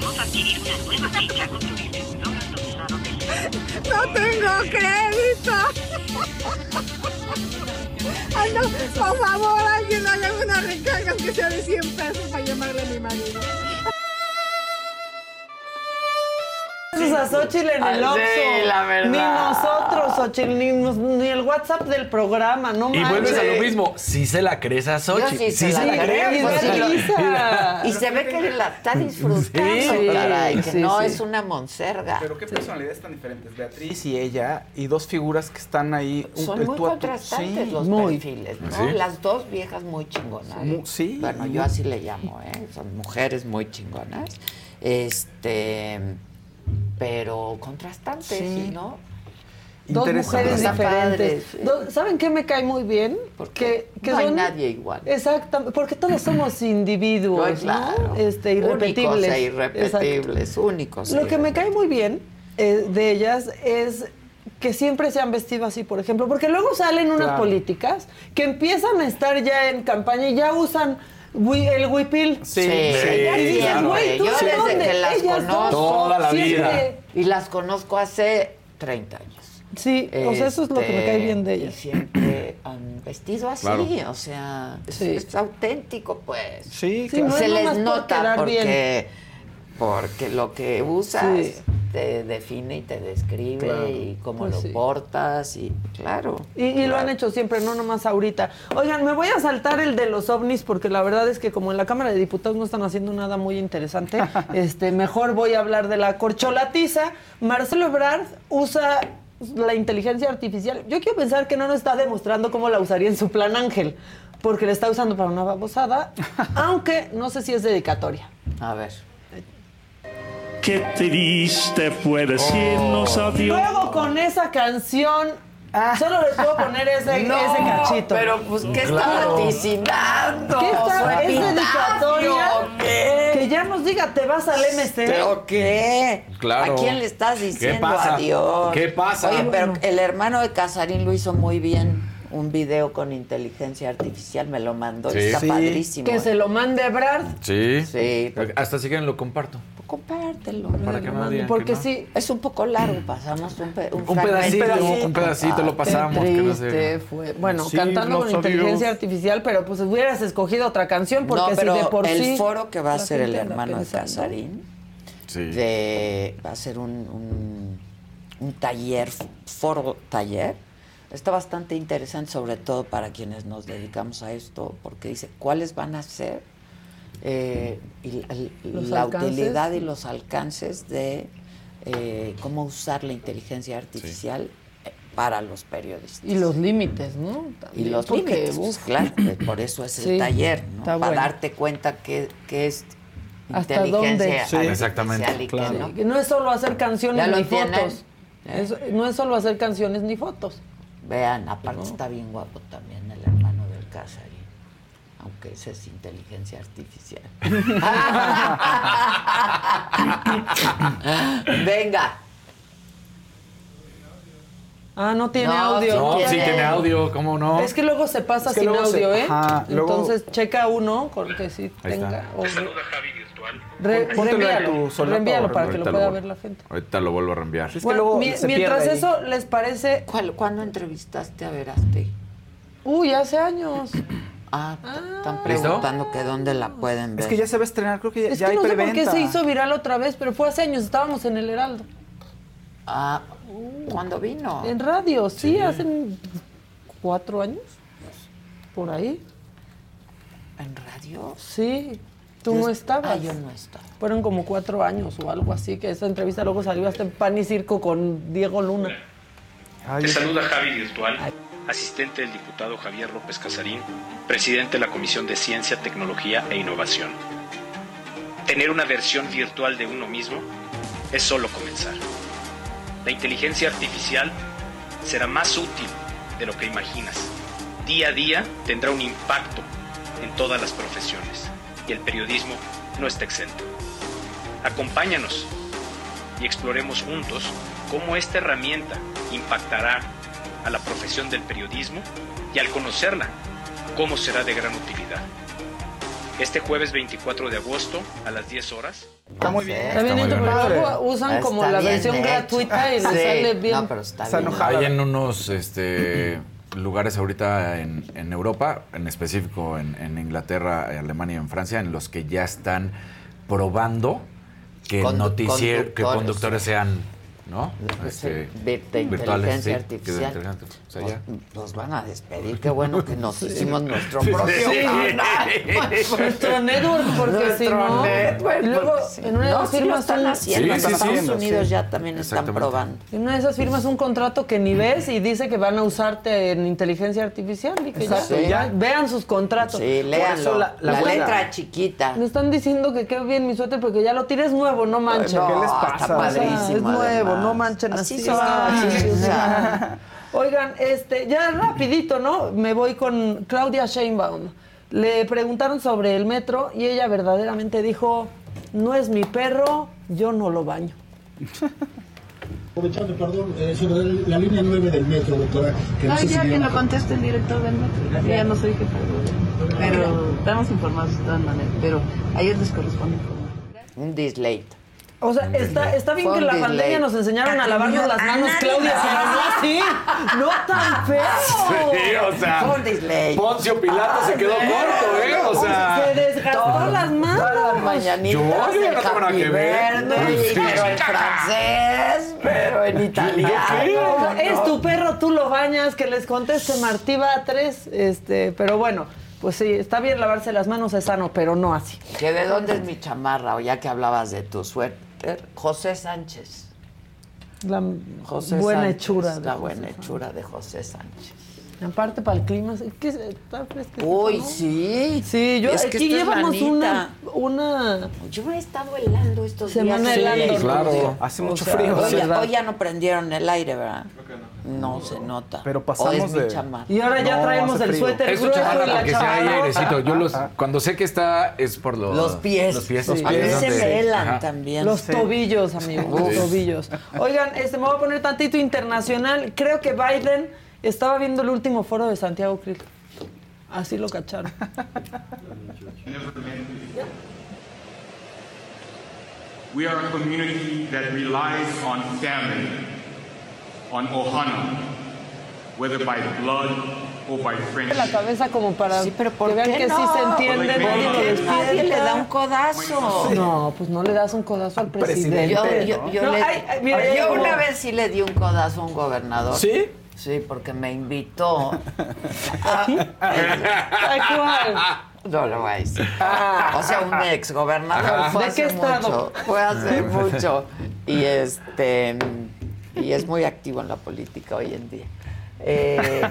No tengo crédito. Ay, no, por favor, alguien hágame una recarga que sea de 100 pesos para llamarle a mi marido. Gracias a Xochitl en el Oxxo. sí, la verdad. Ni nosotros, Xochitl, ni, ni el WhatsApp del programa, no Y vuelves a lo mismo. Si se la crees a Yo Xochitl. sí se la crees, pues, sí. Y se ve que la está disfrutando, Sí, caray, que sí, no sí. es una monserga. Pero qué personalidades tan diferentes. Beatriz y ella, y dos figuras que están ahí. un- Son muy contrastantes Sí. los Muy. perfiles, ¿no? ¿Sí? Las dos viejas muy chingonas. Sí, Bueno, muy. yo así le llamo, ¿eh? Son mujeres muy chingonas. Este, pero contrastantes, Sí. ¿sí, ¿no? Dos mujeres diferentes. ¿Saben qué me cae muy bien? Porque que, que no hay nadie igual. Exactamente, porque todos somos individuos, No, claro. ¿no? Este, irrepetibles. Únicos e irrepetibles, Exacto. únicos. e Lo que me cae muy bien eh, de ellas es que siempre se han vestido así, por ejemplo, porque luego salen unas Claro. políticas que empiezan a estar ya en campaña y ya usan el huipil. Sí, Sí, Y dices, siempre. güey, ¿tú Yo de desde dónde? que las Ellas conozco. Toda la siempre. vida. Y las conozco hace 30 años. Sí, o sea, eso es lo que me cae bien de Y ellas. siempre han vestido así, Claro. o sea, es, Sí. es auténtico, pues. Sí, Sí, no se es les por nota quedar porque, porque lo que usas Sí. Te define y te describe Claro. y cómo Pues lo sí. portas y claro. Y, y lo han hecho siempre, no nomás ahorita. Oigan, me voy a saltar el de los ovnis porque la verdad es que como en la Cámara de Diputados no están haciendo nada muy interesante, este, mejor voy a hablar de la corcholatiza. Marcelo Ebrard usa la inteligencia artificial. Yo quiero pensar que no nos está demostrando cómo la usaría en su plan Ángel, porque la está usando para una babosada, aunque no sé si es dedicatoria. A ver. Qué triste fue decirnos adiós. Luego con esa canción, solo les puedo poner ese, No, ese cachito. pero, pues, ¿qué está Claro. vaticinando? ¿Qué está? ¿Su ¿Es dedicatoria? qué? Que ya nos diga, ¿te vas al MC? ¿Pero qué? Claro. ¿A quién le estás diciendo pasa? adiós? ¿Qué pasa? Oye, pero el hermano de Casarín lo hizo muy bien. Un video con inteligencia artificial me lo mandó. Sí. Está Sí. padrísimo. Que se lo mande Ebrard. Sí. Sí. Hasta si quieren lo comparto. Compártelo. Para que no digan Porque que no. sí. Es un poco largo, pasamos un, pe- un, Un pedacito, un pedacito lo pasamos. Qué que no sé. triste fue. Bueno, Sí, cantando con inteligencia adiós. artificial, pero pues hubieras escogido otra canción porque no, pero si de por el sí. foro que va a ser el hermano de. Casarín Sí. de, va a ser un, un, un taller, foro taller. Está bastante interesante, sobre todo para quienes nos dedicamos a esto, porque dice cuáles van a ser eh, y Los la alcances. utilidad y los alcances de eh, cómo usar la inteligencia artificial eh, para los periodistas. Y los límites, ¿no? Y También, los porque, límites, pues, claro, por eso es Sí, el taller, ¿no? Para bueno. darte cuenta que, que es ¿Hasta inteligencia dónde? Sí. artificial Exactamente, y que Sí, no. no es solo hacer canciones ¿Ya lo ni tienen? fotos. Es- no es solo hacer canciones ni fotos. Vean, aparte está bien guapo también el hermano del Casarín. Aunque ese es inteligencia artificial. Venga. Ah, no tiene No, audio. No, sí tiene- audio, ¿cómo no? Es que luego se pasa Es que sin se- audio, ¿eh? ajá, luego- Entonces checa uno con que sí Ahí está. tenga. o- Saluda Javi virtual. Re- reenvíalo, solapa reenvíalo para que lo pueda lo ver la gente. Ahorita lo vuelvo a reenviar. Es que Bueno, luego mi- se mientras ahí. eso les parece. ¿Cuál- ¿Cuándo entrevistaste a Verástegui? Uy, hace años. Ah, están ¿Listo? preguntando que dónde la pueden ver. Es que ya se va a estrenar, creo que ya, Es ya que hay no sé por preventa. qué se hizo viral otra vez, pero fue hace años. Estábamos en el Heraldo. Ah, ¿cuándo vino? En radio, sí, hace cuatro años. Por ahí. ¿En radio? Sí. Tú Yo no es- estabas. Ah, yo no estaba. Fueron como cuatro años o algo así, que esa entrevista luego salió hasta en Pan y Circo con Diego Luna. Ay, Te saluda Javi virtual, asistente del diputado Javier López Casarín, presidente de la Comisión de Ciencia, Tecnología e Innovación. Tener una versión virtual de uno mismo es solo comenzar. La inteligencia artificial será más útil de lo que imaginas. Día a día tendrá un impacto en todas las profesiones y el periodismo no está exento. Acompáñanos y exploremos juntos cómo esta herramienta impactará a la profesión del periodismo y al conocerla, cómo será de gran utilidad. Este jueves 24 de agosto a las 10 horas. Está muy bien. Está bien muy hecho, bien. luego usan como Está la bien versión hecho. gratuita y Sí, sale bien. No, pero está, Está bien. Hay en unos este, lugares ahorita en, en Europa, en específico en, en Inglaterra, Alemania y en Francia, en los que ya están probando que Condu- noticier- que conductores. conductores sean, ¿no? Pues, Este, de, de virtuales, inteligencia sí, de artificial. inteligencia- o sea, Nos- ya. Nos van a despedir. Qué bueno que nos hicimos nuestro propio Sí. canal. Nuestro network, porque Nuestro si no. network, y luego, en una de no, esas sí firmas están haciendo. Sí, Hasta sí, Estados. Unidos Sí. ya también están probando. En una de esas firmas un contrato que ni ves y dice que van a usarte en inteligencia artificial y que ya, ya vean sus contratos. Sí, léanlo. la- La, letra chiquita. Me están diciendo que quede bien mi suéter porque ya lo tires nuevo, no ¿Qué les está pasa? padrísimo, O sea, es nuevo, no manchen Así. Oigan, este, ya rapidito, ¿no? Me voy con Claudia Sheinbaum. Le preguntaron sobre el metro y ella verdaderamente dijo, no es mi perro, yo no lo baño. Aprovechando, perdón, eh, sobre la línea 9 del metro, doctora. Que no No, sé si ya que vieron- lo conteste el director del metro. Yo ya no soy jefe de Pero estamos informados de todas maneras. Pero a ellos les corresponde informar. Un dislate. O sea, está, está bien que un la pandemia nos enseñaron a lavarnos las manos, Claudia, pero no así. No tan feo. Sí, o sea. Poncio Pilato se quedó corto, ¿eh? O sea. Se desgastó las manos. Todas las mañanitas. Yo, no tengo nada que ver. Pero en francés, pero en italiano. Es tu perro, tú lo bañas, que les conteste Martí va a tres, este, pero bueno, pues sí, está bien lavarse las manos, es sano, pero no así. ¿Que de dónde es mi chamarra? O ya que hablabas de tu José Sánchez. La José buena Sánchez, hechura. de La José buena Sánchez. hechura de José Sánchez. Aparte para el clima, es que está fresquecito, Uy, ¿no? sí. Sí, yo Es que aquí es llevamos una, una Yo me he estado helando estos semana días. helando. Sí, claro. Hace mucho frío, Hoy, ya- verdad. hoy ya no prendieron el aire, ¿verdad? No se nota. Pero pasamos de-. Y ahora ya No, traemos el suéter Es y chamarra la porque si hay airecito. Yo los, cuando sé que está es por los, Los pies. Los pies. Sí. Los A mí pies se me helan Ajá. también. Los Sí. tobillos, amigos, los tobillos. Oigan, este, me voy a poner tantito internacional. Creo que Biden estaba viendo el último foro de Santiago Krill. Así lo cacharon. We are a community that relies on family, on Ohana, whether by blood or by la friendship. cabeza como para Sí, pero ¿por que vean qué que no? sí se entiende. Porque nadie le da un codazo. No, pues no le das un codazo al presidente. Yo, yo- yo No, le- ay, mira, yo como- una vez sí le di un codazo a un gobernador. ¿Sí? Sí, porque me invitó. Ay, ¿cuál? No lo voy a decir. O sea, un ex gobernador. Fue ¿De qué hace estado? mucho. Fue hace mucho. Y este y es muy activo en la política hoy en día. Eh,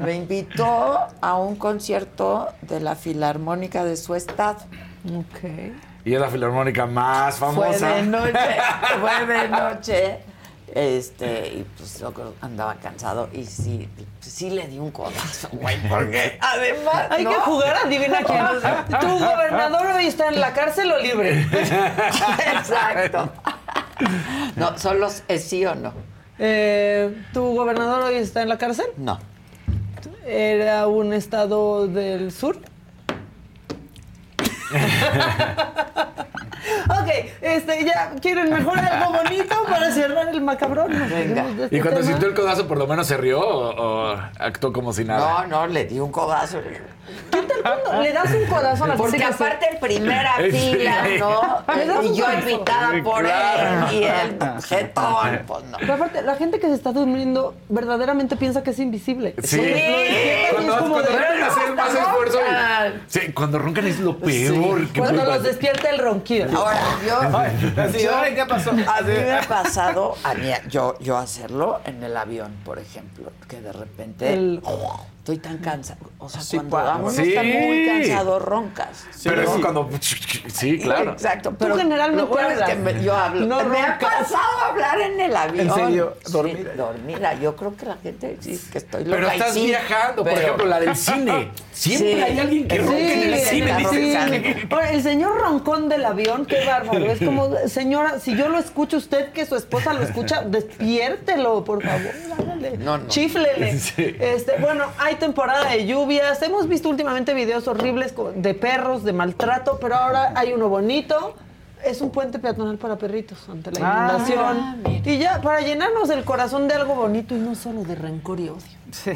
me invitó a un concierto de la Filarmónica de su estado. Ok. Y es la filarmónica más Fue famosa. de noche, fue de noche. Este, y pues yo creo que andaba cansado y sí, sí le di un codazo, güey, porque además. Hay ¿no? que jugar, adivina quién. ¿Tu gobernador hoy está en la cárcel o libre? Exacto. No, solo es sí o no. Eh, ¿Tu gobernador hoy está en la cárcel? No. ¿Era un estado del sur? Ok, este, ya quieren mejor algo bonito para cerrar el macabrón. Venga. este Y cuando tema. sintió el codazo, por lo menos se rió o, o actuó como si nada. No, no, le di un codazo. Cuando le das un codazo a la Porque se- aparte en primera fila, ¿no? Le das un Y yo invitada por él y el jetón, pues no. Pero aparte, la gente que se está durmiendo verdaderamente piensa que es invisible. Sí. Cuando, es como cuando de- roncan hacer más esfuerzo. y- Sí, cuando roncan es lo peor que Cuando los pasar. despierta el ronquido. Ahora, yo, Así, yo- "Ay, ¿qué pasó?" A mí me ha pasado, a mí, yo, yo hacerlo en el avión, por ejemplo, que de repente El- estoy tan cansado. O sea, Sí, cuando pa- uno Sí. está muy cansado, roncas. Pero Sí. es cuando. Sí, claro. Exacto, pero generalmente lo bueno es hablas. que me- yo hablo. No me ha pasado hablar en el avión. ¿En serio? Sí, ¿Dormida? dormida. Yo creo que la gente sí que estoy loca. Pero estás sí, viajando, por pero- ejemplo, la del cine. Siempre Sí. hay alguien que ronca en el cine. roncando. Ahora, el señor roncón del avión, qué bárbaro. Es como, señora, si yo lo escucho, usted que su esposa lo escucha, despiértelo, por favor. No, no. Chíflele. Sí. Este, bueno, hay temporada de lluvias. Hemos visto últimamente videos horribles de perros, de maltrato, pero ahora hay uno bonito. Es un puente peatonal para perritos ante la Ah, inundación. y ya, para llenarnos el corazón de algo bonito y no solo de rencor y odio. Sí.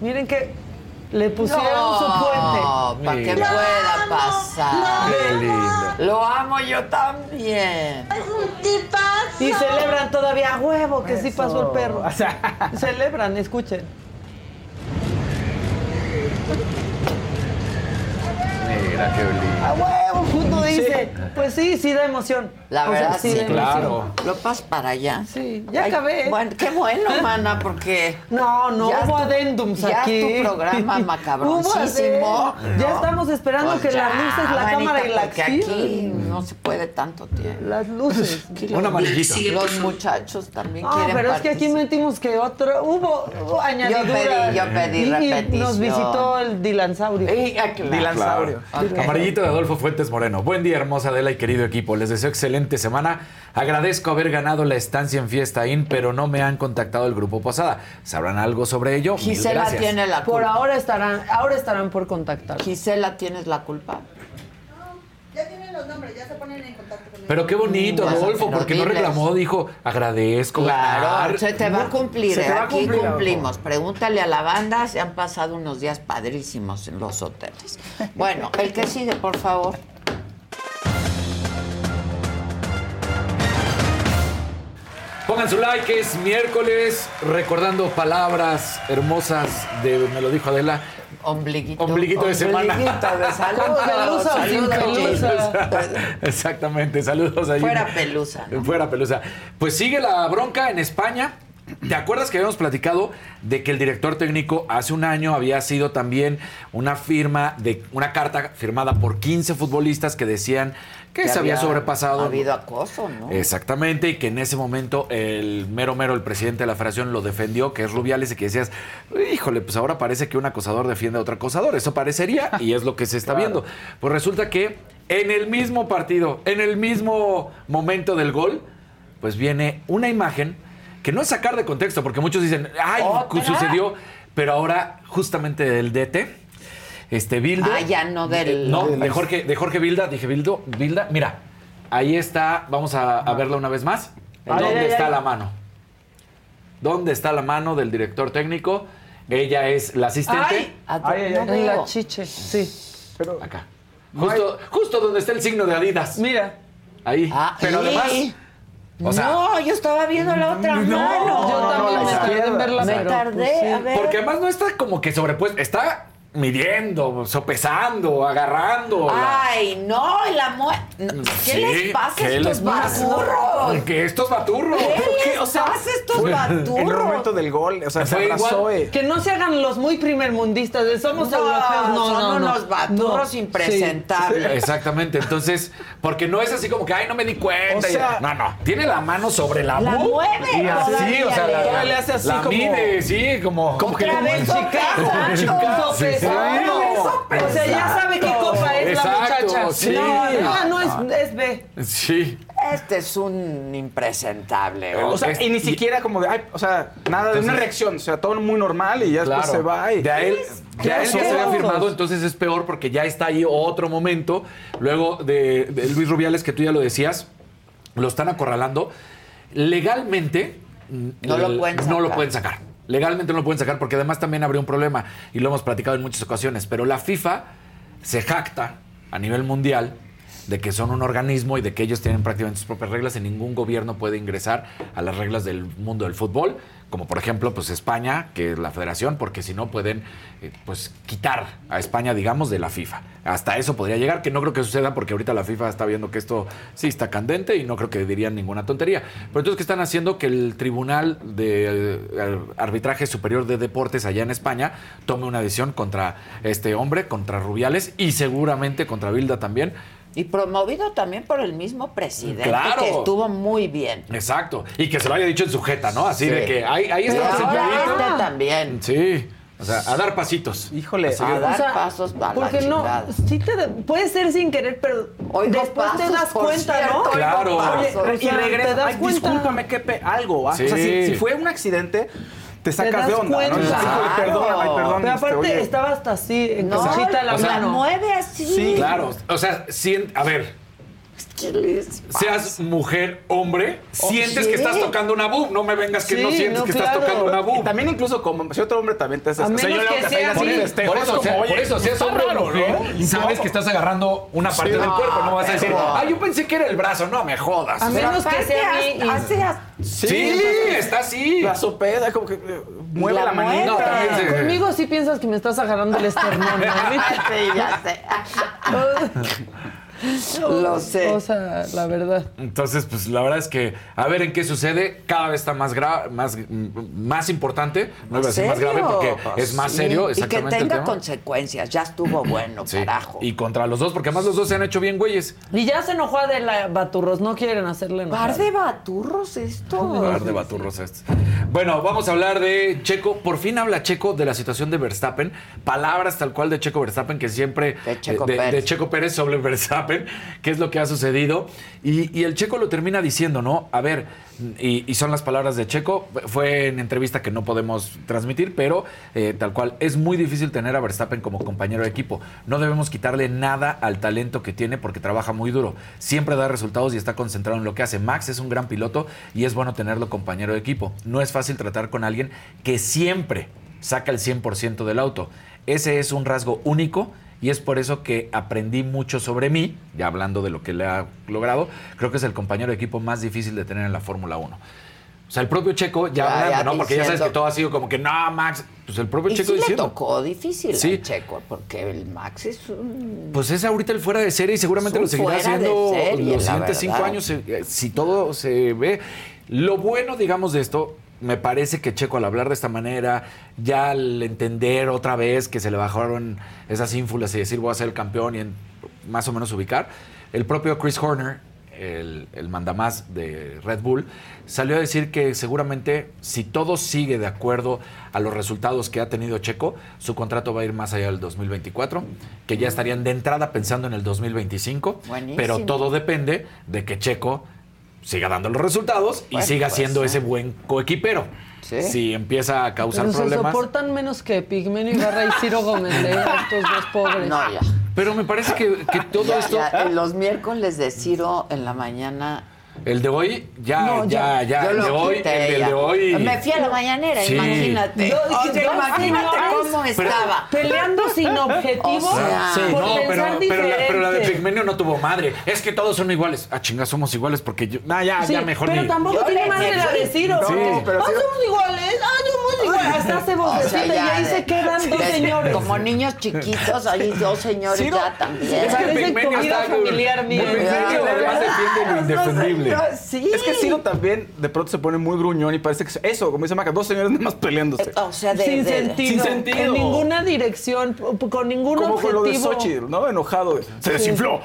Miren que le pusieron No, su puente. para que Mira. pueda pasar. Qué lindo. Lo amo yo también. Y celebran todavía a huevo que sí pasó el perro. O sea, Celebran, escuchen. Mira qué lindo. A huevo, justo dice. Pues sí, sí da emoción. La O sea, verdad, sí, emoción. claro. Lo pasas para allá. Sí, ya Ay, acabé. Bueno, qué bueno, mana, porque. No, no Ya hubo tu- adendums ya aquí. tu programa Hubo macabroncísimo. adendums. Ya ¿no? estamos esperando Pues que ya, las luces, la manita, cámara y la acción. aquí no se puede tanto tiempo. Las luces. Un amarillito. Los muchachos también No, quieren pero es que aquí metimos que otro, hubo, añadiduras. pedí- yo pedí y, nos visitó el dilansaurio. Sí, ah, claro. Dilansaurio. Amarillito de Adolfo Fuentes Moreno. Buen día, hermosa Adela y querido equipo. Les deseo excelente semana. Agradezco haber ganado la estancia en Fiesta In, pero no me han contactado el grupo Posada. ¿Sabrán algo sobre ello? Gisela tiene la Por culpa. ahora estarán, ahora estarán por contactar. Gisela, ¿tienes la culpa? los nombres, ya se ponen en contacto con Pero qué bonito, Bueno, Adolfo, pero porque no diles. reclamó, dijo, agradezco Claro, ganar. se te va a cumplir, Se te va a aquí cumplir, cumplimos. Pregúntale a la banda, se han pasado unos días padrísimos en los hoteles. Bueno, el que sigue, por favor. Pongan su like, es miércoles, recordando palabras hermosas de, me lo dijo Adela, Ombliguito. ombliguito de semana. Ombliguito de saludos. ¿Con pelusa Saludos. pelusa? Exactamente, saludos ahí. Fuera pelusa. ¿no? Fuera pelusa. Pues sigue la bronca en España. ¿Te acuerdas que habíamos platicado de que el director técnico hace un año había sido también una firma de una carta firmada por 15 futbolistas que decían que, se había, sobrepasado? Ha habido acoso, ¿no? Exactamente, y que en ese momento el mero mero, el presidente de la federación, lo defendió, que es Rubiales, y que decías, híjole, pues ahora parece que un acosador defiende a otro acosador. Eso parecería, y es lo que se está viendo. Pues resulta que en el mismo partido, en el mismo momento del gol, pues viene una imagen que no es sacar de contexto, porque muchos dicen, ay, ¿Otra? sucedió, pero ahora justamente del DT. Este Bildo. Ah, ya no del- No, del- de Jorge, de Jorge Bilda. Dije, Bildo, Bilda, mira, ahí está, vamos a, a verla una vez más. Ay, ¿Dónde ay, está ay. la mano? ¿Dónde está la mano del director técnico? Ella es la asistente. Ay, Ay, ay, no. En la chiche, sí. Pero Acá. Justo, justo donde está el signo de Adidas. Mira. Ahí. Ah, Pero además. O sea, no, yo estaba viendo la otra no, mano. Yo también me tardé en verla, Me pero, tardé, pues, sí. a ver. Porque además no está como que sobrepuesto, está midiendo, sopesando, agarrando. la- Ay, no, la muerte. ¿Qué Sí, les pasa a ¿qué estos les baturros? Que estos baturros. ¿Qué les O sea, pasa a estos En el baturros? momento del gol, o sea, se abrazó. eh, Que no se hagan los muy primermundistas de somos No, europeos. No, son no, no. unos baturros No, impresentables. Exactamente, entonces, porque no es así como que, ay, no me di cuenta. O sea- y- no, no, tiene la mano sobre la La bu- mueve Y así, o sea, la, le- la- le hace así la como- mide, sí, como... como que le- O sea, ya sabe qué copa es Exacto, la muchacha. sí. No, ah, no, es, es B. Sí. Este es un impresentable. O sea, Es- y ni y- siquiera como de, ay, o sea, nada de una reacción, o sea, todo muy normal y ya Claro. después se va y... De a él, de a él ya se había firmado, entonces es peor porque ya está ahí otro momento. Luego de, de Luis Rubiales, que tú ya lo decías, lo están acorralando. Legalmente. No lo pueden No sacar. lo pueden sacar. Legalmente no lo pueden sacar porque además también habría un problema y lo hemos platicado en muchas ocasiones. Pero la FIFA se jacta a nivel mundial de que son un organismo y de que ellos tienen prácticamente sus propias reglas y ningún gobierno puede ingresar a las reglas del mundo del fútbol, como por ejemplo pues España, que es la federación, porque si no pueden eh, pues quitar a España, digamos, de la FIFA. Hasta eso podría llegar, que no creo que suceda porque ahorita la FIFA está viendo que esto sí está candente y no creo que dirían ninguna tontería. Pero entonces, ¿qué están haciendo? Que el Tribunal de eh, Arbitraje Superior de Deportes allá en España tome una decisión contra este hombre, contra Rubiales y seguramente contra Bilda también. Y promovido también por el mismo presidente, Claro. que estuvo muy bien. Exacto. Y que se lo haya dicho en su jeta, ¿no? Así Sí. de que ahí, ahí está este también. Sí. O sea, a dar pasitos. Híjole, A que- dar O sea, pasos a la Porque no, sí te de- puede ser sin querer, pero Oigo después te das cuenta, cierto, ¿no? Claro. Oye, y regresa, te das ay, cuenta. discúlpame, Kepe, algo. ¿ah? Sí. O sea, si, si fue un accidente, te sacas de onda, ¿no? cuenta. Dices, híjole, Claro. perdóname, perdón. Pero este, aparte oye, estaba hasta así, en No, la o sea, mano. mueve así. Sí. Claro. O sea, sien- a ver. Seas mujer, hombre, sientes sí. que estás tocando una boob. No me vengas que no sientes no, que estás tocando una Y boob. también incluso como si otro hombre también te hace A o sea, menos yo que le hago sea así, Por es eso, como, por eso, si es hombre o mujer, ¿no? sabes que estás agarrando una parte Sí. del cuerpo. No vas a decir, ah, yo pensé que era el brazo. No me jodas. A menos que sea Sí, está así. La sopeda, como que eh, mueve La la, manita. No, Conmigo sí piensas que me estás agarrando el esternón, ¿no? Sí, ya sé. Lo sé. O sea, la verdad. Entonces, pues la verdad es que a ver en qué sucede, cada vez está más grave, más, más importante, no iba a decir más grave porque es más Sí, serio, Y que el tenga tema. consecuencias. Ya estuvo bueno, Sí. carajo. Y contra los dos, porque además los dos se han hecho bien güeyes. Y ya se enojó de la Baturros, no quieren hacerle nada. Par de baturros esto. Par de baturros estos. Bueno, vamos a hablar de Checo. Por fin habla Checo de la situación de Verstappen. Palabras tal cual de Checo Verstappen, que siempre. De Checo de, Pérez. de Checo Pérez sobre Verstappen. Verstappen, qué es lo que ha sucedido. Y, el Checo lo termina diciendo, ¿no? A ver, y, y son las palabras de Checo, fue en entrevista que no podemos transmitir, pero eh, tal cual, es muy difícil tener a Verstappen como compañero de equipo. No debemos quitarle nada al talento que tiene porque trabaja muy duro. Siempre da resultados y está concentrado en lo que hace. Max es un gran piloto y es bueno tenerlo compañero de equipo. No es fácil tratar con alguien que siempre saca el 100% del auto. Ese es un rasgo único y es por eso que aprendí mucho sobre mí, ya hablando de lo que le ha logrado, creo que es el compañero de equipo más difícil de tener en la Fórmula 1. O sea, el propio Checo, ya, Ya, hablando, ya ¿no? Porque ya sabes que todo ha sido como que, no, Max, pues el propio Y Checo sí le diciendo. tocó difícil Sí. al Checo, porque el Max es un... Pues es ahorita el fuera de serie y seguramente lo seguirá haciendo serie, los siguientes cinco años eh, si todo se ve. Lo bueno, digamos, de esto, me parece que Checo al hablar de esta manera, ya al entender otra vez que se le bajaron esas ínfulas y decir voy a ser el campeón y en- más o menos ubicar, el propio Chris Horner, el, el mandamás de Red Bull, salió a decir que seguramente si todo sigue de acuerdo a los resultados que ha tenido Checo, su contrato va a ir más allá del 2024, que ya estarían de entrada pensando en el 2025, Buenísimo. pero todo depende de que Checo siga dando los resultados y Bueno, siga pues, siendo sí. ese buen coequipero. Si empieza a causar Pero se problemas. soportan menos que Pigmenio Ibarra y Ciro Gómez, de estos dos pobres. No, ya. Pero me parece que, que todo Ya, esto. ya, los miércoles de Ciro en la mañana. El de hoy, ya, No, ya, ya. Yo el lo de hoy, quité el, ya. de hoy. Me fui a la mañanera, Sí. imagínate. Dos- O sea, dos imagínate cómo estaba. Peleando sin objetivo. O sea, Sí, por no, pero, pensar pero, la, pero la de. Pigmenio no tuvo madre. Es que todos son iguales. Ah, chinga, somos iguales porque yo. Nah, ya, Sí, ya mejor pero ni. tampoco Yo tiene madre la de Ciro. no, porque, pero ah, somos iguales, ah, somos iguales. Hasta hace vocecita y ahí se quedan dos señores. Como niños chiquitos, hay dos señores ya también. Es que Pigmenio está- familiar, mira. Pigmenio además defiende lo indefendible. Sí. Es que Ciro también de pronto se pone muy gruñón y parece que eso, como dice Maca, dos señores nada más peleándose. O sea, de, sin de- sentido. Sin sentido. En ninguna dirección, con ningún Como con lo de objetivo. Xochitl, ¿no? Enojado. Se desinfló.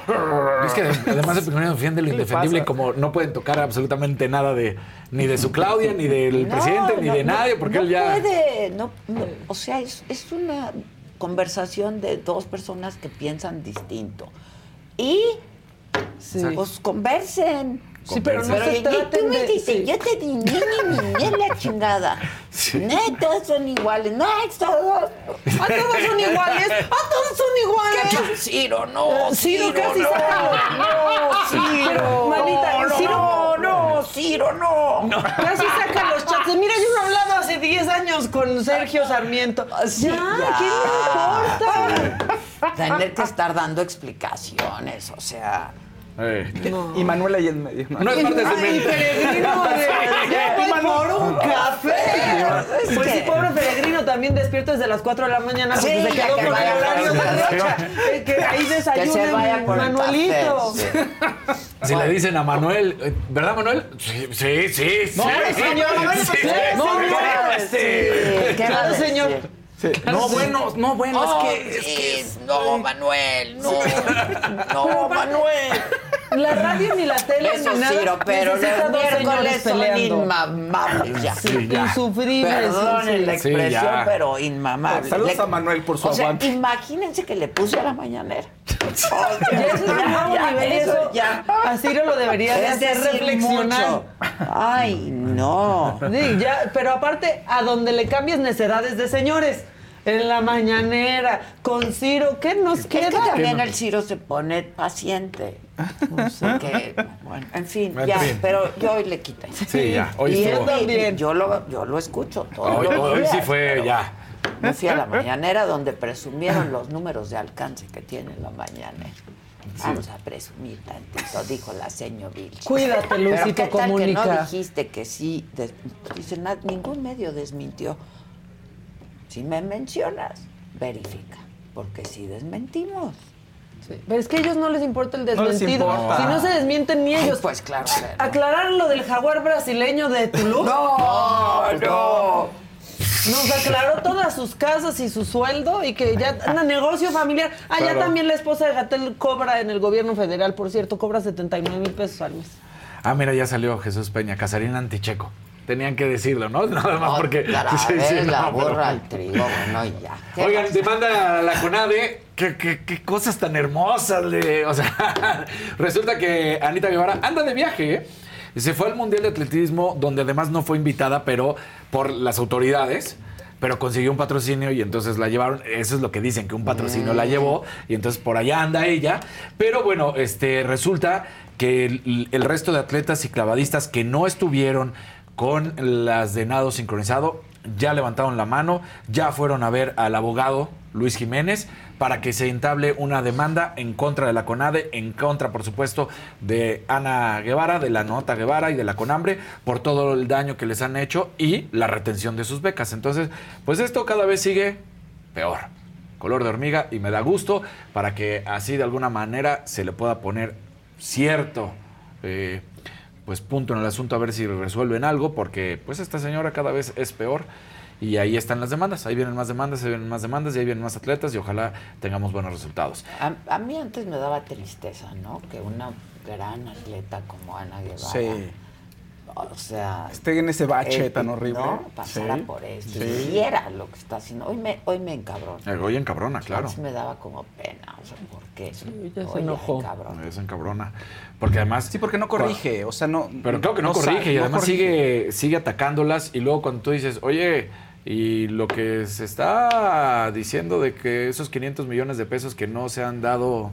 Es que además el Pigmenio defiende lo ¿Qué le indefendible como no pueden tocar absolutamente nada de ni de su Claudia, ni del No, presidente, ni no, de no, nadie, porque no él ya. puede, no, no, o sea, es, es una conversación de dos personas que piensan distinto. Y pues conversen. Sí, pero no se y- y traten tú me de- dices, sí. yo te di ni, ni, ni, la chingada. No, todos son iguales. No, todos. A todos son iguales, a todos son iguales. ¿Qué? Ciro, no. Ciro casi no, saca- No, Ciro. Pero, manita, no, Ciro- no, no, Ciro, no. Casi saca los chats. Mira, yo no he hablado hace 10 años con Sergio Sarmiento. Sí, ya, ya. ¿qué le importa? Tener que estar dando explicaciones, o sea. Eh, Y Manuel ahí en medio. No es parte de ese Ay, medio. peregrino, de- por un café. Es Pues sí, pobre peregrino también despierto desde las 4 de la mañana Sí, se quedó que con el horario de. Eh, ahí el Manuelito. Si le dicen a Manuel, eh, ¿verdad, Manuel? Sí, sí, sí. No, sí, señor, sí, sí, sí, no, sí, no, sí. ¿Qué va a Claro, decir? No, bueno, no, bueno, Oh, es que. Es que sí, no, Manuel, no. No, Manuel. La radio ni la tele Eso, ni nada. Ciro, pero los miércoles son inmamables ya. Sí, ya. Insufribles. Perdonen la expresión, pero inmamable. Saludos a Manuel por su o sea, aguante. imagínense que le puse a la mañanera. O sea, Ya eso es un nuevo ya, nivel eso eso ya. a Ciro lo debería de Es hacer reflexionar. mucho. Ay, no. Sí, ya, pero aparte, a donde le cambies necedades de señores. En la mañanera, con Ciro, ¿qué nos Es que queda? también el Ciro se pone paciente. Porque, bueno, en fin, ya, pero yo hoy le quité. Sí, ya. Hoy y él también. Yo lo, yo lo escucho todos Hoy, los hoy días, sí fue pero ya. Me fui a la mañanera donde presumieron los números de alcance que tiene la mañanera. Vamos a presumir tantito, dijo la señor Vilch. Cuídate, Pero Luisito ¿qué tal que no dijiste que sí? dice, "Na- ningún medio desmintió. Si me mencionas, verifica, porque si desmentimos. Pero es que a ellos no les importa el No desmentido. importa. si no se desmienten ni ellos. Pues claro no. Aclarar lo del jaguar brasileño de Tulum. No, no. Nos aclaró todas sus casas y su sueldo y que ya anda negocio familiar. Ah, ya también la esposa de Gatel cobra en el gobierno federal, por cierto, cobra 79 mil pesos al mes. Ah, mira, ya salió Jesús Peña, Casarín Anticheco. Tenían que decirlo, ¿no? Nada más porque... Sí, sí, la pero- burra al trigo, bueno, y ya. ¿Qué Oigan, pasa? demanda a la CONADE. ¿Qué, qué, qué cosas tan hermosas. le- o sea, resulta que Anita Guevara anda de viaje. ¿eh? Se fue al Mundial de Atletismo, donde además no fue invitada, pero por las autoridades. Pero consiguió un patrocinio y entonces la llevaron. Eso es lo que dicen, que un patrocinio la llevó. Y entonces por allá anda ella. Pero bueno, este resulta que el, el resto de atletas y clavadistas que no estuvieron con las de nado sincronizado ya levantaron la mano, ya fueron a ver al abogado Luis Jiménez para que se entable una demanda en contra de la CONADE, en contra, por supuesto, de Ana Guevara, de la Nota Guevara y de la CONAMBRE, por todo el daño que les han hecho y la retención de sus becas. Entonces, pues esto cada vez sigue peor. Color de hormiga y me da gusto para que así de alguna manera se le pueda poner cierto eh, pues punto en el asunto a ver si resuelven algo porque pues esta señora cada vez es peor y ahí están las demandas, ahí vienen más demandas, ahí vienen más demandas y ahí vienen más atletas y ojalá tengamos buenos resultados. A, a mí antes me daba tristeza, ¿no? Que una gran atleta como Ana Guevara. Sí. O sea. Esté en ese bache eh, tan horrible. No, pasara Sí. por esto. Sí. Y lo que está haciendo. Hoy me, hoy me encabrona. Eh, Hoy encabrona, claro. Antes me daba como pena. O sea, ¿por qué? ya se Hoy enojó. encabrona. Es encabrona. Porque además... Sí, porque no corrige, o sea, no... Pero claro que no, corrige y no además corrige. sigue, sigue atacándolas y luego cuando tú dices, oye, y lo que se está diciendo de que esos 500 millones de pesos que no se han dado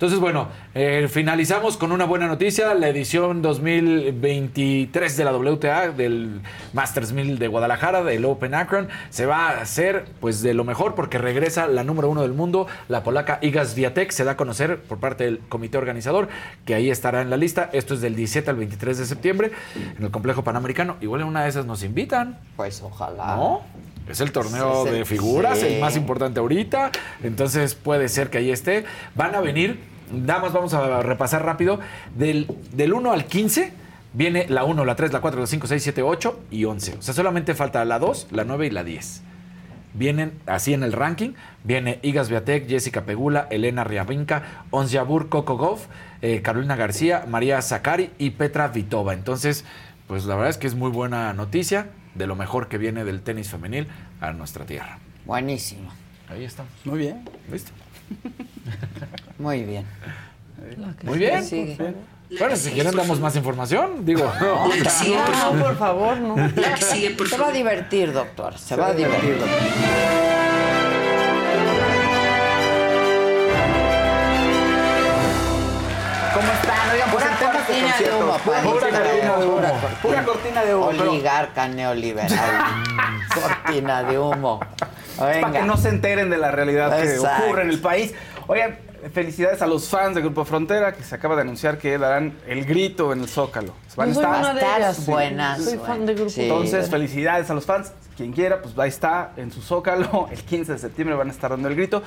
Entonces, bueno, eh, finalizamos con una buena noticia. La edición 2023 de la WTA, del Masters 1000 de Guadalajara, del Open Akron, se va a hacer pues de lo mejor porque regresa la número uno del mundo, la polaca Iga Swiatek. Se da a conocer por parte del comité organizador que ahí estará en la lista. Esto es del 17 al 23 de septiembre en el complejo panamericano. Igual en una de esas nos invitan. Pues ojalá. ¿No? Es el torneo Sí, de figuras, sí. el más importante ahorita. Entonces puede ser que ahí esté. Van a venir, nada más vamos a repasar rápido. Del, del 1 al 15 viene la 1, la 3, la 4, la 5, 6, 7, 8 y 11. O sea, solamente falta la 2, la 9 y la 10. Vienen así en el ranking. Viene Igas Viatek, Jessica Pegula, Elena Riabinka, Ons Jabur, Coco Goff, eh, Carolina García, María Zakari y Petra Vitova. Entonces, pues la verdad es que es muy buena noticia de lo mejor que viene del tenis femenil a nuestra tierra. Buenísimo. Ahí estamos. Muy bien. ¿Listo? Muy bien. Muy bien. Sigue. Bueno, si quieren damos más información, digo. No, no. no, no, por favor, no. La que sigue, por Se va a divertir, doctor. Se, Se va a va a divertir. ¿Cómo están? Oigan, pues Pura cortina de humo, Pura cortina de humo. pura cortina de humo. Oligarca neoliberal. cortina de humo. Para que no se enteren de la realidad que ocurre en el país. Oigan, felicidades a los fans de Grupo Frontera que se acaba de anunciar que darán el grito en el Zócalo. Van a estar. Sí. buenas. Soy fan de Grupo Sí. Entonces, felicidades a los fans. Quien quiera, pues ahí está en su Zócalo. El 15 de septiembre van a estar dando el grito.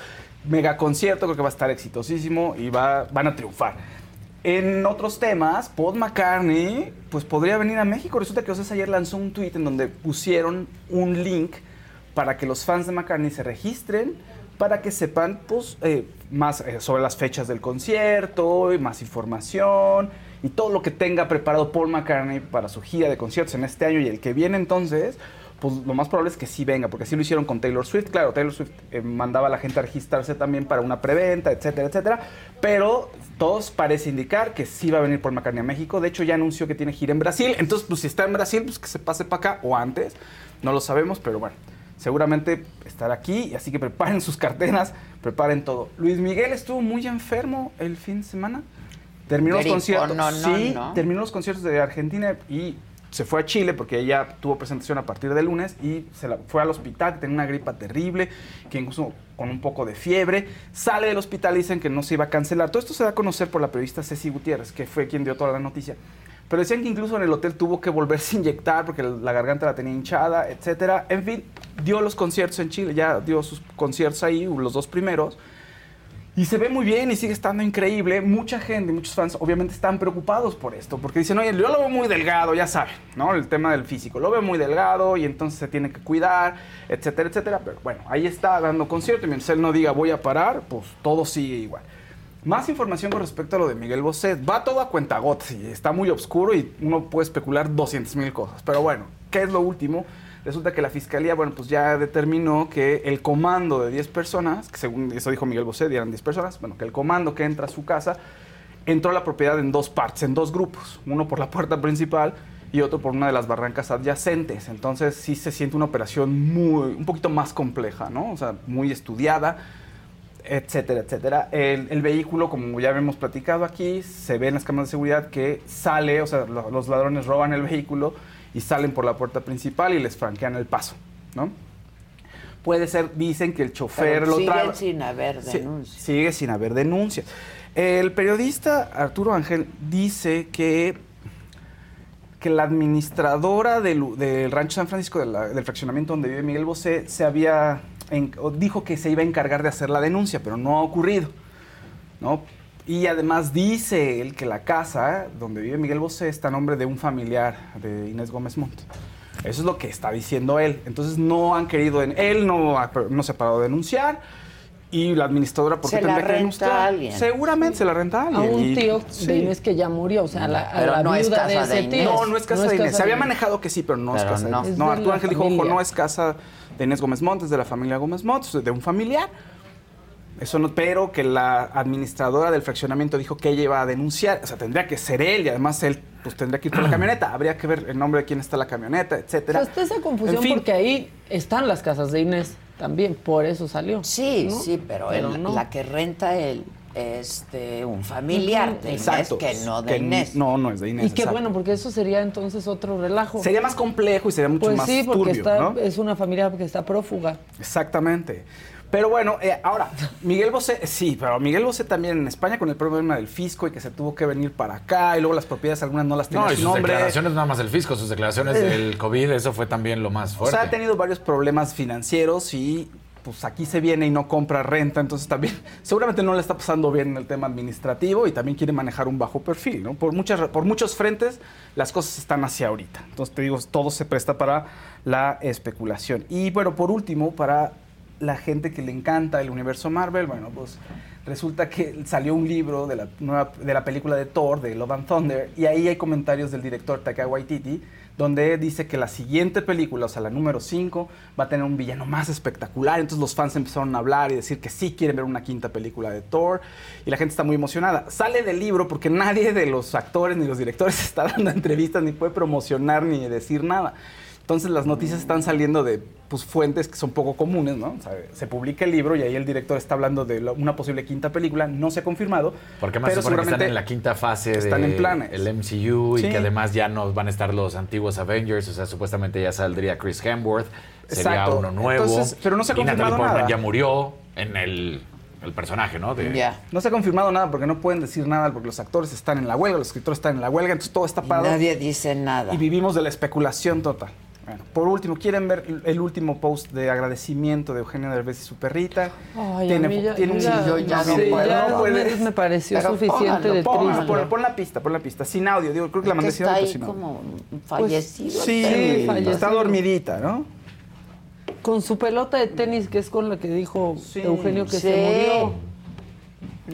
Mega concierto, creo que va a estar exitosísimo y va, van a triunfar. En otros temas, Paul McCartney pues podría venir a México. Resulta que Ocesa ayer lanzó un tweet en donde pusieron un link para que los fans de McCartney se registren para que sepan pues, eh, más eh, sobre las fechas del concierto y más información y todo lo que tenga preparado Paul McCartney para su gira de conciertos en este año y el que viene entonces, pues lo más probable es que sí venga, porque así lo hicieron con Taylor Swift. Claro, Taylor Swift eh, mandaba a la gente a registrarse también para una preventa, etcétera, etcétera. Pero todos parece indicar que sí va a venir Paul McCartney a México. De hecho, ya anunció que tiene gira en Brasil. Entonces, pues si está en Brasil, pues que se pase para acá o antes. No lo sabemos, pero bueno. Seguramente estará aquí, así que preparen sus carteras, preparen todo. Luis Miguel estuvo muy enfermo el fin de semana. Terminó los conciertos. no, no, sí, no. terminó los conciertos de Argentina y se fue a Chile porque ella tuvo presentación a partir del lunes y se la, fue al hospital, tenía una gripa terrible, que incluso con un poco de fiebre. Sale del hospital y dicen que no se iba a cancelar. Todo esto se da a conocer por la periodista Ceci Gutiérrez, que fue quien dio toda la noticia. Pero decían que incluso en el hotel tuvo que volverse a inyectar porque la garganta la tenía hinchada, etcétera. En fin, dio los conciertos en Chile, ya dio sus conciertos ahí, los dos primeros. Y se ve muy bien y sigue estando increíble. Mucha gente, muchos fans, obviamente están preocupados por esto, porque dicen, oye, yo lo veo muy delgado, ya saben, ¿no? El tema del físico, lo veo muy delgado y entonces se tiene que cuidar, etcétera, etcétera. Pero bueno, ahí está dando concierto y mientras él no diga voy a parar, pues todo sigue igual. Más información con respecto a lo de Miguel Bosé. Va todo a cuentagotas y está muy oscuro y uno puede especular 200 mil cosas. Pero bueno, ¿qué es lo último? Resulta que la fiscalía, bueno, pues ya determinó que el comando de 10 personas, según eso dijo Miguel Bosé, eran 10 personas, bueno, que el comando que entra a su casa entró a la propiedad en dos partes, en dos grupos. Uno por la puerta principal y otro por una de las barrancas adyacentes. Entonces sí se siente una operación muy, un poquito más compleja, ¿no? O sea, muy estudiada etcétera, etcétera. El, el vehículo, como ya hemos platicado aquí, se ve en las cámaras de seguridad que sale, o sea, lo- los ladrones roban el vehículo y salen por la puerta principal y les franquean el paso, ¿no? Puede ser, dicen que el chofer Pero lo trae. sin haber denuncias. sigue sin haber denuncias. El periodista Arturo Ángel dice que, que la administradora del, del Rancho San Francisco, de la- del fraccionamiento donde vive Miguel Bosé, se había en- o dijo que se iba a encargar de hacer la denuncia, pero no ha ocurrido. ¿no? Y además dice él que la casa donde vive Miguel Bosé está a nombre de un familiar de Inés Gómez Montt. Eso es lo que está diciendo él. Entonces no han querido, en, él no, ha- no se ha parado de denunciar y la administradora, ¿por qué Se la tendría que renta denunciar? a alguien. Seguramente se la renta a A alguien. un y- tío sí. de Inés que ya murió, o sea, a la, a la no es viuda casa de ese Inés. tío. No, no es casa de Inés. Se había manejado que sí, pero no es casa no. de Inés. Es No, de Arturo la Ángel dijo, ojo, no es casa de Inés Gómez Montt, es de la familia Gómez Montt, es de un familiar. Eso no, pero que la administradora del fraccionamiento dijo que ella iba a denunciar, o sea, tendría que ser él y además él pues tendría que ir por la camioneta, habría que ver el nombre de quién está la camioneta, O etcétera. sea, está esa confusión En fin. porque ahí están las casas de Inés también, por eso salió. Sí, ¿no? sí, pero, él- no. la que renta él es de un familiar de Inés, Exacto. que no de Que Inés. No, no es de Inés. Y qué bueno, porque eso sería entonces otro relajo. Sería más complejo y sería mucho pues más sí, porque turbio, está, ¿no? es una familia que está prófuga. Exactamente. Pero bueno, eh, ahora, Miguel Bosé, sí, pero Miguel Bosé también en España con el problema del fisco y que se tuvo que venir para acá y luego las propiedades algunas no las tenía No, y su sus nombre. declaraciones nada más el fisco, sus declaraciones del COVID, eso fue también lo más O fuerte. sea, ha tenido varios problemas financieros y pues aquí se viene y no compra renta, entonces también seguramente no le está pasando bien en el tema administrativo y también quiere manejar un bajo perfil, ¿no? Por, muchas, por muchos frentes las cosas están hacia ahorita. Entonces te digo, todo se presta para la especulación. Y bueno, por último, para la gente que le encanta el universo Marvel, bueno, pues resulta que salió un libro de la, de la película de Thor, de Love and Thunder, y ahí hay comentarios del director Taika Waititi, donde dice que la siguiente película, o sea, la número 5, va a tener un villano más espectacular. Entonces los fans empezaron a hablar y decir que sí quieren ver una quinta película de Thor, y la gente está muy emocionada. Sale del libro porque nadie de los actores ni los directores está dando entrevistas, ni puede promocionar, ni decir nada. Entonces las noticias están saliendo de pues, fuentes que son poco comunes, ¿no? O sea, se publica el libro y ahí el director está hablando de la- una posible quinta película, no se ha confirmado. Porque más se pero supone que están seguramente en la quinta fase están de en planes. el MCU Sí. y que además ya no van a estar los antiguos Avengers, o sea, supuestamente ya saldría Chris Hemsworth, sería Exacto. uno nuevo. Entonces, pero no se ha y Natalie confirmado Portman nada. ya murió en el, el personaje, ¿no? De, No se ha confirmado nada porque no pueden decir nada porque los actores están en la huelga, los escritores están en la huelga, entonces todo está parado. Nadie dice nada. Y vivimos de la especulación total. Bueno, por último, ¿quieren ver el- último post de agradecimiento de Eugenio Derbez y su perrita? Ay, tiene ya- tiene un ya- sillón, ya no no puedo. no ya puede. me- me pareció Pero suficiente póngalo, de póngalo, triste. Pon, pon la pista, pon la pista, sin audio. Digo, creo que la mandé sin está audio, ahí sin audio. como fallecido. Sí, Sí, fallecido. está dormidita, ¿no? Con su pelota de tenis, que es con la que dijo Eugenio que Sí. se murió.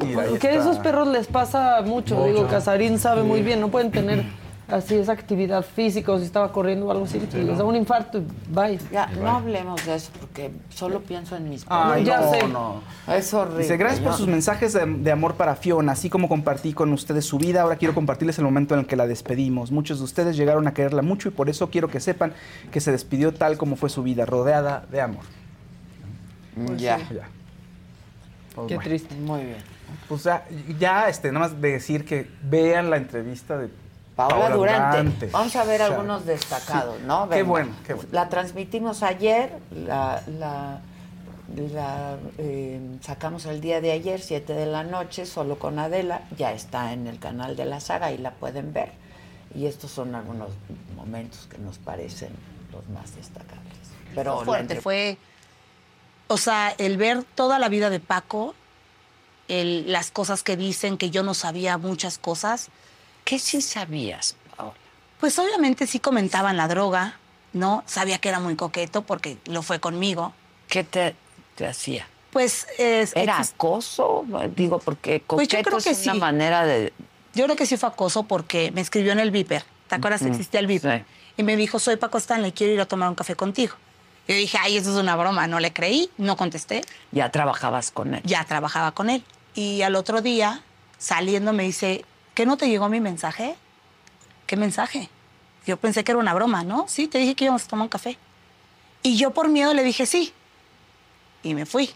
Mira, ahí que a está. esos perros les pasa mucho, Mucho. digo, Casarín sabe Sí. muy bien, no pueden tener así esa actividad física o si estaba corriendo o algo así, les da un infarto y bye. Ya, no hablemos de eso porque solo pienso en mis Ay, Ya no, sé. no. Es horrible. Dice, gracias por sus mensajes de, de amor para Fiona, así como compartí con ustedes su vida, ahora quiero compartirles el momento en el que la despedimos. Muchos de ustedes llegaron a quererla mucho y por eso quiero que sepan que se despidió tal como fue su vida, rodeada de amor. ya. Ya. Pues Qué bueno. triste. Muy bien. Pues ya, ya, este, nada más de decir que vean la entrevista de Paola, Durante. Durante. Vamos a ver O sea, algunos destacados, sí. ¿no? Qué bueno, qué bueno. La transmitimos ayer, la, la, la, eh, sacamos el día de ayer, 7 de la noche, solo con Adela. Ya está en el canal de la saga y la pueden ver. Y estos son algunos momentos que nos parecen los más destacables. Pero fue fuerte, entre- fue, o sea, el ver toda la vida de Paco, el- las cosas que dicen, que yo no sabía muchas cosas. ¿Qué sí sabías, Paola? Pues obviamente sí comentaban la droga, ¿no? Sabía que era muy coqueto porque lo fue conmigo. ¿Qué te, te hacía? Pues es... ¿Era exist- acoso? Digo, porque Pues yo coqueto creo que es una sí. manera de... Yo creo que sí fue acoso porque me escribió en el Viper. ¿Te acuerdas que Ujú, existía el Viper? Y me dijo, soy Paco Stanley, quiero ir a tomar un café contigo. Yo dije, ay, eso es una broma. No le creí, no contesté. Ya trabajabas con él. Ya trabajaba con él. Y al otro día, saliendo, me dice, ¿qué no te llegó mi mensaje? ¿Qué mensaje? Yo pensé que era una broma, ¿no? Sí, te dije que íbamos a tomar un café. Y yo por miedo le dije sí. Y me fui.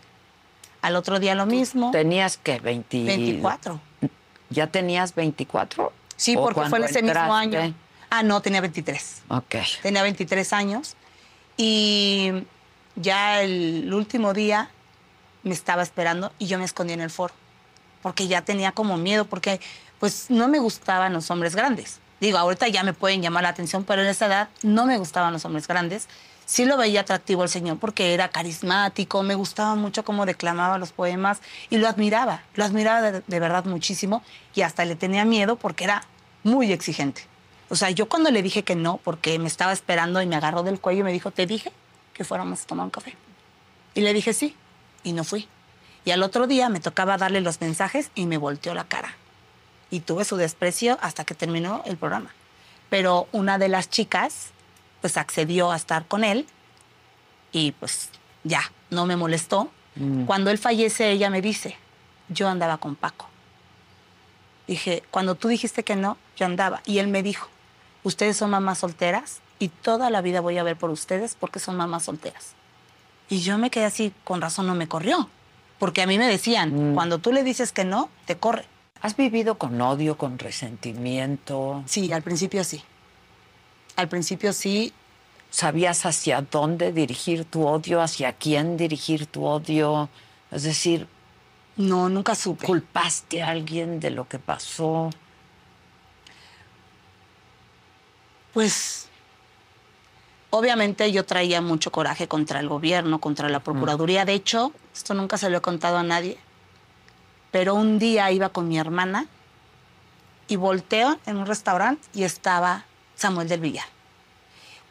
Al otro día lo mismo. ¿Tenías que 20... 24. ¿Ya tenías 24? Sí, ¿O porque fue cuando ese mismo año. Ah, no, tenía 23. Ok. Tenía 23 años. Y ya el último día me estaba esperando y yo me escondí en el foro. Porque ya tenía como miedo, porque pues no me gustaban los hombres grandes. Digo, ahorita ya me pueden llamar la atención, pero en esa edad no me gustaban los hombres grandes. Sí lo veía atractivo el señor porque era carismático, me gustaba mucho cómo declamaba los poemas y lo admiraba, lo admiraba de, de verdad muchísimo y hasta le tenía miedo porque era muy exigente. O sea, yo cuando le dije que no, porque me estaba esperando y me agarró del cuello y me dijo, te dije que fuéramos a tomar un café. Y le dije sí, y no fui. Y al otro día me tocaba darle los mensajes y me volteó la cara. Y tuve su desprecio hasta que terminó el programa. Pero una de las chicas, pues accedió a estar con él y pues ya, no me molestó. Mm. Cuando él fallece, ella me dice, yo andaba con Paco. Dije, cuando tú dijiste que no, yo andaba. Y él me dijo, ustedes son mamás solteras y toda la vida voy a ver por ustedes porque son mamás solteras. Y yo me quedé así, con razón no me corrió. Porque a mí me decían, cuando tú le dices que no, te corre. ¿Has vivido con odio, con resentimiento? Sí, al principio sí. Al principio sí. ¿Sabías hacia dónde dirigir tu odio, hacia quién dirigir tu odio? Es decir, no, nunca supe. ¿Culpaste a alguien de lo que pasó? Pues obviamente yo traía mucho coraje contra el gobierno, contra la Procuraduría. De hecho, esto nunca se lo he contado a nadie, pero un día iba con mi hermana y volteo en un restaurante y estaba Samuel del Villar.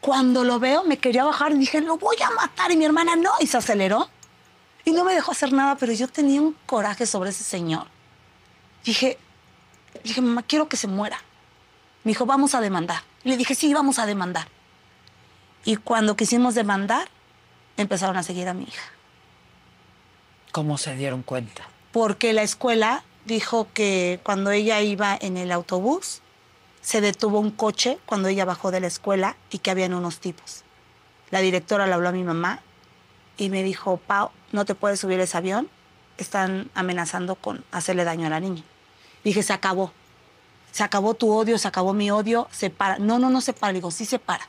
Cuando lo veo me quería bajar y dije, lo voy a matar y mi hermana no, y se aceleró y no me dejó hacer nada, pero yo tenía un coraje sobre ese señor. Dije, dije, mamá, quiero que se muera. Me dijo, vamos a demandar. Le dije, sí, vamos a demandar. Y cuando quisimos demandar, empezaron a seguir a mi hija. ¿Cómo se dieron cuenta? Porque la escuela dijo que cuando ella iba en el autobús, se detuvo un coche cuando ella bajó de la escuela y que habían unos tipos. La directora le habló a mi mamá y me dijo, Pau, no te puedes subir a ese avión, están amenazando con hacerle daño a la niña. Dije, se acabó. Se acabó tu odio, se acabó mi odio, se para. No, no, no se para. Le digo, sí se para.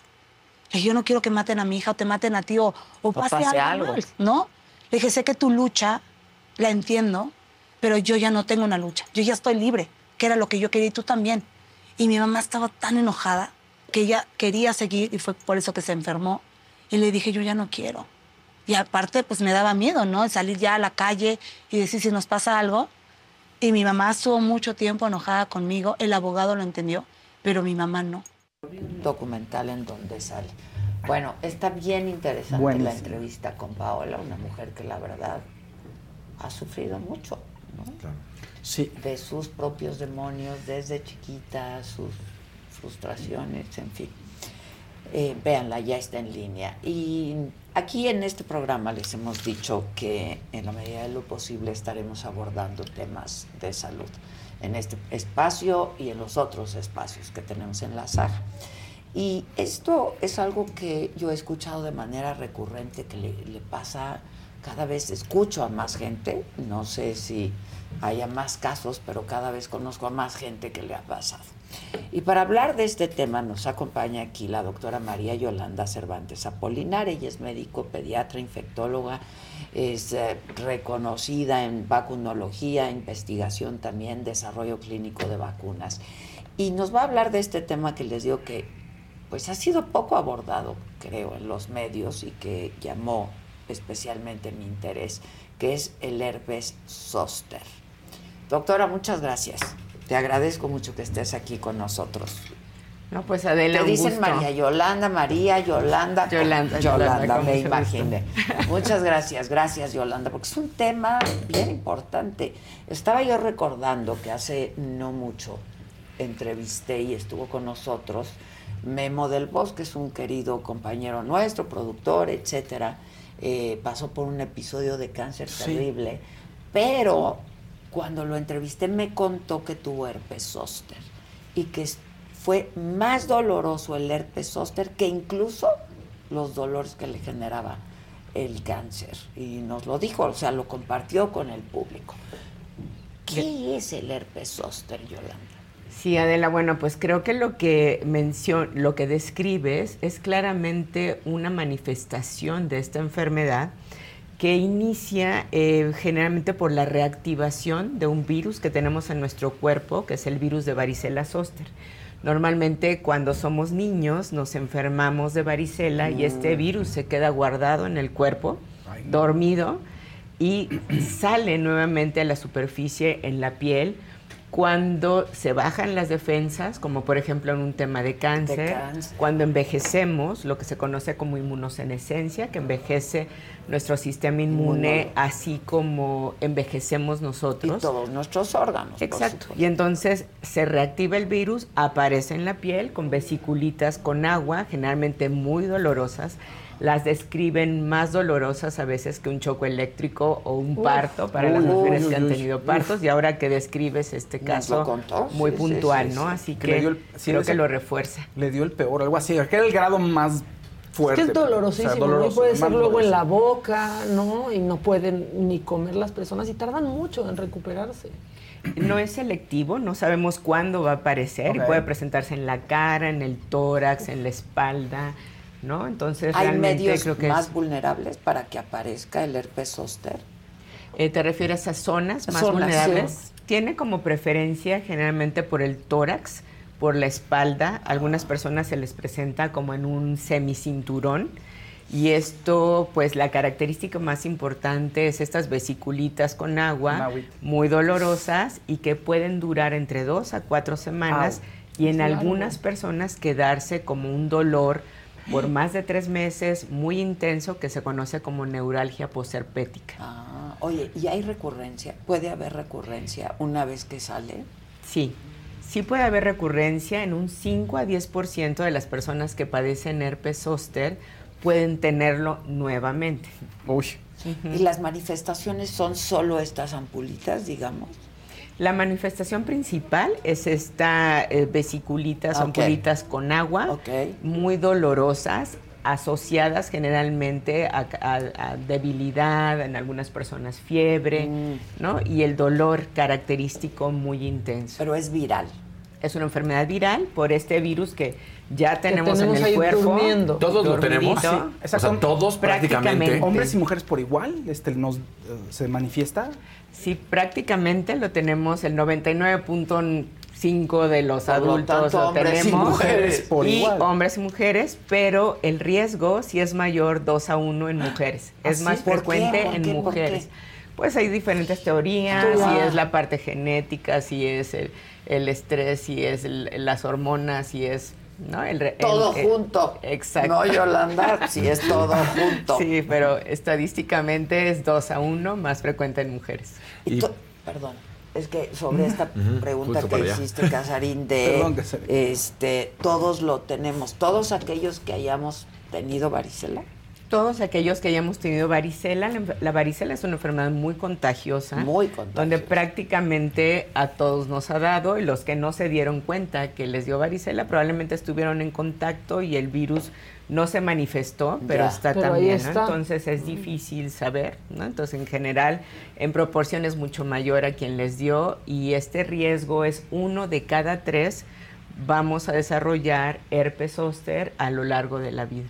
Le dije, yo no quiero que maten a mi hija o te maten a ti o, o pase, pase algo, algo. mal", ¿no? Le dije, sé que tu lucha, la entiendo, pero yo ya no tengo una lucha. Yo ya estoy libre, que era lo que yo quería y tú también. Y mi mamá estaba tan enojada que ella quería seguir y fue por eso que se enfermó. Y le dije, yo ya no quiero. Y aparte, pues me daba miedo, ¿no? Salir ya a la calle y decir si nos pasa algo. Y mi mamá estuvo mucho tiempo enojada conmigo, el abogado lo entendió, pero mi mamá no. documental en donde sale. Bueno, está bien interesante Buenísimo. la entrevista con Paola, una mujer que la verdad ha sufrido mucho, ¿no? Sí. De sus propios demonios desde chiquita, sus frustraciones, en fin. Eh, véanla, ya está en línea. Y aquí en este programa les hemos dicho que en la medida de lo posible estaremos abordando temas de salud en este espacio y en los otros espacios que tenemos en la saga. Y esto es algo que yo he escuchado de manera recurrente, que le, le pasa cada vez, escucho a más gente, no sé si haya más casos, pero cada vez conozco a más gente que le ha pasado. Y para hablar de este tema nos acompaña aquí la doctora María Yolanda Cervantes Apolinar. Ella es médico, pediatra, infectóloga, es eh, reconocida en vacunología, investigación también, desarrollo clínico de vacunas. Y nos va a hablar de este tema que les digo que pues ha sido poco abordado, creo, en los medios y que llamó especialmente mi interés, que es el herpes zóster. Doctora, muchas gracias. Te agradezco mucho que estés aquí con nosotros. No, pues Adela, Te dicen gusto. María Yolanda, María Yolanda. Yolanda, Yolanda, me imaginé. Muchas gracias, gracias Yolanda, porque es un tema bien importante. Estaba yo recordando que hace no mucho entrevisté y estuvo con nosotros Memo del Bosque, es un querido compañero nuestro, productor, etcétera. Eh, pasó por un episodio de cáncer Sí. terrible, pero cuando lo entrevisté me contó que tuvo herpes zóster y que fue más doloroso el herpes zóster que incluso los dolores que le generaba el cáncer. Y nos lo dijo, o sea, lo compartió con el público. ¿Qué es el herpes zóster, Yolanda? Sí, Adela, bueno, pues creo que lo que mencio- lo que describes es claramente una manifestación de esta enfermedad que inicia eh, generalmente por la reactivación de un virus que tenemos en nuestro cuerpo, que es el virus de varicela zoster. Normalmente cuando somos niños nos enfermamos de varicela y este Mm. virus se queda guardado en el cuerpo, dormido, y sale nuevamente a la superficie en la piel cuando se bajan las defensas, como por ejemplo en un tema de cáncer, cáncer. cuando envejecemos, lo que se conoce como inmunosenescencia, que envejece nuestro sistema inmune, así como envejecemos nosotros. Y todos nuestros órganos. Exacto. Y entonces se reactiva el virus, aparece en la piel con vesiculitas con agua, generalmente muy dolorosas. Las describen más dolorosas a veces que un choco eléctrico o un Uf. parto para las mujeres uy, que han tenido uf. partos. Y ahora que describes este caso contó, muy sí, puntual, sí, ¿no? sí. Así Que que, el- sí, creo ese- que lo refuerza. Le dio el peor, algo así. Que era el grado más Es fuerte. que es dolorosísimo, O sea, puede ser luego en la boca, ¿no? Y no pueden ni comer las personas y tardan mucho en recuperarse. No es selectivo, no sabemos cuándo va a aparecer y puede presentarse en la cara, en el tórax, en la espalda, ¿no? Entonces ¿Hay realmente medios creo que más es- vulnerables para que aparezca el herpes zóster? Eh, ¿Te refieres a zonas más vulnerables? Tiene como preferencia generalmente por el tórax, por la espalda. Algunas personas se les presenta como en un semicinturón. Y esto, pues la característica más importante es estas vesiculitas con agua, muy dolorosas y que pueden durar entre dos a cuatro semanas Au. y en algunas personas quedarse como un dolor por más de tres meses muy intenso que se conoce como neuralgia posherpética. Ah, oye, ¿y hay recurrencia? ¿Puede haber recurrencia una vez que sale? Sí, sí puede haber recurrencia en un 5 a 10% de las personas que padecen herpes zóster pueden tenerlo nuevamente. Uy. ¿Y las manifestaciones son solo estas ampulitas, digamos? La manifestación principal es esta eh, vesiculitas, ampulitas con agua, muy dolorosas, asociadas generalmente a, a- a debilidad, en algunas personas fiebre, Mm. ¿no? Y el dolor característico muy intenso. Pero es viral. Es una enfermedad viral por este virus que ya tenemos, tenemos en el ahí cuerpo. durmiendo. Todos lo tenemos. Sí. O sea, todos prácticamente. Hombres y mujeres por igual este, nos, eh, se manifiesta. Sí, prácticamente lo tenemos el 99.5 de los Por lo adultos tanto, lo hombres y tenemos. mujeres por y igual. hombres y mujeres, pero el riesgo sí es mayor 2 a 1 en mujeres. ¿Ah, es sí? más frecuente ¿Por en mujeres. Pues hay diferentes teorías, si es la parte genética, si es el, el estrés, si es el- las hormonas, si es ¿no? El, re- Todo el- junto. Exacto. No, Yolanda, si es todo junto. Sí, pero estadísticamente es 2 a 1 más frecuente en mujeres. Y to- Perdón. Es que sobre esta pregunta que hiciste, Casarín, de Perdón, Casarín. este, todos lo tenemos, todos aquellos que hayamos tenido varicela. Todos aquellos que hayamos tenido varicela, la, varicela es una enfermedad muy contagiosa. Muy contagiosa. Donde prácticamente a todos nos ha dado y los que no se dieron cuenta que les dio varicela probablemente estuvieron en contacto y el virus no se manifestó, pero Ya. está Pero también. Entonces es difícil saber, ¿no? Entonces en general en proporción es mucho mayor a quien les dio y este riesgo es uno de cada tres vamos a desarrollar herpes zóster a lo largo de la vida.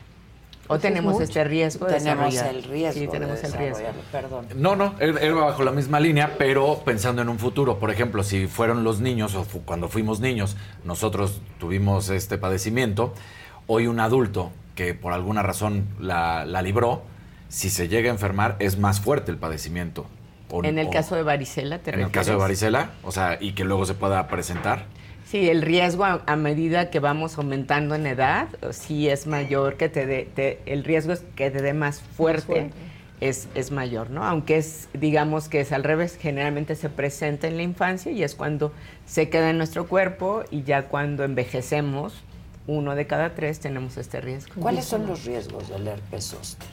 O Eso es tenemos este riesgo de Tenemos el riesgo Sí, de tenemos el riesgo. Perdón. No, no, él, él va bajo la misma línea, pero pensando en un futuro. Por ejemplo, si fueron los niños o fu- cuando fuimos niños, nosotros tuvimos este padecimiento, hoy un adulto que por alguna razón la, la libró, si se llega a enfermar es más fuerte el padecimiento. O- En el o- caso de varicela, ¿te En el caso de varicela, o sea, y que luego se pueda presentar. Sí, el riesgo a, a medida que vamos aumentando en edad, sí es mayor que te dé, te- el riesgo es que te dé más fuerte, Es, es mayor, ¿no? Aunque es, digamos que es al revés, generalmente se presenta en la infancia y es cuando se queda en nuestro cuerpo y ya cuando envejecemos, uno de cada tres tenemos este riesgo. ¿Cuáles son los riesgos del herpes zóster?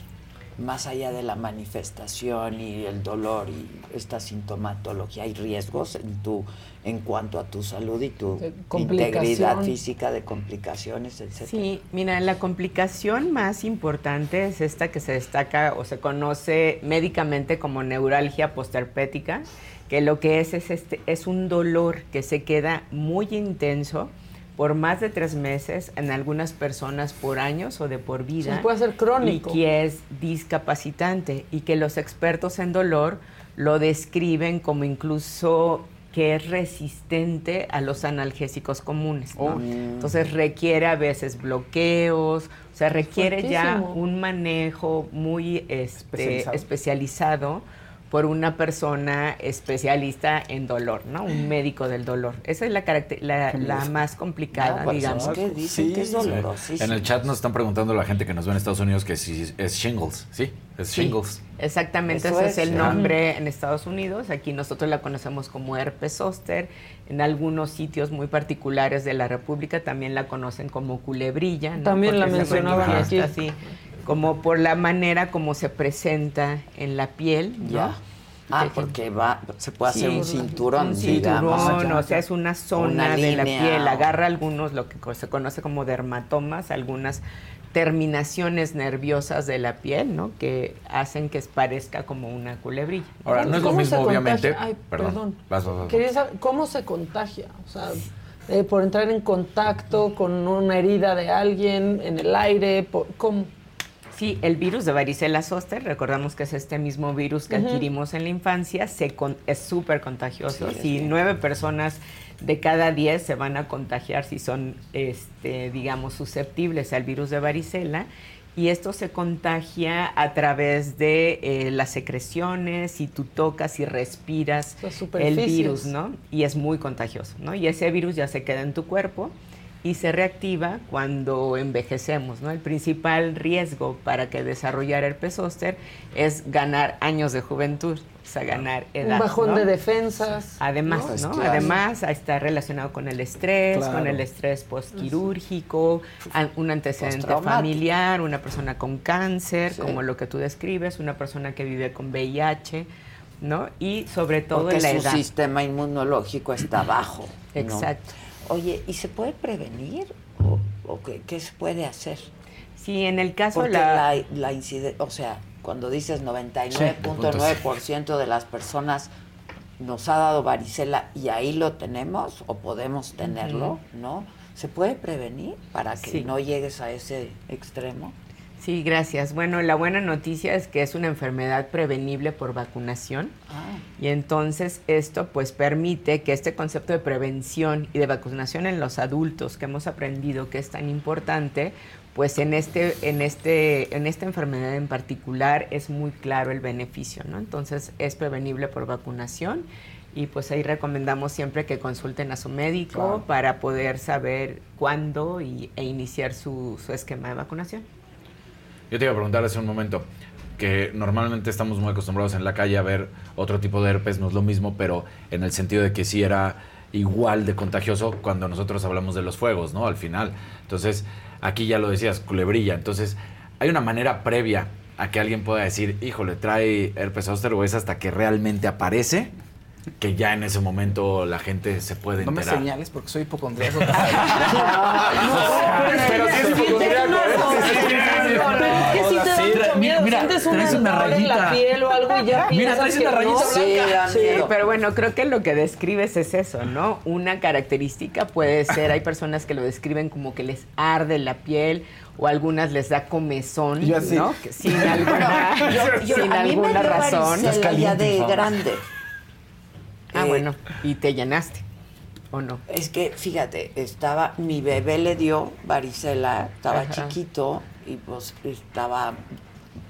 Más allá de la manifestación y el dolor y esta sintomatología, ¿hay riesgos en tu en cuanto a tu salud y tu De integridad física de complicaciones, etcétera? Sí, mira, la complicación más importante es esta que se destaca o se conoce médicamente como neuralgia postherpética, que lo que es es, este, es un dolor que se queda muy intenso por más de tres meses, en algunas personas por años o de por vida. Sí, puede ser crónico. Y que es discapacitante y que los expertos en dolor lo describen como incluso que es resistente a los analgésicos comunes. ¿no? Oh. Entonces requiere a veces bloqueos, o sea, requiere ya un manejo muy este, Especializado. Por una persona especialista en dolor, ¿no? Un médico del dolor. Esa es la, caracter- la, la más complicada, digamos. es que dicen que es dolorosísimo. En el chat nos están preguntando la gente que nos ve en Estados Unidos que si es shingles. Sí, es Sí, shingles. Exactamente, Eso ese es, es, el nombre en Estados Unidos. Aquí nosotros la conocemos como herpes zóster. En algunos sitios muy particulares de la República también la conocen como culebrilla. ¿no? También la Porque mencionaban aquí. así, como por la manera como se presenta en la piel. ¿no? Ya. Ah, Que- porque va, se puede hacer Sí, un cinturón, un digamos. cinturón, o sea, es una zona Una de la piel, agarra algunos, lo que se conoce como dermatomas, algunas terminaciones nerviosas de la piel, ¿no? Que hacen que parezca como una culebrilla. Ahora, no es lo ¿Cómo mismo, obviamente. Ay, perdón. perdón. Vas, vas, vas. Quería saber cómo se contagia, o sea, eh, por entrar en contacto con una herida de alguien en el aire, por, ¿cómo? Sí, el virus de varicela zoster, recordamos que es este mismo virus que adquirimos en la infancia, se con- es súper contagioso. Sí, si nueve personas de cada diez se van a contagiar si son, este, digamos, susceptibles al virus de varicela. Y esto se contagia a través de eh, las secreciones, si tú tocas y respiras Las el virus, ¿no? Y es muy contagioso, ¿no? Y ese virus ya se queda en tu cuerpo y se reactiva cuando envejecemos, ¿no? El principal riesgo para que desarrollar herpes zóster es ganar años de juventud, o sea, ganar edad. un bajón ¿no? de defensas. Además, ¿no? claro. Además, está relacionado con el estrés, Claro. con el estrés postquirúrgico, un antecedente familiar, una persona con cáncer, Sí. como lo que tú describes, una persona que vive con VIH, ¿no? Y sobre todo Porque la su edad. sistema inmunológico está bajo. ¿no? Exacto. Oye, ¿y se puede prevenir? ¿O, o qué, qué se puede hacer? Sí, en el caso Porque la, la, la incide- o sea, cuando dices 99.9% de las personas nos ha dado varicela y ahí lo tenemos o podemos tenerlo, ¿no? ¿Se puede prevenir para que Sí. no llegues a ese extremo? Sí, gracias. Bueno, la buena noticia es que es una enfermedad prevenible por vacunación Ah, y entonces esto pues permite que este concepto de prevención y de vacunación en los adultos que hemos aprendido que es tan importante, pues en este en este en esta enfermedad en particular es muy claro el beneficio, ¿no? Entonces es prevenible por vacunación y pues ahí recomendamos siempre que consulten a su médico Claro. para poder saber cuándo y, e iniciar su, su esquema de vacunación. Yo te iba a preguntar hace un momento, que normalmente estamos muy acostumbrados en la calle a ver otro tipo de herpes, no es lo mismo, pero en el sentido de que sí era igual de contagioso cuando nosotros hablamos de los fuegos, ¿no? Al final. Entonces, aquí ya lo decías, culebrilla. Entonces, hay una manera previa a que alguien pueda decir, híjole, trae herpes zóster o es hasta que realmente aparece, que ya en ese momento la gente se puede No me enterar. señales porque soy hipocondríaco. Pero sí es sí te da Sí, mucho miedo. mira, traes una ardor en la rayita. piel o algo y ya Mira, traes una rayita no. blanca. Sí, pero bueno, creo que lo que describes es eso, ¿no? Una característica puede ser, hay personas que lo describen como que les arde la piel o algunas les da comezón, Yo así. ¿no? Sin alguna, Yo- yo- sin a mí me alguna dio razón. ya de grande. Ah, Eh, bueno, y te llenaste, ¿o no? Es que, fíjate, estaba, mi bebé le dio varicela, estaba Ajá. chiquito y pues estaba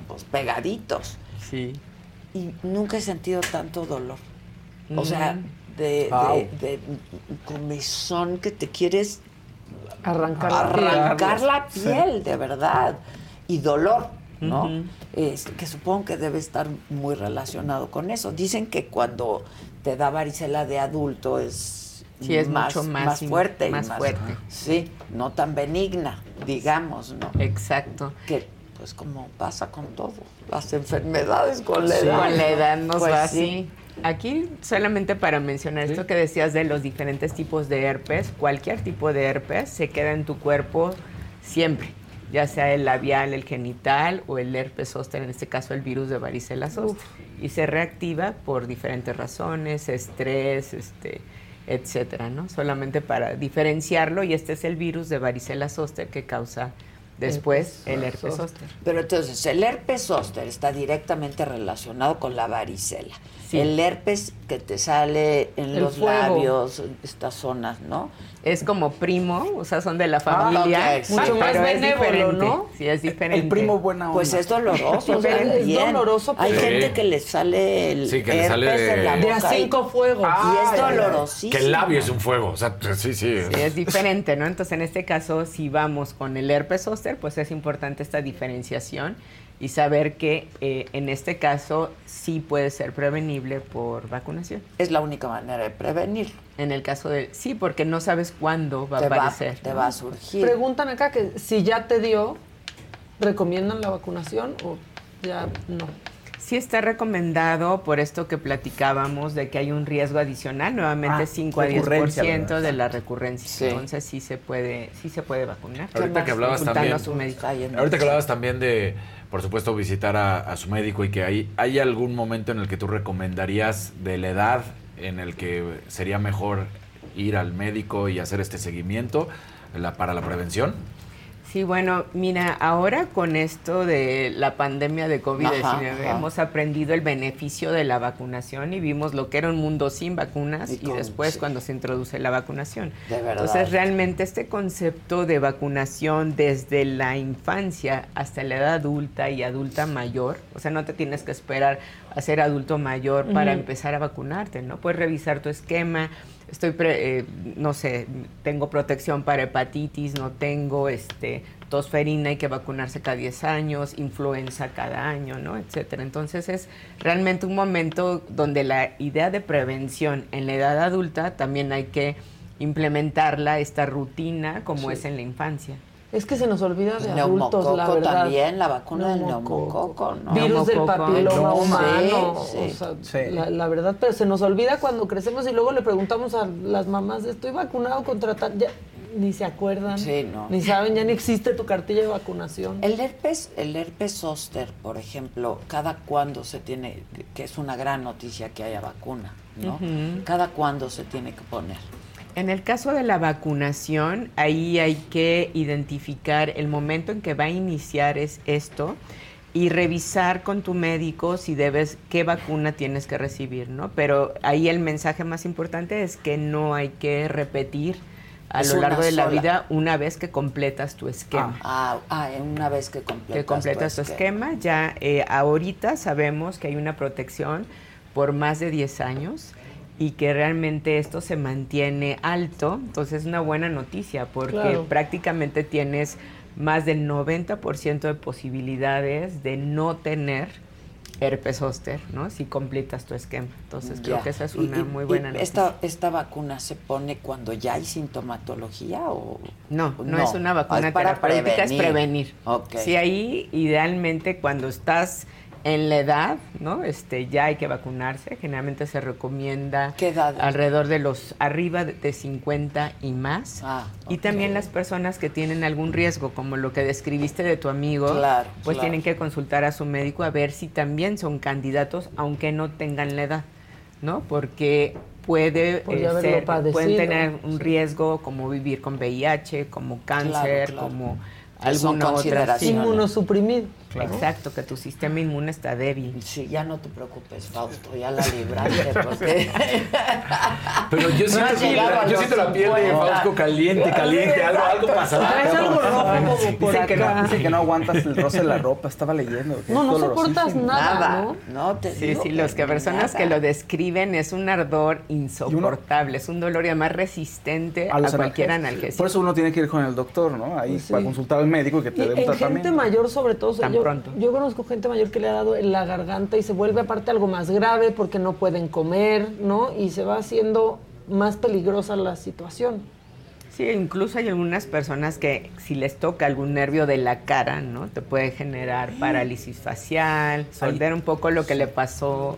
pues, pegaditos. Sí. Y nunca he sentido tanto dolor. O sea, Mm. de, Au. de, de comezón que te quieres Arrancar la arrancar piel. la piel, de verdad. Y dolor, ¿no? Este, que supongo que debe estar muy relacionado con eso. Dicen que cuando te da varicela de adulto es, Sí, es mucho más in- fuerte. y más fuerte. Sí, no tan benigna, digamos, ¿no? Exacto. Que pues como pasa con todo, las enfermedades con la Sí, edad. Con la edad nos Pues va sí. así. Aquí, solamente para mencionar esto que decías de los diferentes tipos de herpes, cualquier tipo de herpes se queda en tu cuerpo siempre, ya sea el labial, el genital o el herpes zóster, en este caso el virus de varicela zóster. Y se reactiva por diferentes razones, estrés, este, etcétera, ¿no? Solamente para diferenciarlo, y este es el virus de varicela zóster que causa después el herpes zóster. Pero entonces, el herpes zóster está directamente relacionado con la varicela. Sí. El herpes que te sale en El los fuego. labios, en estas zonas, ¿no? Es como primo, o sea, son de la Ah, familia. ok, Mucho sí, más es benévolo. ¿no? Sí, es diferente. El primo buena onda. Pues es doloroso. Es doloroso, Hay gente que le sale el Sí, que le sale de- en la De a cinco fuegos. Y es dolorosísimo. Que el labio es un fuego. O sea, sí, sí. Sí, es diferente, ¿no? Entonces, en este caso, si vamos con el herpes zóster, pues es importante esta diferenciación y saber que eh, en este caso sí puede ser prevenible por vacunación. Es la única manera de prevenirlo. En el caso de... Sí, porque no sabes cuándo va Te a va- aparecer. te ¿no? va a surgir. Preguntan acá que si ya te dio, ¿recomiendan la vacunación o ya no? Sí está recomendado por esto que platicábamos de que hay un riesgo adicional, nuevamente Ah, 5 a recurrencia, 10% ¿verdad? de la recurrencia. Sí. Entonces sí se puede, sí se puede vacunar. Ahorita que hablabas también. a su médico. Ahorita que hablabas también de, por supuesto, visitar a, su médico y que hay, ¿hay algún momento en el que tú recomendarías de la edad en el que sería mejor ir al médico y hacer este seguimiento para la prevención? Sí, bueno, mira, ahora con esto de la pandemia de COVID-19 Ajá, ajá. hemos aprendido el beneficio de la vacunación y vimos lo que era un mundo sin vacunas Y y, con- después sí. cuando se introduce la vacunación. De verdad. Entonces, realmente este concepto de vacunación desde la infancia hasta la edad adulta y adulta mayor, o sea, no te tienes que esperar a ser adulto mayor para empezar a vacunarte, ¿no? Puedes revisar tu esquema, estoy, pre- eh, no sé, tengo protección para hepatitis, no tengo, este, tosferina, hay que vacunarse cada 10 años, influenza cada año, ¿no? Etcétera. Entonces es realmente un momento donde la idea de prevención en la edad adulta también hay que implementarla, esta rutina, como Sí. es en la infancia. Es que se nos olvida de adultos, la verdad. también, la vacuna del Neumococo. Virus del papiloma no, humano. sí, o sí. sea, Sí. La, la verdad, pero se nos olvida cuando crecemos y luego le preguntamos a las mamás, estoy vacunado contra tal... Ya, ni se acuerdan. Sí, no. Ni saben, ya ni existe tu cartilla de vacunación. El herpes, el herpes zóster, por ejemplo, cada cuándo se tiene, que es una gran noticia que haya vacuna, ¿no? Cada cuándo se tiene que poner. En el caso de la vacunación, ahí hay que identificar el momento en que va a iniciar es esto y revisar con tu médico si debes qué vacuna tienes que recibir, ¿no? Pero ahí el mensaje más importante es que no hay que repetir a Es lo largo de la sola. vida una vez que completas tu esquema. Ah, ah, una vez que completas, que completas tu tu esquema, ya eh, ahorita sabemos que hay una protección por más de 10 años y que realmente esto se mantiene alto, entonces es una buena noticia porque Claro. prácticamente tienes más del 90% de posibilidades de no tener herpes zóster, ¿no? Si completas tu esquema. Entonces creo que esa es una y- muy buena noticia. esta, ¿Esta vacuna se pone cuando ya hay sintomatología o...? No, no, es una vacuna es para terapéutica, es prevenir. Ok. Sí, ahí idealmente cuando estás en la edad, ¿no? Este, ya hay que vacunarse. Generalmente se recomienda alrededor de los arriba de- de 50 y más. Ah, Y también las personas que tienen algún riesgo, como lo que describiste de tu amigo, Claro, pues claro. tienen que consultar a su médico a ver si también son candidatos, aunque no tengan la edad, ¿no? Porque puede eh, ser, pueden tener un riesgo como vivir con VIH, como cáncer, claro. como alguna otra. consideraciones. Inmunosuprimido. Claro. Exacto, que tu sistema inmune está débil. Sí, ya no te preocupes, Fausto, ya la libraste porque... Pero yo siento, has llegado a yo siento la piel de 50. Fausto caliente, caliente, algo, algo pasará. Traes algo rojo Dicen que, no, acá. dicen que no aguantas el roce de la ropa, estaba leyendo. que No, es no soportas nada, ¿no? No, te Sí, digo sí, los que personas nada. que lo describen es un ardor insoportable, es un dolor y además resistente a, cualquier analgésico. Por eso uno tiene que ir con el doctor, ¿no? Ahí Pues sí. para consultar al médico y que te dé un en tratamiento. gente mayor, sobre todo, o sea, yo, pronto. yo conozco gente mayor que le ha dado en la garganta y se vuelve aparte algo más grave porque no pueden comer, ¿no? Y se va haciendo más peligrosa la situación. Sí, incluso hay algunas personas que si les toca algún nervio de la cara, ¿no? Te puede generar parálisis facial, solver un poco lo que le pasó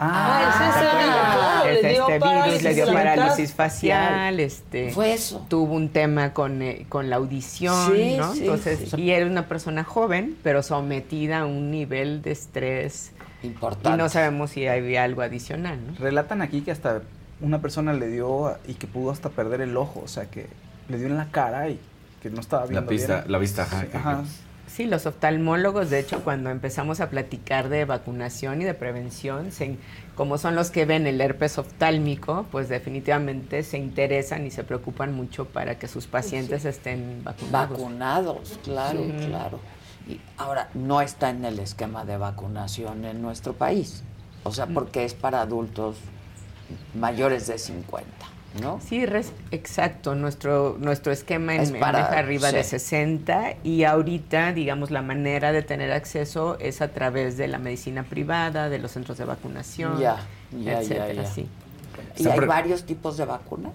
Ah, es el- dio este virus, le dio parálisis facial, este, Fue eso. tuvo un tema con, eh, con la audición, Sí, ¿no? sí, Entonces, sí. y era una persona joven, pero sometida a un nivel de estrés Importante. y no sabemos si había algo adicional, ¿no? Relatan aquí que hasta una persona le dio y que pudo hasta perder el ojo, o sea que le dio en la cara y que no estaba viendo La pista, bien. la vista, ajá. Sí, ajá. Sí, los oftalmólogos, de hecho, cuando empezamos a platicar de vacunación y de prevención, se- como son los que ven el herpes oftálmico, pues definitivamente se interesan y se preocupan mucho para que sus pacientes estén vacunados. Vacunados, claro, Sí. claro. Y ahora, no está en el esquema de vacunación en nuestro país. O sea, porque es para adultos mayores de 50, ¿no? Sí, res- exacto. Nuestro, nuestro esquema en, Es en para- arriba de sí. 60 y ahorita, digamos, la manera de tener acceso es a través de la medicina privada, de los centros de vacunación, Ya, ya, ya, etcétera, ya. sí. ¿Y hay varios tipos de vacuna?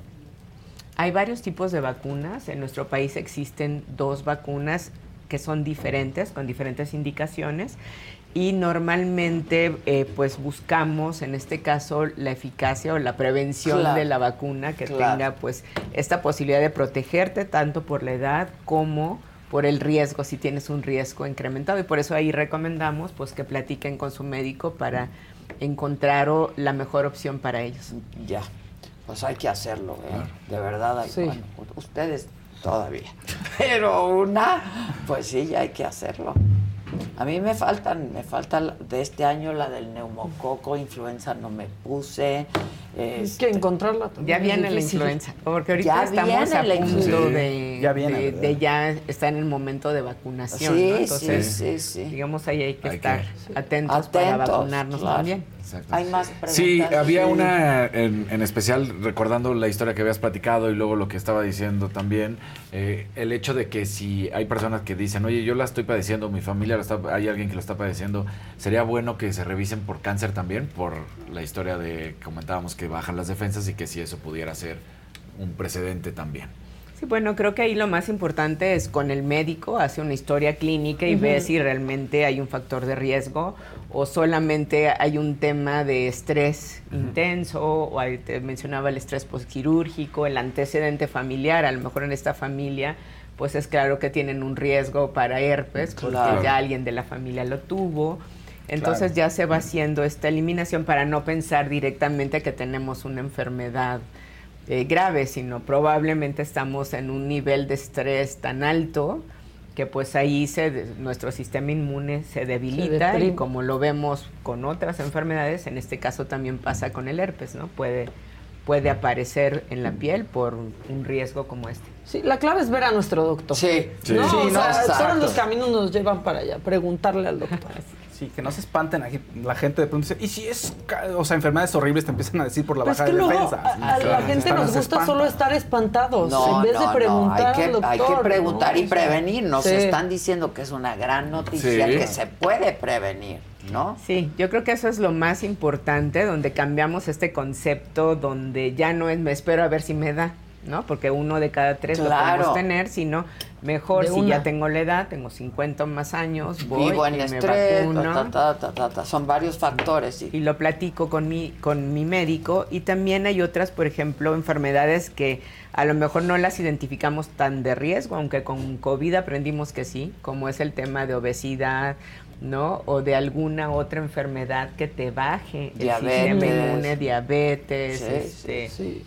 Hay varios tipos de vacunas. En nuestro país existen dos vacunas que son diferentes, con diferentes indicaciones. Y normalmente, eh, pues buscamos, en este caso, la eficacia o la prevención Claro. de la vacuna que Claro. tenga, pues, esta posibilidad de protegerte tanto por la edad como por el riesgo, si tienes un riesgo incrementado. Y por eso ahí recomendamos, pues, que platiquen con su médico para encontrar o- la mejor opción para ellos. Ya, pues hay que hacerlo, ¿eh? De verdad, hay, Sí. bueno, ustedes todavía. Pero una, pues sí, ya hay que hacerlo. A mí me faltan, me falta la- de este año la del neumococo, influenza no me puse. Es que encontrarla también Ya viene la influenza, porque ahorita Ya estamos a la punto de, Ya viene, de, ¿verdad? de ya estar en el momento de vacunación. Sí, ¿no? sí, Entonces, sí, sí. digamos ahí hay que Hay estar que- atentos, para vacunarnos claro. también. Hay más preguntas. Sí, había Sí. una en, en especial, recordando la historia que habías platicado y luego lo que estaba diciendo también, eh, el hecho de que si hay personas que dicen, oye, yo la estoy padeciendo, mi familia lo está, hay alguien que lo está padeciendo, sería bueno que se revisen por cáncer también, por la historia de, comentábamos que bajan las defensas y que si eso pudiera ser un precedente también. Sí, bueno, creo que ahí lo más importante es con el médico, hace una historia clínica y ve Ujú. si realmente hay un factor de riesgo o solamente hay un tema de estrés intenso, o ahí te mencionaba el estrés postquirúrgico, el antecedente familiar, a lo mejor en esta familia, pues es claro que tienen un riesgo para herpes, porque Claro. ya alguien de la familia lo tuvo. Entonces Claro. ya se va haciendo esta eliminación para no pensar directamente que tenemos una enfermedad eh, grave, sino probablemente estamos en un nivel de estrés tan alto que pues ahí se, nuestro sistema inmune se debilita y como lo vemos con otras enfermedades, en este caso también pasa con el herpes, ¿no? Puede, puede aparecer en la piel por un, riesgo como este. Sí, la clave es ver a nuestro doctor. Sí, Sí. ¿no? Sí, o no, sea, todos los caminos nos llevan para allá. Preguntarle al doctor. Sí, que no se espanten. aquí La gente de pronto dice, ¿y si es, o sea, enfermedades horribles te empiezan a decir por la Pero es baja que de luego defensa? a, a la gente nos gusta espanta. solo estar espantados No, en vez no, de no, preguntar hay que, al doctor. hay que preguntar ¿no? y prevenir. Nos sí. están diciendo que es una gran noticia Sí. que se puede prevenir, ¿no? Sí, yo creo que eso es lo más importante, donde cambiamos este concepto, donde ya no es me espero a ver si me da, ¿no? Porque uno de cada tres lo podemos tener, sino mejor De si una. ya tengo la edad, tengo 50 o más años, voy Vivo en y me estrés, vacuno. ta, ta, ta, ta, ta. son varios factores. sí. Y lo platico con mi, con mi médico. Y también hay otras, por ejemplo, enfermedades que a lo mejor no las identificamos tan de riesgo, aunque con COVID aprendimos que sí, como es el tema de obesidad, ¿no? O de alguna otra enfermedad que te baje el sistema Diabetes. inmune, diabetes, Sí, este, eh,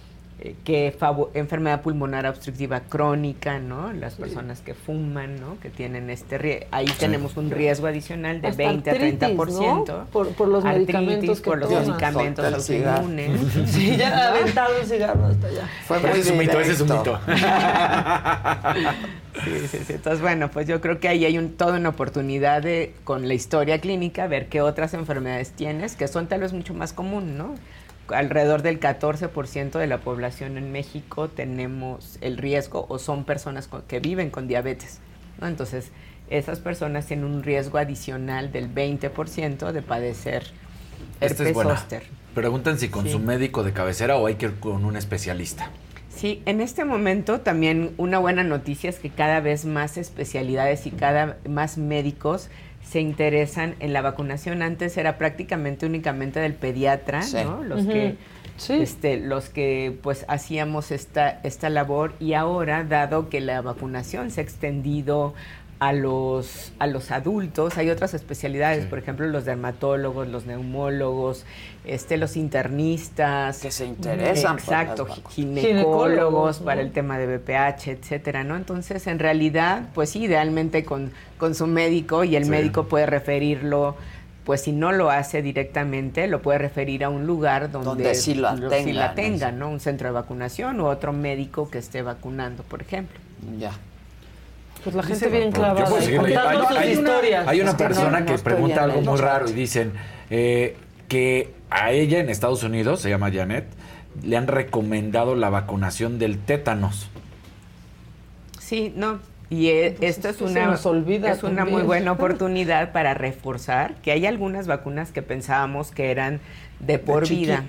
que favo- enfermedad pulmonar obstructiva crónica, ¿no? Las personas que fuman, ¿no? Que tienen este riesgo. Ahí tenemos un riesgo adicional de Hasta 20 a artritis, 30%. ¿no? Por- por los Artritis, medicamentos que por los tomas. medicamentos autoinmunes. Sí, ya ¿no? aventado el cigarro hasta allá. Fue Ese es un mito, ese es un mito. Sí, sí, sí. Entonces, bueno, pues yo creo que ahí hay un, toda una oportunidad de, con la historia clínica, ver qué otras enfermedades tienes, que son tal vez mucho más común, ¿no? Alrededor del 14% de la población en México tenemos el riesgo o son personas con- que viven con diabetes, ¿no? Entonces, esas personas tienen un riesgo adicional del 20% de padecer herpes es buena. zóster. Preguntan si con Sí. su médico de cabecera o hay que ir con un especialista. Sí, en este momento también una buena noticia es que cada vez más especialidades y cada más médicos se interesan en la vacunación. Antes era prácticamente únicamente del pediatra, Sí. ¿no? Los que Sí. este, los que pues hacíamos esta, esta labor y ahora, dado que la vacunación se ha extendido a los, a los adultos, hay otras especialidades, por ejemplo, los dermatólogos, los neumólogos, este, los internistas. Que se interesan Exacto, ginecólogos para el tema de BPH, etcétera, ¿no? Entonces, en realidad, pues sí, idealmente con, con su médico y el Sí. médico puede referirlo pues si no lo hace directamente, lo puede referir a un lugar donde, Donde sí la sí la tenga, ¿no? ¿no? Un centro de vacunación o otro médico que esté vacunando, por ejemplo. Ya. Pues la gente Dice- bien Yo clavada. puedo seguir Hay- hay una-. Hay persona que pregunta algo muy raro y dicen eh, que a ella en Estados Unidos, se llama Janet, le han recomendado la vacunación del tétanos. Sí, no. Y eh, esto es una, nos olvida es una muy buena oportunidad para reforzar que hay algunas vacunas que pensábamos que eran de por vida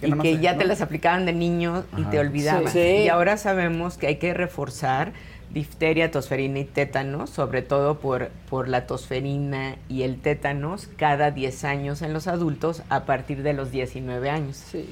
y que y ya ¿no? te las aplicaban de niño y Ajá. te olvidaban. Sí. Y ahora sabemos que hay que reforzar difteria, tosferina y tétanos, sobre todo por, por la tosferina y el tétanos cada 10 años en los adultos a partir de los 19 años. Sí.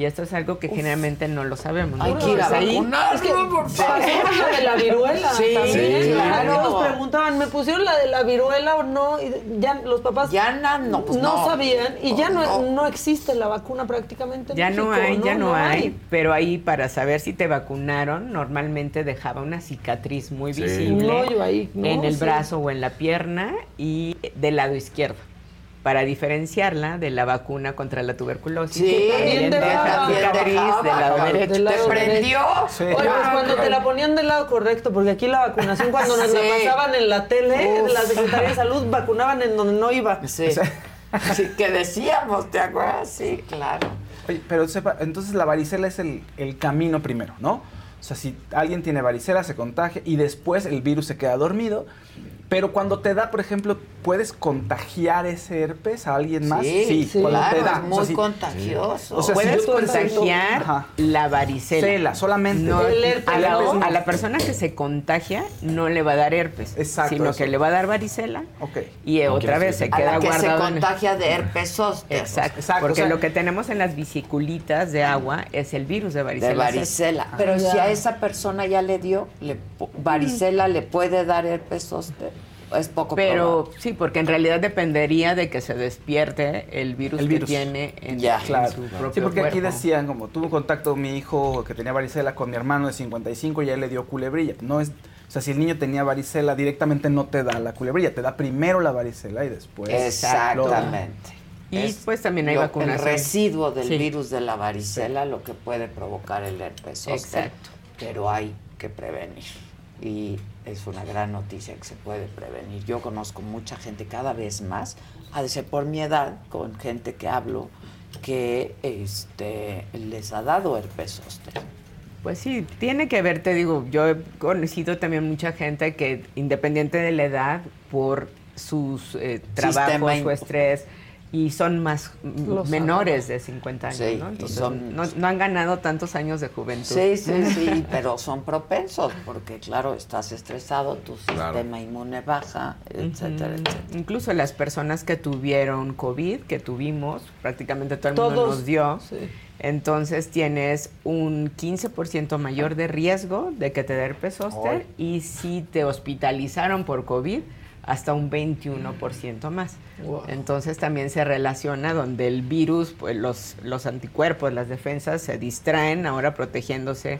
Y esto es algo que generalmente no lo sabemos. ¿no? Hay que ir a vacunarnos, por favor. la de la viruela Sí, también. sí, claro. Nos preguntaban, ¿me pusieron la de la viruela o no? Y ya los papás Ya na- no, pues no. sabían y ya no, No. no existe la vacuna prácticamente en Ya no hay, ya no, hay, pero ahí para saber si te vacunaron, normalmente dejaba una cicatriz muy Sí. visible Un hoyo ahí, ¿no? en el Sí. brazo o en la pierna y del lado izquierdo, para diferenciarla de la vacuna contra la tuberculosis. Sí, también deja dejaba. cicatriz del lado derecho. ¿Te prendió? Sí. Oye, pues cuando te la ponían del lado correcto, porque aquí la vacunación, cuando nos Sí. la pasaban en la tele, Uf. la Secretaría de Salud vacunaban en donde no iba. Sí. Sí, que decíamos, ¿te acuerdas? Sí, claro. Oye, pero sepa, entonces la varicela es el, el camino primero, ¿no? O sea, si alguien tiene varicela, se contagia y después el virus se queda dormido Pero cuando te da, por ejemplo, ¿puedes contagiar ese herpes a alguien más? Sí, sí, cuando claro, te da. es muy contagioso. O sea, si Puedes presento- contagiar la varicela. Cela, solamente. No, El herpes a, la, no. a la persona que se contagia no le va a dar herpes, Exacto, sino eso. que le va a dar varicela Ok. y No otra vez se a queda la que se en- contagia de herpes zóster. Exacto, Exacto, porque o sea- lo que tenemos en las vesiculitas de agua es el virus de varicela. De varicela. Pero si a esa persona ya le dio, le, po- varicela le puede dar herpes zóster. Es poco Pero probable. sí, porque en realidad dependería de que se despierte el virus, El virus. que tiene en, Ya. en Claro. su propio Sí, porque aquí decían, como tuvo contacto mi hijo que tenía varicela con mi hermano de 55 y él le dio culebrilla. No es, o sea, si el niño tenía varicela, directamente no te da la culebrilla, te da primero la varicela y después. Exactamente. Y Es pues también hay lo- vacunación. El residuo del Sí. virus de la varicela lo que puede provocar el herpes. Exacto. Pero hay que prevenir. Y es una gran noticia que se puede prevenir. Yo conozco mucha gente cada vez más, ha de ser por mi edad, con gente que hablo, que este, les ha dado herpes zóster. Pues sí, tiene que ver, te digo, yo he conocido también mucha gente que independiente de la edad, por sus eh, trabajos o estrés, y son más Los menores de 50 años, Sí, ¿no? Entonces, son- no, no han ganado tantos años de juventud. Sí, sí, sí, pero son propensos porque, claro, estás estresado, tu Claro. sistema inmune baja, etcétera, etcétera. Incluso las personas que tuvieron COVID, que tuvimos, prácticamente todo el mundo Todos, nos dio. sí. Entonces tienes un 15% mayor de riesgo de que te dé herpes zóster y si te hospitalizaron por COVID, hasta un 21% más. Wow. Entonces también se relaciona donde el virus, pues los, los anticuerpos, las defensas se distraen ahora protegiéndose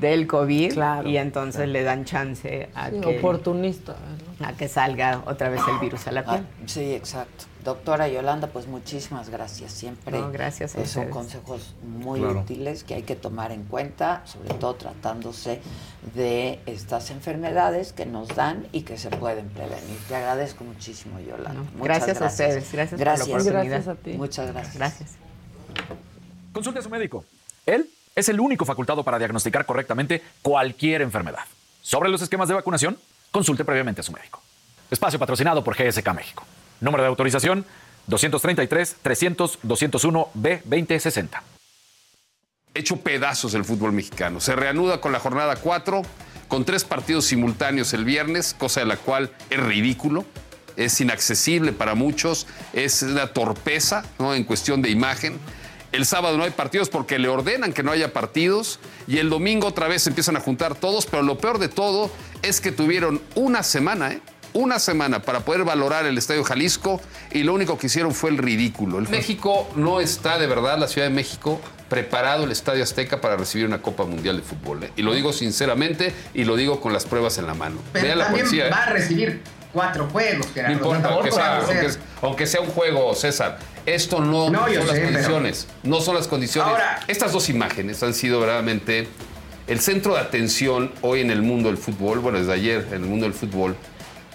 del COVID Claro. y entonces le dan chance a Sí, que oportunista. ¿no? a que salga otra vez el virus a la piel. Ah, sí, exacto. Doctora Yolanda, pues muchísimas gracias. Siempre No, gracias a eh, son ustedes. consejos muy Claro. útiles que hay que tomar en cuenta, sobre todo tratándose de estas enfermedades que nos dan y que se pueden prevenir. Te agradezco muchísimo, Yolanda. No, Muchas gracias a ustedes, gracias por la gracias. oportunidad. Gracias a ti. Muchas gracias. Gracias. Consulte a su médico. Él es el único facultado para diagnosticar correctamente cualquier enfermedad. Sobre los esquemas de vacunación, consulte previamente a su médico. Espacio patrocinado por GSK México. Número de autorización 233-300-201-B2060. hecho pedazos el fútbol mexicano. Se reanuda con la jornada 4, con tres partidos simultáneos el viernes, cosa de la cual es ridículo, es inaccesible para muchos, es una torpeza ¿no? en cuestión de imagen. El sábado no hay partidos porque le ordenan que no haya partidos y el domingo otra vez empiezan a juntar todos, pero lo peor de todo es que tuvieron una semana, ¿eh? Una semana para poder valorar el Estadio Jalisco y lo único que hicieron fue el ridículo. El México no está de verdad, la Ciudad de México, preparado el Estadio Azteca para recibir una Copa Mundial de Fútbol. ¿eh? Y lo digo sinceramente y lo digo con las pruebas en la mano. Pero la también policía. ¿eh? va a recibir cuatro juegos, No importa, Por aunque sea, aunque, aunque sea un juego, César. Esto no, No, son las sé, pero- condiciones. No son las condiciones. Ahora- Estas dos imágenes han sido verdaderamente el centro de atención hoy en el mundo del fútbol, bueno, desde ayer en el mundo del fútbol,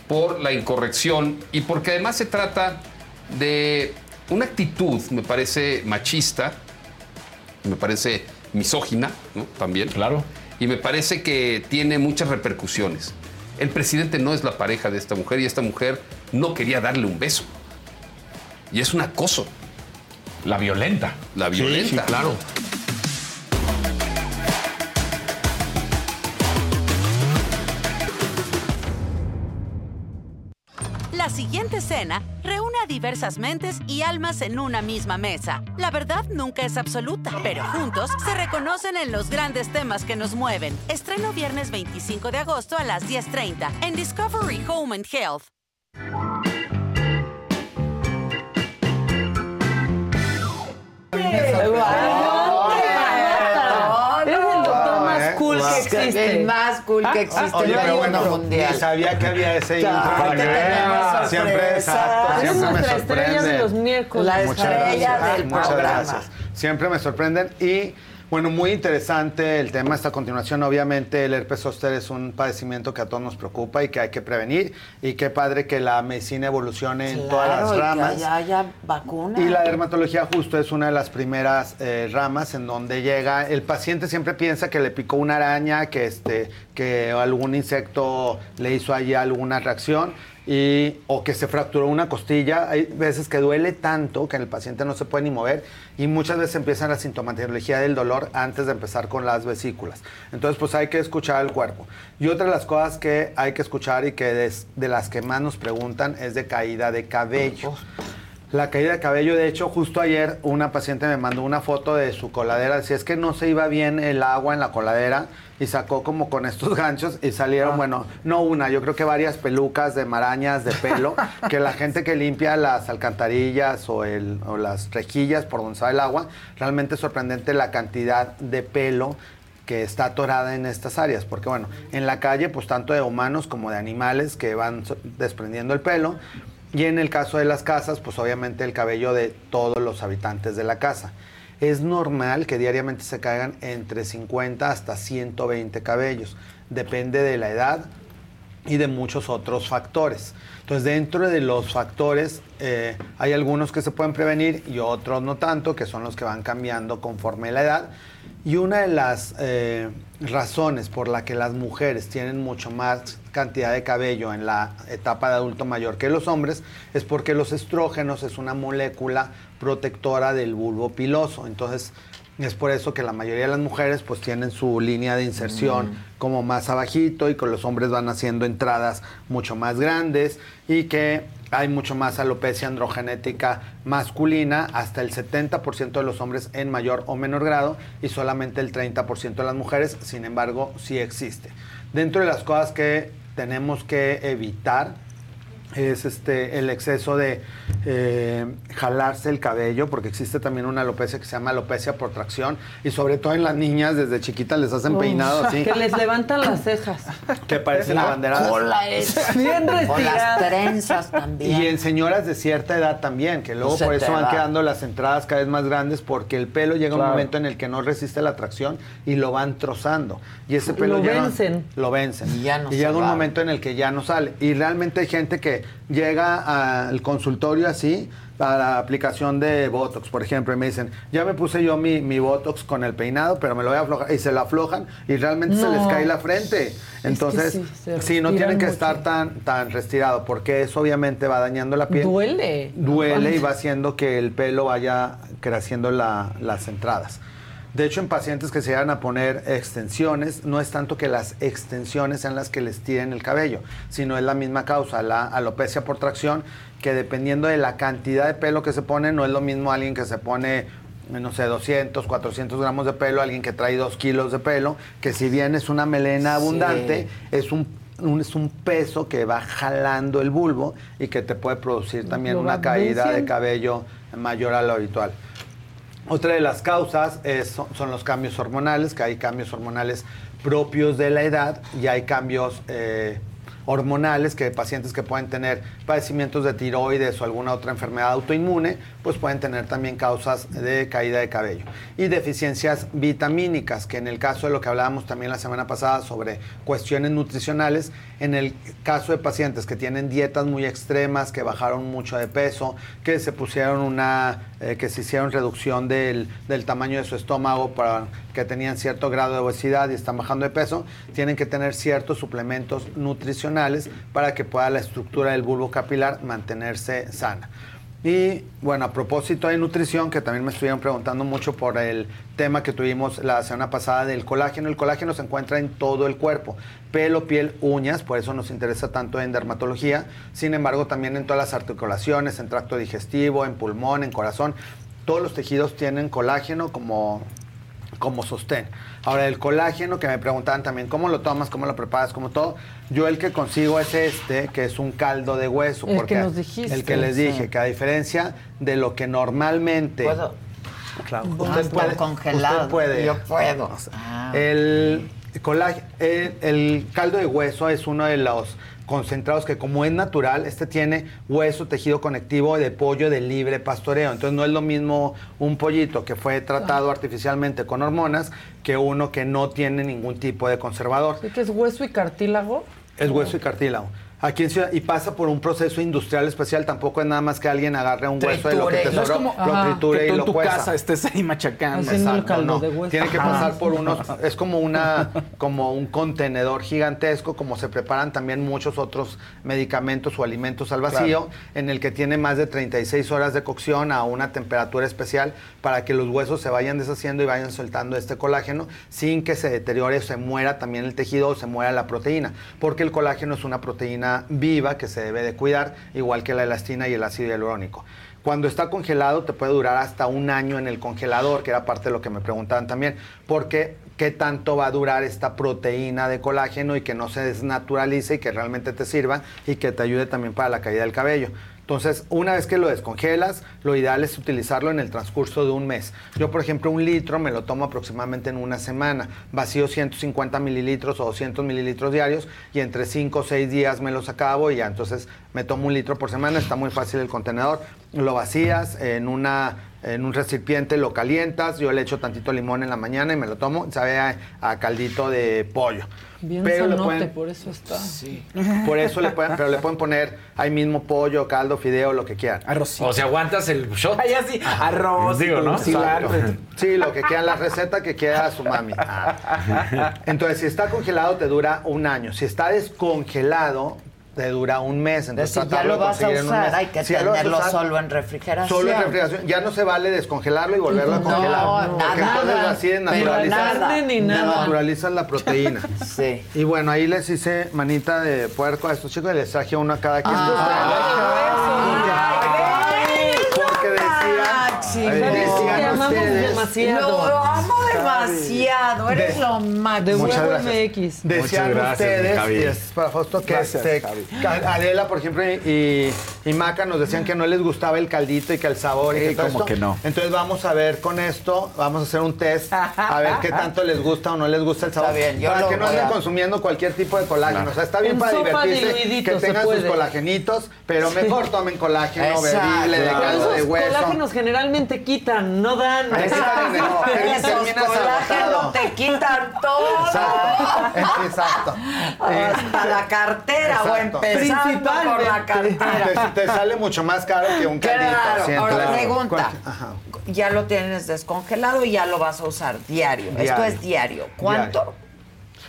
por la incorrección y porque además se trata de una actitud, me parece machista, me parece misógina, ¿no? También. Claro. Y me parece que tiene muchas repercusiones. El presidente no es la pareja de esta mujer y esta mujer no quería darle un beso. Y es un acoso. La violenta. La violenta. claro. La siguiente escena diversas mentes y almas en una misma mesa. La verdad nunca es absoluta, pero juntos se reconocen en los grandes temas que nos mueven. Estreno viernes 25 de agosto a las 10.30 en Discovery Home and Health el doctor más cool que existe. El más cool que existe Oye, pero bueno, mundial. ni sabía que había ese intro. Siempre, exacto, siempre me nuestra estrella sorprende. de los miércoles. La estrella del Muchas gracias. Siempre me sorprenden y Bueno, muy interesante el tema. Esta continuación, obviamente, el herpes zóster es un padecimiento que a todos nos preocupa y que hay que prevenir. Y qué padre que la medicina evolucione en todas las y que ramas. haya. Y la dermatología justo es una de las primeras eh, ramas en donde llega, el paciente siempre piensa que le picó una araña, que, este, que algún insecto le hizo allí alguna reacción. Y, o que se fracturó una costilla. Hay veces que duele tanto que el paciente no se puede ni mover y muchas veces empieza la sintomatología del dolor antes de empezar con las vesículas. Entonces, pues hay que escuchar al cuerpo. Y otra de las cosas que hay que escuchar y que des- de las que más nos preguntan es de caída de cabello. La caída de cabello, de hecho, justo ayer una paciente me mandó una foto de su coladera. Decía, es que no se iba bien el agua en la coladera y sacó como con estos ganchos y salieron, bueno, no una, yo creo que varias pelucas de marañas de pelo, que la gente que limpia las alcantarillas o, el, o las rejillas por donde sale el agua, realmente es sorprendente la cantidad de pelo que está atorada en estas áreas, porque bueno, en la calle pues tanto de humanos como de animales que van desprendiendo el pelo y en el caso de las casas pues obviamente el cabello de todos los habitantes de la casa. Es normal que diariamente se caigan entre 50 hasta 120 cabellos, depende de la edad y de muchos otros factores. Entonces, dentro de los factores, eh, hay algunos que se pueden prevenir y otros no tanto, que son los que van cambiando conforme la edad. Y una de las eh, razones por la que las mujeres tienen mucho más cantidad de cabello en la etapa de adulto mayor que los hombres es porque los estrógenos es una molécula protectora del bulbo piloso. Entonces, es por eso que la mayoría de las mujeres pues tienen su línea de inserción Mm. como más abajito y que los hombres van haciendo entradas mucho más grandes y que hay mucho más alopecia androgenética masculina, hasta el 70% de los hombres en mayor o menor grado y solamente el 30% de las mujeres, sin embargo, sí existe. Dentro de las cosas que tenemos que evitar es este el exceso de eh, jalarse el cabello, porque existe también una alopecia que se llama alopecia por tracción, y sobre todo en las niñas desde chiquitas les hacen peinado así, Que les levantan las cejas. que parecen La abanderadas. cola es Bien O las trenzas también. Y en señoras de cierta edad también, que luego Se por eso van va. quedando las entradas cada vez más grandes porque el pelo llega a un momento en el que no resiste la tracción y lo van trozando. Y ese pelo Lo llega- vencen. Lo vencen. Y ya no y llega un va. momento en el que ya no sale. Y realmente hay gente que llega al consultorio así para la aplicación de Botox, por ejemplo, y me dicen, ya me puse yo mi, mi Botox con el peinado, pero me lo voy a aflojar, y se lo aflojan y realmente se les cae la frente. Entonces, sí, se sí, no tienen que mucho. estar tan, tan restirado, porque eso obviamente va dañando la piel. Duele. Duele y va haciendo que el pelo vaya creciendo la- las entradas. De hecho, en pacientes que se llegan a poner extensiones, no es tanto que las extensiones sean las que les tiren el cabello, sino es la misma causa, la alopecia por tracción, que dependiendo de la cantidad de pelo que se pone, no es lo mismo alguien que se pone, no sé, 200, 400 gramos de pelo, alguien que trae 2 kilos de pelo, que si bien es una melena Sí. abundante, es un, un- es un peso que va jalando el bulbo y que te puede producir también Lo una caída de cabello mayor a lo habitual. Otra de las causas es- son, los cambios hormonales, que hay cambios hormonales propios de la edad y hay cambios eh, hormonales que pacientes que pueden tener padecimientos de tiroides o alguna otra enfermedad autoinmune, pues pueden tener también causas de caída de cabello. Y deficiencias vitamínicas, que en el caso de lo que hablábamos también la semana pasada sobre cuestiones nutricionales, en el caso de pacientes que tienen dietas muy extremas, que bajaron mucho de peso, que se pusieron una, eh, que se hicieron reducción del, del tamaño de su estómago para que tenían cierto grado de obesidad y están bajando de peso, tienen que tener ciertos suplementos nutricionales para que pueda la estructura del bulbo capilar mantenerse sana. Y bueno, a propósito de nutrición, que también me estuvieron preguntando mucho por el tema que tuvimos la semana pasada del colágeno. El colágeno se encuentra en todo el cuerpo, pelo, piel, uñas, por eso nos interesa tanto en dermatología. Sin embargo, también en todas las articulaciones, en tracto digestivo, en pulmón, en corazón. Todos los tejidos tienen colágeno como como sostén. Ahora, el colágeno, que me preguntaban también, ¿cómo lo tomas? ¿Cómo lo preparas? ¿Cómo todo? Yo el que consigo es este, que es un caldo de hueso. El que porque nos dijiste, El que les sí. dije, que a diferencia de lo que normalmente... ¿Puedo? Claro. Ah, está congelado. usted puede. Yo puedo. Ah, El, colágeno, el, el caldo de hueso es uno de los concentrados que como es natural, este tiene hueso, tejido conectivo de pollo de libre pastoreo. Entonces no es lo mismo un pollito que fue tratado artificialmente con hormonas que uno que no tiene ningún tipo de conservador. ¿Sí que es hueso y cartílago? Es hueso y cartílago. Aquí en Ciudad, y pasa por un proceso industrial especial, tampoco es nada más que alguien agarre un hueso de lo que te No es sobró, como lo ajá, triture que y tú en lo tu cueza. casa estés ahí machacando. Exacto, caldo no. de hueso. Tiene que Ajá. pasar por unos, es como una, como un contenedor gigantesco, como se preparan también muchos otros medicamentos o alimentos al vacío, en el que tiene más de 36 horas de cocción a una temperatura especial para que los huesos se vayan deshaciendo y vayan soltando este colágeno sin que se deteriore o se muera también el tejido o se muera la proteína, porque el colágeno es una proteína viva que se debe de cuidar, igual que la elastina y el ácido hialurónico. Cuando está congelado te puede durar hasta un año en el congelador, que era parte de lo que me preguntaban también, porque qué tanto va a durar esta proteína de colágeno y que no se desnaturalice y que realmente te sirva y que te ayude también para la caída del cabello. Entonces, una vez que lo descongelas, lo ideal es utilizarlo en el transcurso de un mes. Yo, por ejemplo, un litro me lo tomo aproximadamente en una semana. Vacío 150 mililitros o 200 mililitros diarios y entre 5 o 6 días me los acabo y ya entonces me tomo un litro por semana. Está muy fácil el contenedor. Lo vacías en una en un recipiente, lo calientas, yo le echo tantito limón en la mañana y me lo tomo, sabe a, a caldito de pollo. Bien Pero le pueden- por eso está. Sí. por eso le pueden, pero le pueden poner ahí mismo pollo, caldo, fideo, lo que quieran. Arroz. O sea, aguantas el shot. Ay, así, arroz, Digo, ¿no? cilantro. Sí, lo que quieran, la receta que quiera su mami. Ah. Entonces, si está congelado, te dura un año. Si está descongelado, te dura un mes. Entonces, Decir, ya tratarlo lo de vas a conseguir en un usar, mes. hay que Si tenerlo usar, solo en refrigeración. Solo en refrigeración. Ya no se vale descongelarlo y volverlo a No, congelar. nada, porque entonces nada. así Pero desnaturalizas, nada, ni nada. desnaturalizas la proteína. Sí. Y bueno, ahí les hice manita de puerco a estos chicos y les traje uno a cada quien. Porque decían, decían Te amamos ustedes. Lo amo demasiado, eres De- lo máximo. De Muchas huevo gracias. MX. Decían Muchas gracias, ustedes, Javi. y es para Fausto, que Gracias, este, Adela, por ejemplo, y, y Maca nos decían que no les gustaba el caldito y que el sabor y Sí, que todo como esto. que no. Entonces vamos a ver con esto, vamos a hacer un test, a ver qué tanto les gusta o no les gusta el sabor. Está bien, yo para lo que no anden consumiendo cualquier tipo de colágeno. O sea, está bien En para divertirse, que tengan sus colagenitos, pero mejor tomen colágeno bebible de caldo de hueso. colágenos generalmente quitan, no dan. Exacto. Terminas Te quitan todo. Exacto. Exacto. Hasta la cartera o empezando por la Te, cartera. te sale mucho más caro que un caldito. Claro, ahora claro. pregunta. Ya lo tienes descongelado y ya lo vas a usar diario. Esto es diario. ¿Cuánto? Diario.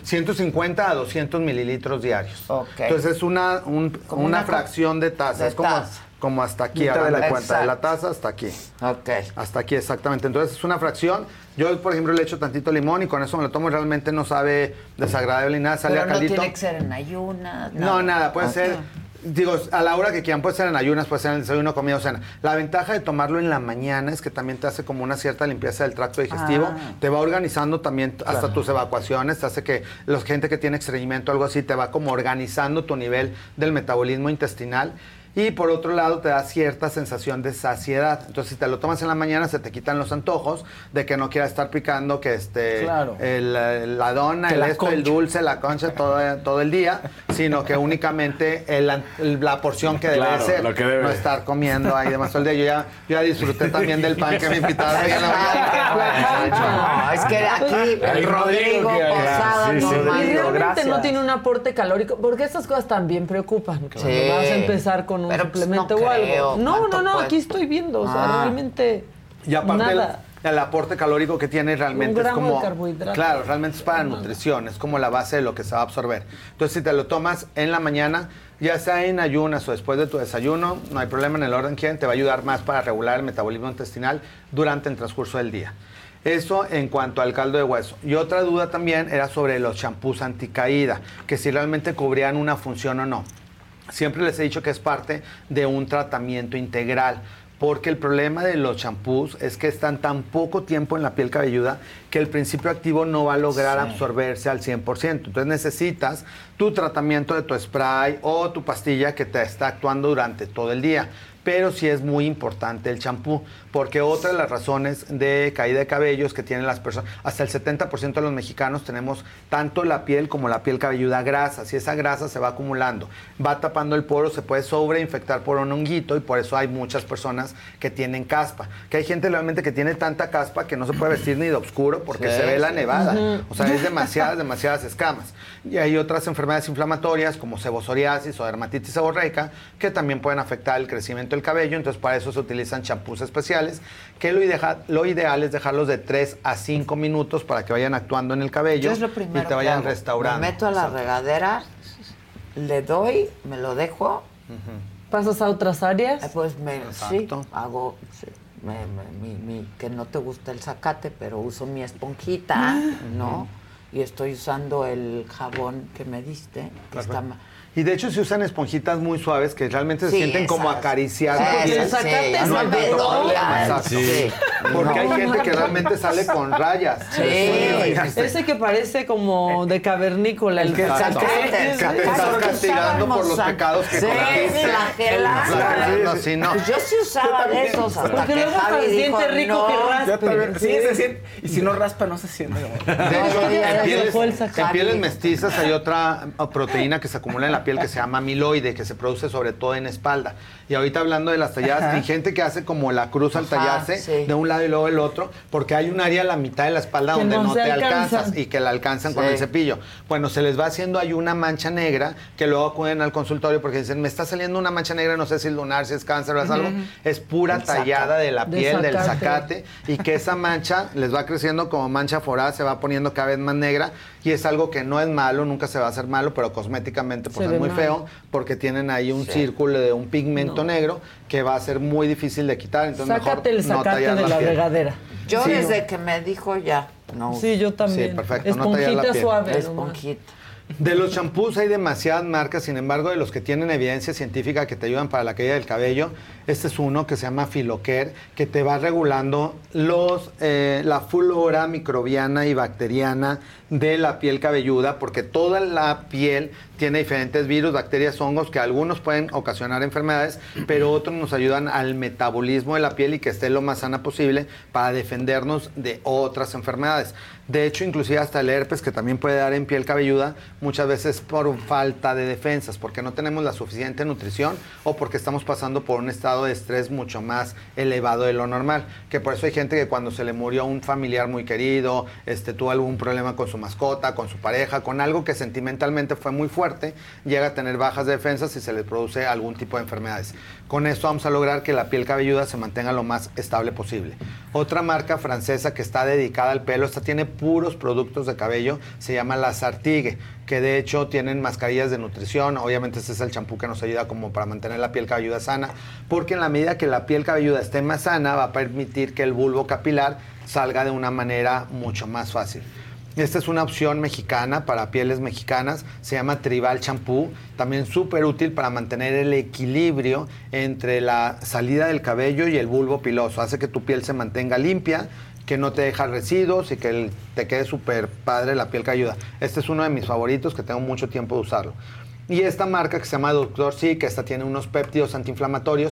150 a 200 mililitros diarios. Ok. Entonces es una, un- una, fracción de taza. de es como, taza. Como hasta aquí, hagan la cuenta, de la taza hasta aquí. Ok. Hasta aquí, exactamente. Entonces es una fracción. Yo, por ejemplo, le echo tantito limón y con eso me lo tomo. Realmente no sabe desagradable ni nada. Sale Pero a no caldito. tiene que ser en ayunas. No, nada, puede ser, digo, a la hora que quieran, puede ser en ayunas, puede ser en el desayuno, comida o cena. La ventaja de tomarlo en la mañana es que también te hace como una cierta limpieza del tracto digestivo, Ah. te va organizando también hasta tus evacuaciones, te hace que la gente que tiene estreñimiento o algo así, te va como organizando tu nivel del metabolismo intestinal. Y por otro lado, te da cierta sensación de saciedad. Entonces, si te lo tomas en la mañana, se te quitan los antojos de que no quieras estar picando que este Claro. el, la dona, Que el la esto, el dulce, la concha todo, todo el día, sino que únicamente el- el- la porción que debe de Claro, ser. lo que debe. No estar comiendo ahí demasiado el día. Yo ya, yo ya disfruté también del pan que me invitaron ahí en la mañana. No, es que aquí el Rodrigo Posada sí, sí. no Y manda. realmente gracias. no tiene un aporte calórico, porque estas cosas también preocupan. Sí. vas a empezar con un Pero, pues, no o algo. No, ¿Cuánto no, no, aquí estoy viendo, o sea, Ah. realmente Y aparte el, nada. el aporte calórico que tiene realmente Un es como... de carbohidrato. Claro, realmente es para nutrición, es como la base de lo que se va a absorber. Entonces, si te lo tomas en la mañana, ya sea en ayunas o después de tu desayuno, no hay problema en el orden que te va a ayudar más para regular el metabolismo intestinal durante el transcurso del día. Eso en cuanto al caldo de hueso. Y otra duda también era sobre los champús anticaída, que si realmente cubrían una función o no. Siempre les he dicho que es parte de un tratamiento integral. Porque el problema de los champús es que están tan poco tiempo en la piel cabelluda que el principio activo no va a lograr absorberse al 100%. Entonces necesitas tu tratamiento de tu spray o tu pastilla que te está actuando durante todo el día. Pero sí es muy importante el champú, porque otra de las razones de caída de cabello es que tienen las personas, hasta el 70% de los mexicanos tenemos tanto la piel como la piel cabelluda grasa, si esa grasa se va acumulando, va tapando el poro, se puede sobreinfectar por un honguito y por eso hay muchas personas que tienen caspa, que hay gente realmente que tiene tanta caspa que no se puede vestir ni de oscuro porque Sí, se ve la nevada, o sea, es demasiadas, demasiadas escamas. Y hay otras enfermedades inflamatorias como sebosoriasis o dermatitis seborreica que también pueden afectar el crecimiento del cabello, entonces para eso se utilizan champús especiales, que lo, ideja- lo ideal es dejarlos de 3 a 5 minutos para que vayan actuando en el cabello Yo es lo y primero te vayan que hago. restaurando. Me meto a la Exacto. regadera, le doy, me lo dejo. ¿Pasas a otras áreas? Pues me, sí, hago sí, me- me- mi- mi- que no te gusta el zacate, pero uso mi esponjita, Ah. ¿no? Y estoy usando el jabón que me diste, que está Y de hecho se usan esponjitas muy suaves que realmente se Sí, sienten como acariciadas. Sí, el el- zacate no es hay problema. Sí. Porque hay No, gente que realmente sale con rayas. Sí, ese que parece como de cavernícola. El, que zacate. que te estás castigando por los pecados que Sí, cometiste. sí, no. Yo sí usaba de esos hasta Porque que luego se siente rico que raspe. Sí, Sí. Y si no raspa, no se siente. De hecho, en, pieles, el mestizas hay otra proteína que se acumula en la piel que se llama amiloide, que se produce sobre todo en espalda. Y ahorita hablando de las talladas, Ajá. hay gente que hace como la cruz al Ajá, tallarse sí. de un lado y luego el otro, porque hay un área a la mitad de la espalda Que donde no no, te alcanzan. alcanzas y que la alcanzan con Sí. el cepillo. Bueno, se les va haciendo ahí una mancha negra que luego acuden al consultorio porque dicen, me está saliendo una mancha negra, no sé si es lunar, si es cáncer o es algo. Es pura Del zacate. tallada de la De piel, del zacate. zacate y que esa mancha les va creciendo como mancha forada, se va poniendo cada vez más negra y es algo que no es malo, nunca se va a hacer malo, pero cosméticamente pues Se muy feo porque tienen ahí un Sí. círculo de un pigmento negro que va a ser muy difícil de quitar, entonces Sácate mejor el no tallar de la regadera. Yo Sí. desde que me dijo ya, no. Sí, yo también. Sí, perfecto, no Esponjita piel. suave. nomás. Esponjita. De los champús hay demasiadas marcas, sin embargo, de los que tienen evidencia científica que te ayudan para la caída del cabello, este es uno que se llama Filocare, que te va regulando los, eh, la flora microbiana y bacteriana de la piel cabelluda, porque toda la piel tiene diferentes virus, bacterias, hongos, que algunos pueden ocasionar enfermedades, pero otros nos ayudan al metabolismo de la piel y que esté lo más sana posible para defendernos de otras enfermedades. De hecho, inclusive hasta el herpes que también puede dar en piel cabelluda, muchas veces por falta de defensas, porque no tenemos la suficiente nutrición o porque estamos pasando por un estado de estrés mucho más elevado de lo normal. Que por eso hay gente que cuando se le murió un familiar muy querido, este, tuvo algún problema con su mascota, con su pareja, con algo que sentimentalmente fue muy fuerte, llega a tener bajas defensas y se le produce algún tipo de enfermedades. Con esto vamos a lograr que la piel cabelluda se mantenga lo más estable posible. Otra marca francesa que está dedicada al pelo, esta tiene puros productos de cabello, se llama La Sartigue, que de hecho tienen mascarillas de nutrición, obviamente este es el champú que nos ayuda como para mantener la piel cabelluda sana, porque en la medida que la piel cabelluda esté más sana va a permitir que el bulbo capilar salga de una manera mucho más fácil. Esta es una opción mexicana para pieles mexicanas, se llama Tribal Champú, también súper útil para mantener el equilibrio entre la salida del cabello y el bulbo piloso. Hace que tu piel se mantenga limpia, que no te deja residuos y que te quede súper padre la piel que ayuda. Este es uno de mis favoritos que tengo mucho tiempo de usarlo. Y esta marca que se llama Doctor Sí, que esta tiene unos péptidos antiinflamatorios.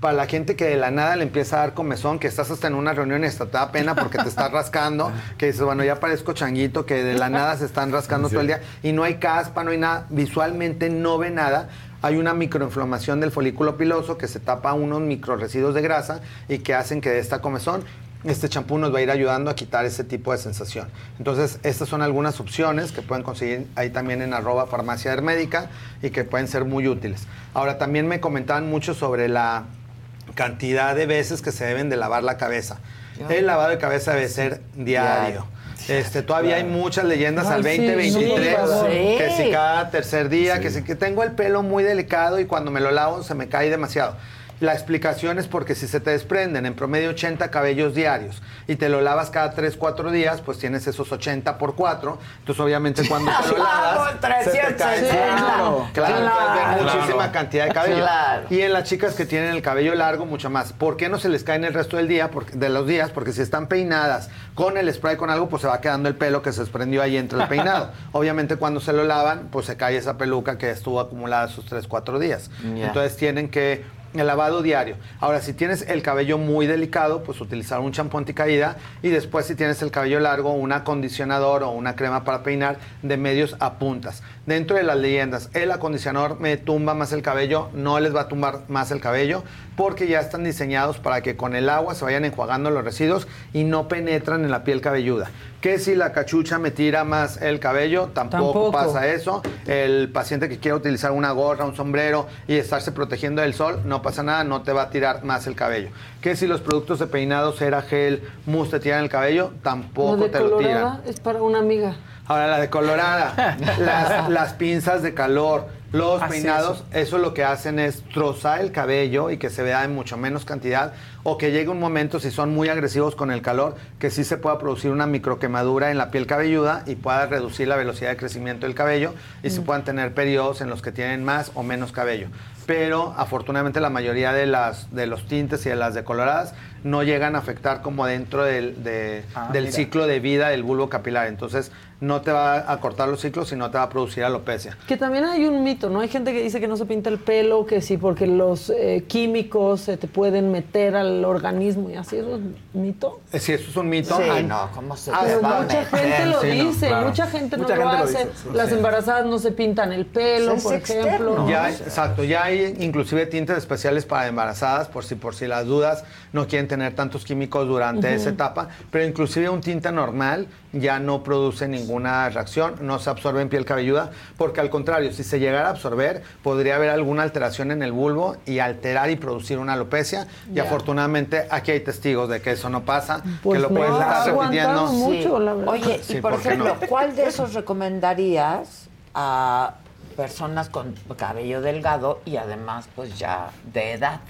Para la gente que de la nada le empieza a dar comezón, que estás hasta en una reunión y hasta te da pena porque te estás rascando, que dices, bueno, ya parezco changuito, que de la nada se están rascando todo el día y no hay caspa, no hay nada, visualmente no ve nada. hay una microinflamación del folículo piloso que se tapa unos microresiduos de grasa y que hacen que de esta comezón este champú nos va a ir ayudando a quitar ese tipo de sensación. Entonces, estas son algunas opciones que pueden conseguir ahí también en arroba farmacia hermédica y que pueden ser muy útiles. Ahora, también me comentaban mucho sobre la cantidad de veces que se deben de lavar la cabeza. El lavado de cabeza debe ser diario. Este, todavía hay muchas leyendas Ay, al sí, 2023 no, que sí. si cada tercer día, que si que tengo el pelo muy delicado y cuando me lo lavo se me cae demasiado. La explicación es porque si se te desprenden en promedio 80 cabellos diarios y te lo lavas cada 3, 4 días, pues tienes esos 80 por 4. Entonces, obviamente, cuando te lo lavas, se te cae. 360. Claro, claro, Claro. muchísima cantidad de cabello. Claro. Y en las chicas que tienen el cabello largo, mucho más. ¿Por qué no se les cae en el resto del día? Porque, de los días, porque si están peinadas con el spray, con algo, pues se va quedando el pelo que se desprendió ahí entre el peinado. Obviamente, cuando se lo lavan, pues se cae esa peluca que estuvo acumulada esos 3, 4 días. Ya. Entonces tienen que el lavado diario. Ahora, si tienes el cabello muy delicado, pues utilizar un champú anticaída y después si tienes el cabello largo, un acondicionador o una crema para peinar de medios a puntas. Dentro de las leyendas, el acondicionador me tumba más el cabello, no les va a tumbar más el cabello porque ya están diseñados para que con el agua se vayan enjuagando los residuos y no penetran en la piel cabelluda. Que si la cachucha me tira más el cabello, tampoco, Tampoco. pasa eso. El paciente que quiera utilizar una gorra, un sombrero y estarse protegiendo del sol, no pasa nada, no te va a tirar más el cabello. Que si los productos de peinado, cera, gel, mousse te tiran el cabello, tampoco Lo de te lo tiran. es para una amiga. Ahora, la de colorada, las, las pinzas de calor, los peinados, eso. lo que hacen es trozar el cabello y que se vea en mucho menos cantidad o que llegue un momento, si son muy agresivos con el calor, que sí se pueda producir una microquemadura en la piel cabelluda y pueda reducir la velocidad de crecimiento del cabello y se Mm. puedan tener periodos en los que tienen más o menos cabello. Pero afortunadamente la mayoría de, las, de los tintes y de las decoloradas no llegan a afectar como dentro del, de- Ah, del ciclo de vida del bulbo capilar. Entonces no te va a cortar los ciclos y no te va a producir alopecia. Que también hay un mito, ¿no? Hay gente que dice que no se pinta el pelo, que sí, porque los eh, químicos se te pueden meter al organismo y así. ¿Eso es mito? Eh, Si eso es un mito. Sí, no, ¿cómo se Ah, va a mucha meter? gente lo Sí, no, dice, claro. mucha gente Mucha no lo gente lo hace. dice, sí. Las Sí. embarazadas no se pintan el pelo, Es por externo. ejemplo. Ya hay, exacto, ya hay inclusive tintes especiales para embarazadas por si por si las dudas no quieren tener tantos químicos durante esa etapa, pero inclusive un tinte normal ya no produce ninguna reacción, no se absorbe en piel cabelluda, porque al contrario, si se llegara a absorber, podría haber alguna alteración en el bulbo y alterar y producir una alopecia, y afortunadamente aquí hay testigos de que eso no pasa, Pues que lo no, puedes estar repitiendo. mucho, la verdad. Oye, Sí, y por ¿por qué ejemplo, no? ¿cuál de esos recomendarías a personas con cabello delgado y además pues ya de edad?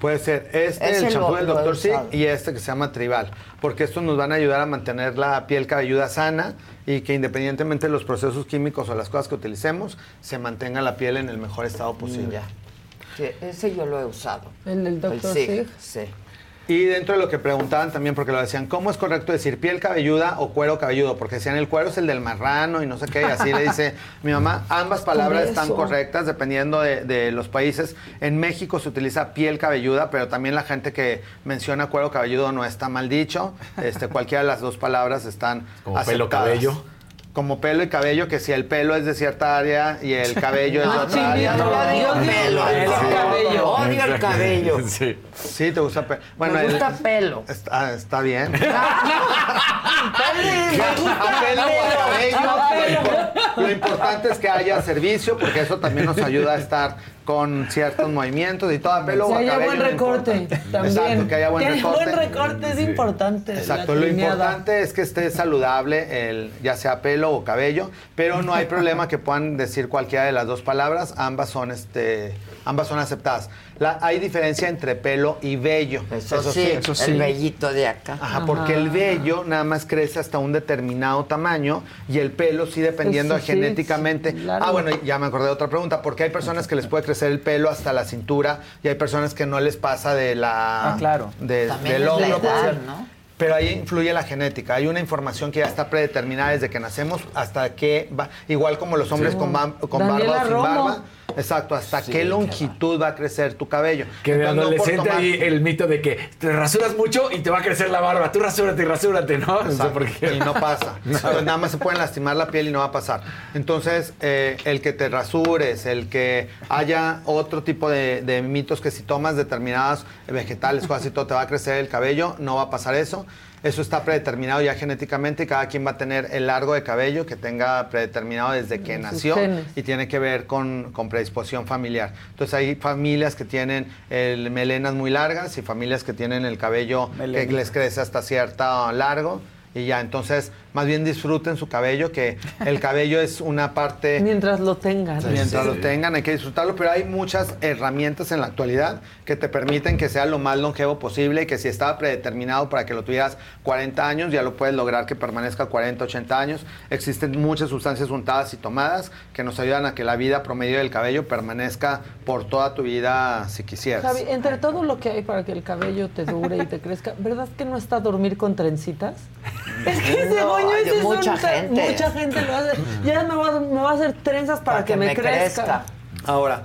Puede ser este, el champú del Dr. Sig y este que se llama Tribal, porque estos nos van a ayudar a mantener la piel cabelluda sana y que independientemente de los procesos químicos o las cosas que utilicemos, se mantenga la piel en el mejor estado posible. Ya. Sí, ese yo lo he usado. ¿El del Dr. Sig? Sí. Y dentro de lo que preguntaban también, porque lo decían, ¿cómo es correcto decir piel cabelluda o cuero cabelludo? Porque decían, el cuero es el del marrano y no sé qué, y así le dice mi mamá. Ambas palabras están correctas dependiendo de, de los países. En México se utiliza piel cabelluda, pero también la gente que menciona cuero cabelludo no está mal dicho. Este, cualquiera de las dos palabras están Como pelo, cabello. Como pelo y cabello, que si el pelo es de cierta área y el cabello es de No, otra área. chinito, yo digo pelo, el cabello. Odio el cabello. Sí. Sí, te gusta pelo. Bueno, Me el- gusta pelo. Está, está bien. Me gusta pelo cabello. Lo importante es que haya servicio, porque eso también nos ayuda a estar con ciertos movimientos y todo a pelo Que o haya buen recorte también. Exacto, que haya buen Que recorte. buen recorte es importante. Exacto, lo lineada. importante es que esté saludable, el, ya sea pelo o cabello, pero no hay problema que puedan decir cualquiera de las dos palabras, ambas son este, ambas son aceptadas. La- hay diferencia entre pelo y vello. Eso, sí, el vellito de acá. Ajá, porque el vello nada más crece hasta un determinado tamaño y el pelo sí dependiendo Eso genéticamente. sí, claro. Ah, bueno, ya me acordé de otra pregunta, porque hay personas que les puede crecer el pelo hasta la cintura y hay personas que no les pasa de la Ah, claro. de- También del hombro, ¿no? Pero ahí influye la genética. Hay una información que ya está predeterminada desde que nacemos hasta que va, igual como los hombres con, barba o sin Romo. barba. Exacto, hasta qué longitud va a crecer tu cabello. Que de Entonces, no adolescente tomar- hay el mito de que te rasuras mucho y te va a crecer la barba. Tú rasúrate y rasúrate, ¿no? No sé por qué. Y no pasa. Pues nada más se pueden lastimar la piel y no va a pasar. Entonces, eh, el que te rasures, el que haya otro tipo de, de mitos que si tomas determinados vegetales, cosas y todo, te va a crecer el cabello, no va a pasar eso. Eso está predeterminado ya genéticamente y cada quien va a tener el largo de cabello que tenga predeterminado desde que nació genes. y tiene que ver con, con predisposición familiar. Entonces hay familias que tienen el, melenas muy largas y familias que tienen el cabello que les crece hasta cierto largo y ya, entonces más bien disfruten su cabello, que el cabello es una parte... Mientras lo tengan. Mientras Sí. lo tengan hay que disfrutarlo, pero hay muchas herramientas en la actualidad que te permiten que sea lo más longevo posible y que si estaba predeterminado para que lo tuvieras 40 años, ya lo puedes lograr que permanezca 40, 80 años. Existen muchas sustancias untadas y tomadas que nos ayudan a que la vida promedio del cabello permanezca por toda tu vida si quisieras. Javi, entre todo lo que hay para que el cabello te dure y te crezca, ¿verdad que no está dormir con trencitas? Es que ese No, es mucha un- gente. Mucha gente lo hace. Ya me va, a- me va a hacer trenzas para, que, me, crezca. Ahora,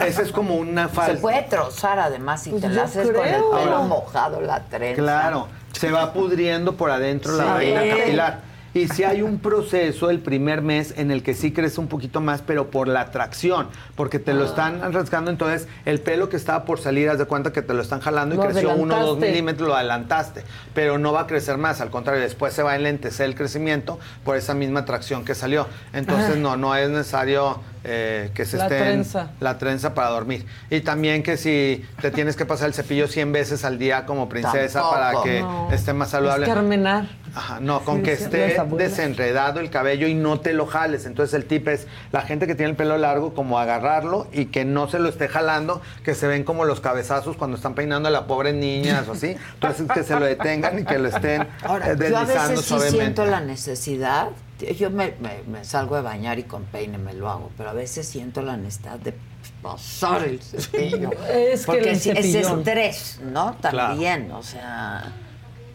esa es como una Se falsa. puede trozar además y Pues te la haces con el pelo Ahora. mojado la trenza. Claro, se va pudriendo por adentro la vaina capilar. Y si hay un proceso el primer mes en el que sí crece un poquito más, pero por la tracción, porque te lo Ah. están rascando, entonces el pelo que estaba por salir, haz de cuenta que te lo están jalando y Lo creció uno o dos milímetros, lo adelantaste, pero no va a crecer más, al contrario, después se va a enlentecer el crecimiento por esa misma tracción que salió. Entonces no, no es necesario eh, que se La estén trenza. la trenza para dormir. Y también que si te tienes que pasar el cepillo 100 veces al día como princesa Tampoco. para que No. esté más saludable. Es carmenar. Ajá, no, con Sí, que sí, esté desenredado el cabello y no te lo jales. Entonces el tip es la gente que tiene el pelo largo, como agarrarlo y que no se lo esté jalando, que se ven como los cabezazos cuando están peinando a la pobre niña o así. Entonces que se lo detengan y que lo estén Ahora, eh, yo a deslizando veces sí suavemente. siento la necesidad, yo me, me- me salgo de bañar y con peine me lo hago, pero a veces siento la necesidad de pasar el cepillo. Es que Porque el es cepillón. estrés, ¿no? Claro. También, o sea...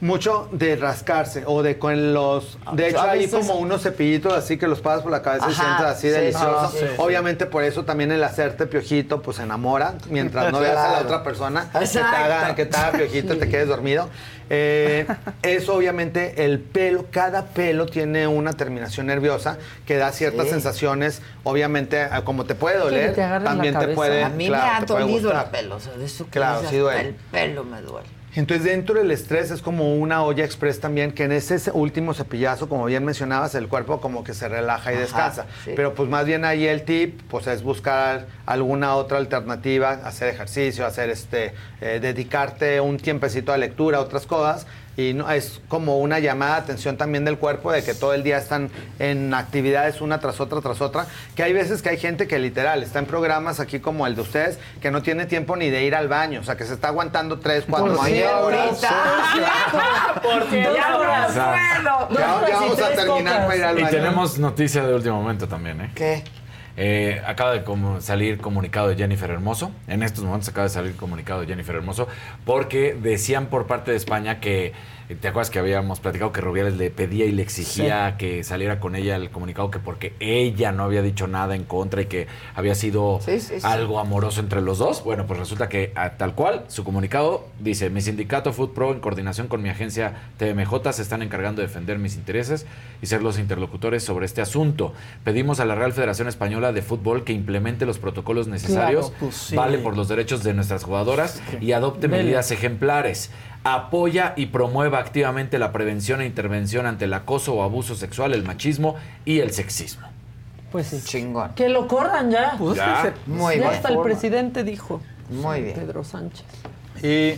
Mucho de rascarse o de con los... De hecho hay como unos cepillitos así que los pasas por la cabeza y Ajá, sientes así sí, delicioso. sí, sí, sí. Obviamente por eso también el hacerte piojito pues enamora. Mientras no veas a la Claro. otra persona que te, Exacto. haga, que te haga piojito y te quedes dormido. Eh, eso obviamente el pelo, cada pelo tiene una terminación nerviosa que da ciertas sensaciones. Obviamente ah, como te puede doler, te agarren la también te cabeza. puede... a mí claro, me ha te puede dolido el gustar. pelo, o sea, de eso que Claro, dices, sí duele. hasta el pelo me duele. Entonces dentro del estrés es como una olla express también, que en ese último cepillazo, como bien mencionabas, el cuerpo como que se relaja y Ajá, descansa. sí. Pero pues más bien ahí el tip, pues es buscar alguna otra alternativa, hacer ejercicio, hacer este, eh, dedicarte un tiempecito a lectura, otras cosas. Y no, es como una llamada de atención también del cuerpo de que todo el día están en actividades una tras otra, tras otra. Que hay veces que hay gente que literal está en programas aquí como el de ustedes que no tiene tiempo ni de ir al baño. O sea, que se está aguantando tres, cuatro, cierto, horas. Porque ya ahora- Ya, y vamos a terminar para ir al Y baño. tenemos noticia de último momento también, ¿eh? ¿Qué? Eh, acaba de salir comunicado de Jennifer Hermoso. En estos momentos acaba de salir comunicado de Jennifer Hermoso porque decían por parte de España que, ¿te acuerdas que habíamos platicado que Rubiales le pedía y le exigía que saliera con ella el comunicado que porque ella no había dicho nada en contra y que había sido Sí, sí, sí. algo amoroso entre los dos? Bueno, pues resulta que a- tal cual su comunicado dice, mi sindicato Food Pro en coordinación con mi agencia TMJ se están encargando de defender mis intereses y ser los interlocutores sobre este asunto. Pedimos a la Real Federación Española de Fútbol que implemente los protocolos necesarios, Claro, pues vale por los derechos de nuestras jugadoras y adopte medidas ejemplares. Apoya y promueva activamente la prevención e intervención ante el acoso o abuso sexual, el machismo y el sexismo. Pues sí. Chingón. Que lo corran ya. Pues Ya. se- Muy ya bien. hasta el presidente dijo. Muy bien. Pedro Sánchez. Y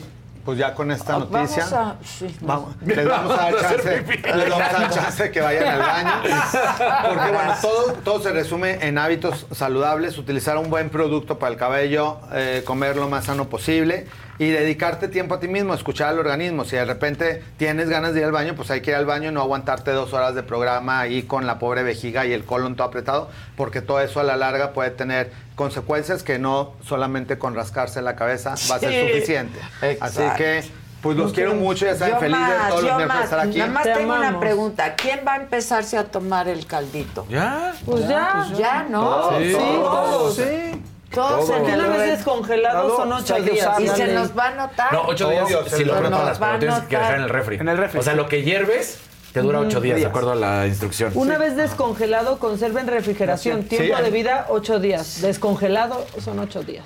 pues ya con esta Ah, noticia. Vamos a... sí, Vamos, les vamos a dar chance, les vamos a dar chance que vayan al baño. Porque bueno, todo, todo se resume en hábitos saludables, utilizar un buen producto para el cabello, eh, comer lo más sano posible y dedicarte tiempo a ti mismo, escuchar al organismo. Si de repente tienes ganas de ir al baño, pues hay que ir al baño y no aguantarte dos horas de programa ahí con la pobre vejiga y el colon todo apretado, porque todo eso a la larga puede tener consecuencias que no solamente con rascarse la cabeza va a ser suficiente. Así que, pues los quiero mucho, ya saben, Yo felices más, todos los miércoles estar aquí. Nada más Te tengo una pregunta. ¿Quién va a empezarse a tomar el caldito? ¿Ya? Pues ya. Ya, ¿no? Todos, Sí. todos. Sí. Todos red. descongelado son ocho días. Y se nos va a notar. No, ocho días si lo preparas, pero tienes que dejar en el refri. En el refri. O sea, lo que hierves te dura ocho días, de acuerdo a la instrucción. Una vez descongelado, conserva en refrigeración. Sí. Tiempo Sí. de vida, ocho días. Descongelado son ocho días.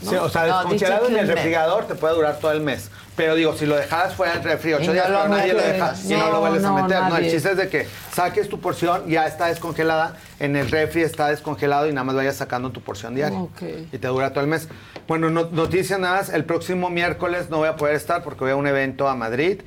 Sí, o sea, No, descongelado en el refrigerador te puede durar todo el mes. Pero digo, si lo dejaras fuera del refri ocho días, lo pero nadie lo metes. deja y no, No, lo vuelves no, a meter. No, el chiste es de que saques tu porción, ya está descongelada, en el refri está descongelado y nada más vayas sacando tu porción diaria. Ok. Y te dura todo el mes. Bueno, no- noticias nada más, el próximo miércoles no voy a poder estar porque voy a un evento a Madrid.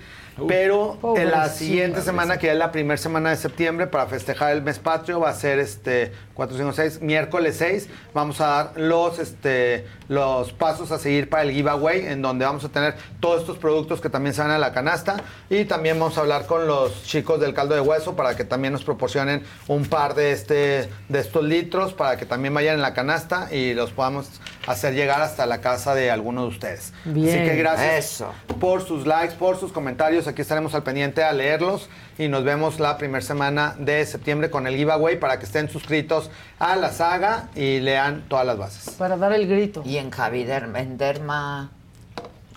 pero en la siguiente semana, que es la primera semana de septiembre, para festejar el mes patrio, va a ser este 4, 5, 6, miércoles 6, vamos a dar los, este, los pasos a seguir para el giveaway, en donde vamos a tener todos estos productos que también se van a la canasta. Y también vamos a hablar con los chicos del caldo de hueso para que también nos proporcionen un par de, este, de estos litros para que también vayan en la canasta y los podamos hacer llegar hasta la casa de alguno de ustedes. Bien, Así que gracias eso. por sus likes, por sus comentarios. Aquí estaremos al pendiente a leerlos y nos vemos la primera semana de septiembre con el giveaway para que estén suscritos a la saga y lean todas las bases. Para dar el grito. Y en Javier, en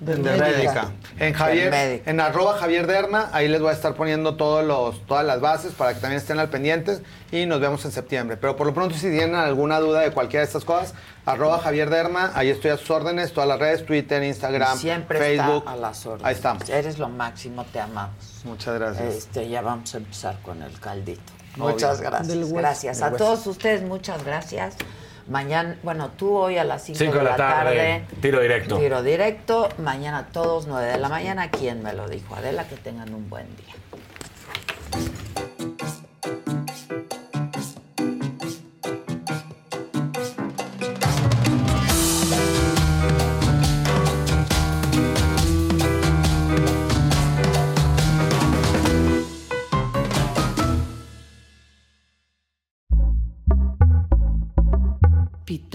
En Médica. En Javier, Médica. en arroba Javier Derma, ahí les voy a estar poniendo todos los, todas las bases para que también estén al pendientes y nos vemos en septiembre. Pero por lo pronto, si tienen alguna duda de cualquiera de estas cosas, arroba Javier Derma, ahí estoy a sus órdenes, todas las redes, Twitter, Instagram, Siempre Facebook. está a las órdenes. Ahí estamos. Eres lo máximo, te amamos. Muchas gracias. Este, ya vamos a empezar con el caldito. Muchas gracias. Gracias Del a todos ustedes, muchas gracias. Mañana, bueno, tú hoy a las 5 Cinco de la tarde. Tiro directo. Tiro directo. Mañana todos 9 de la mañana. ¿Quién me lo dijo? Adela, que tengan un buen día.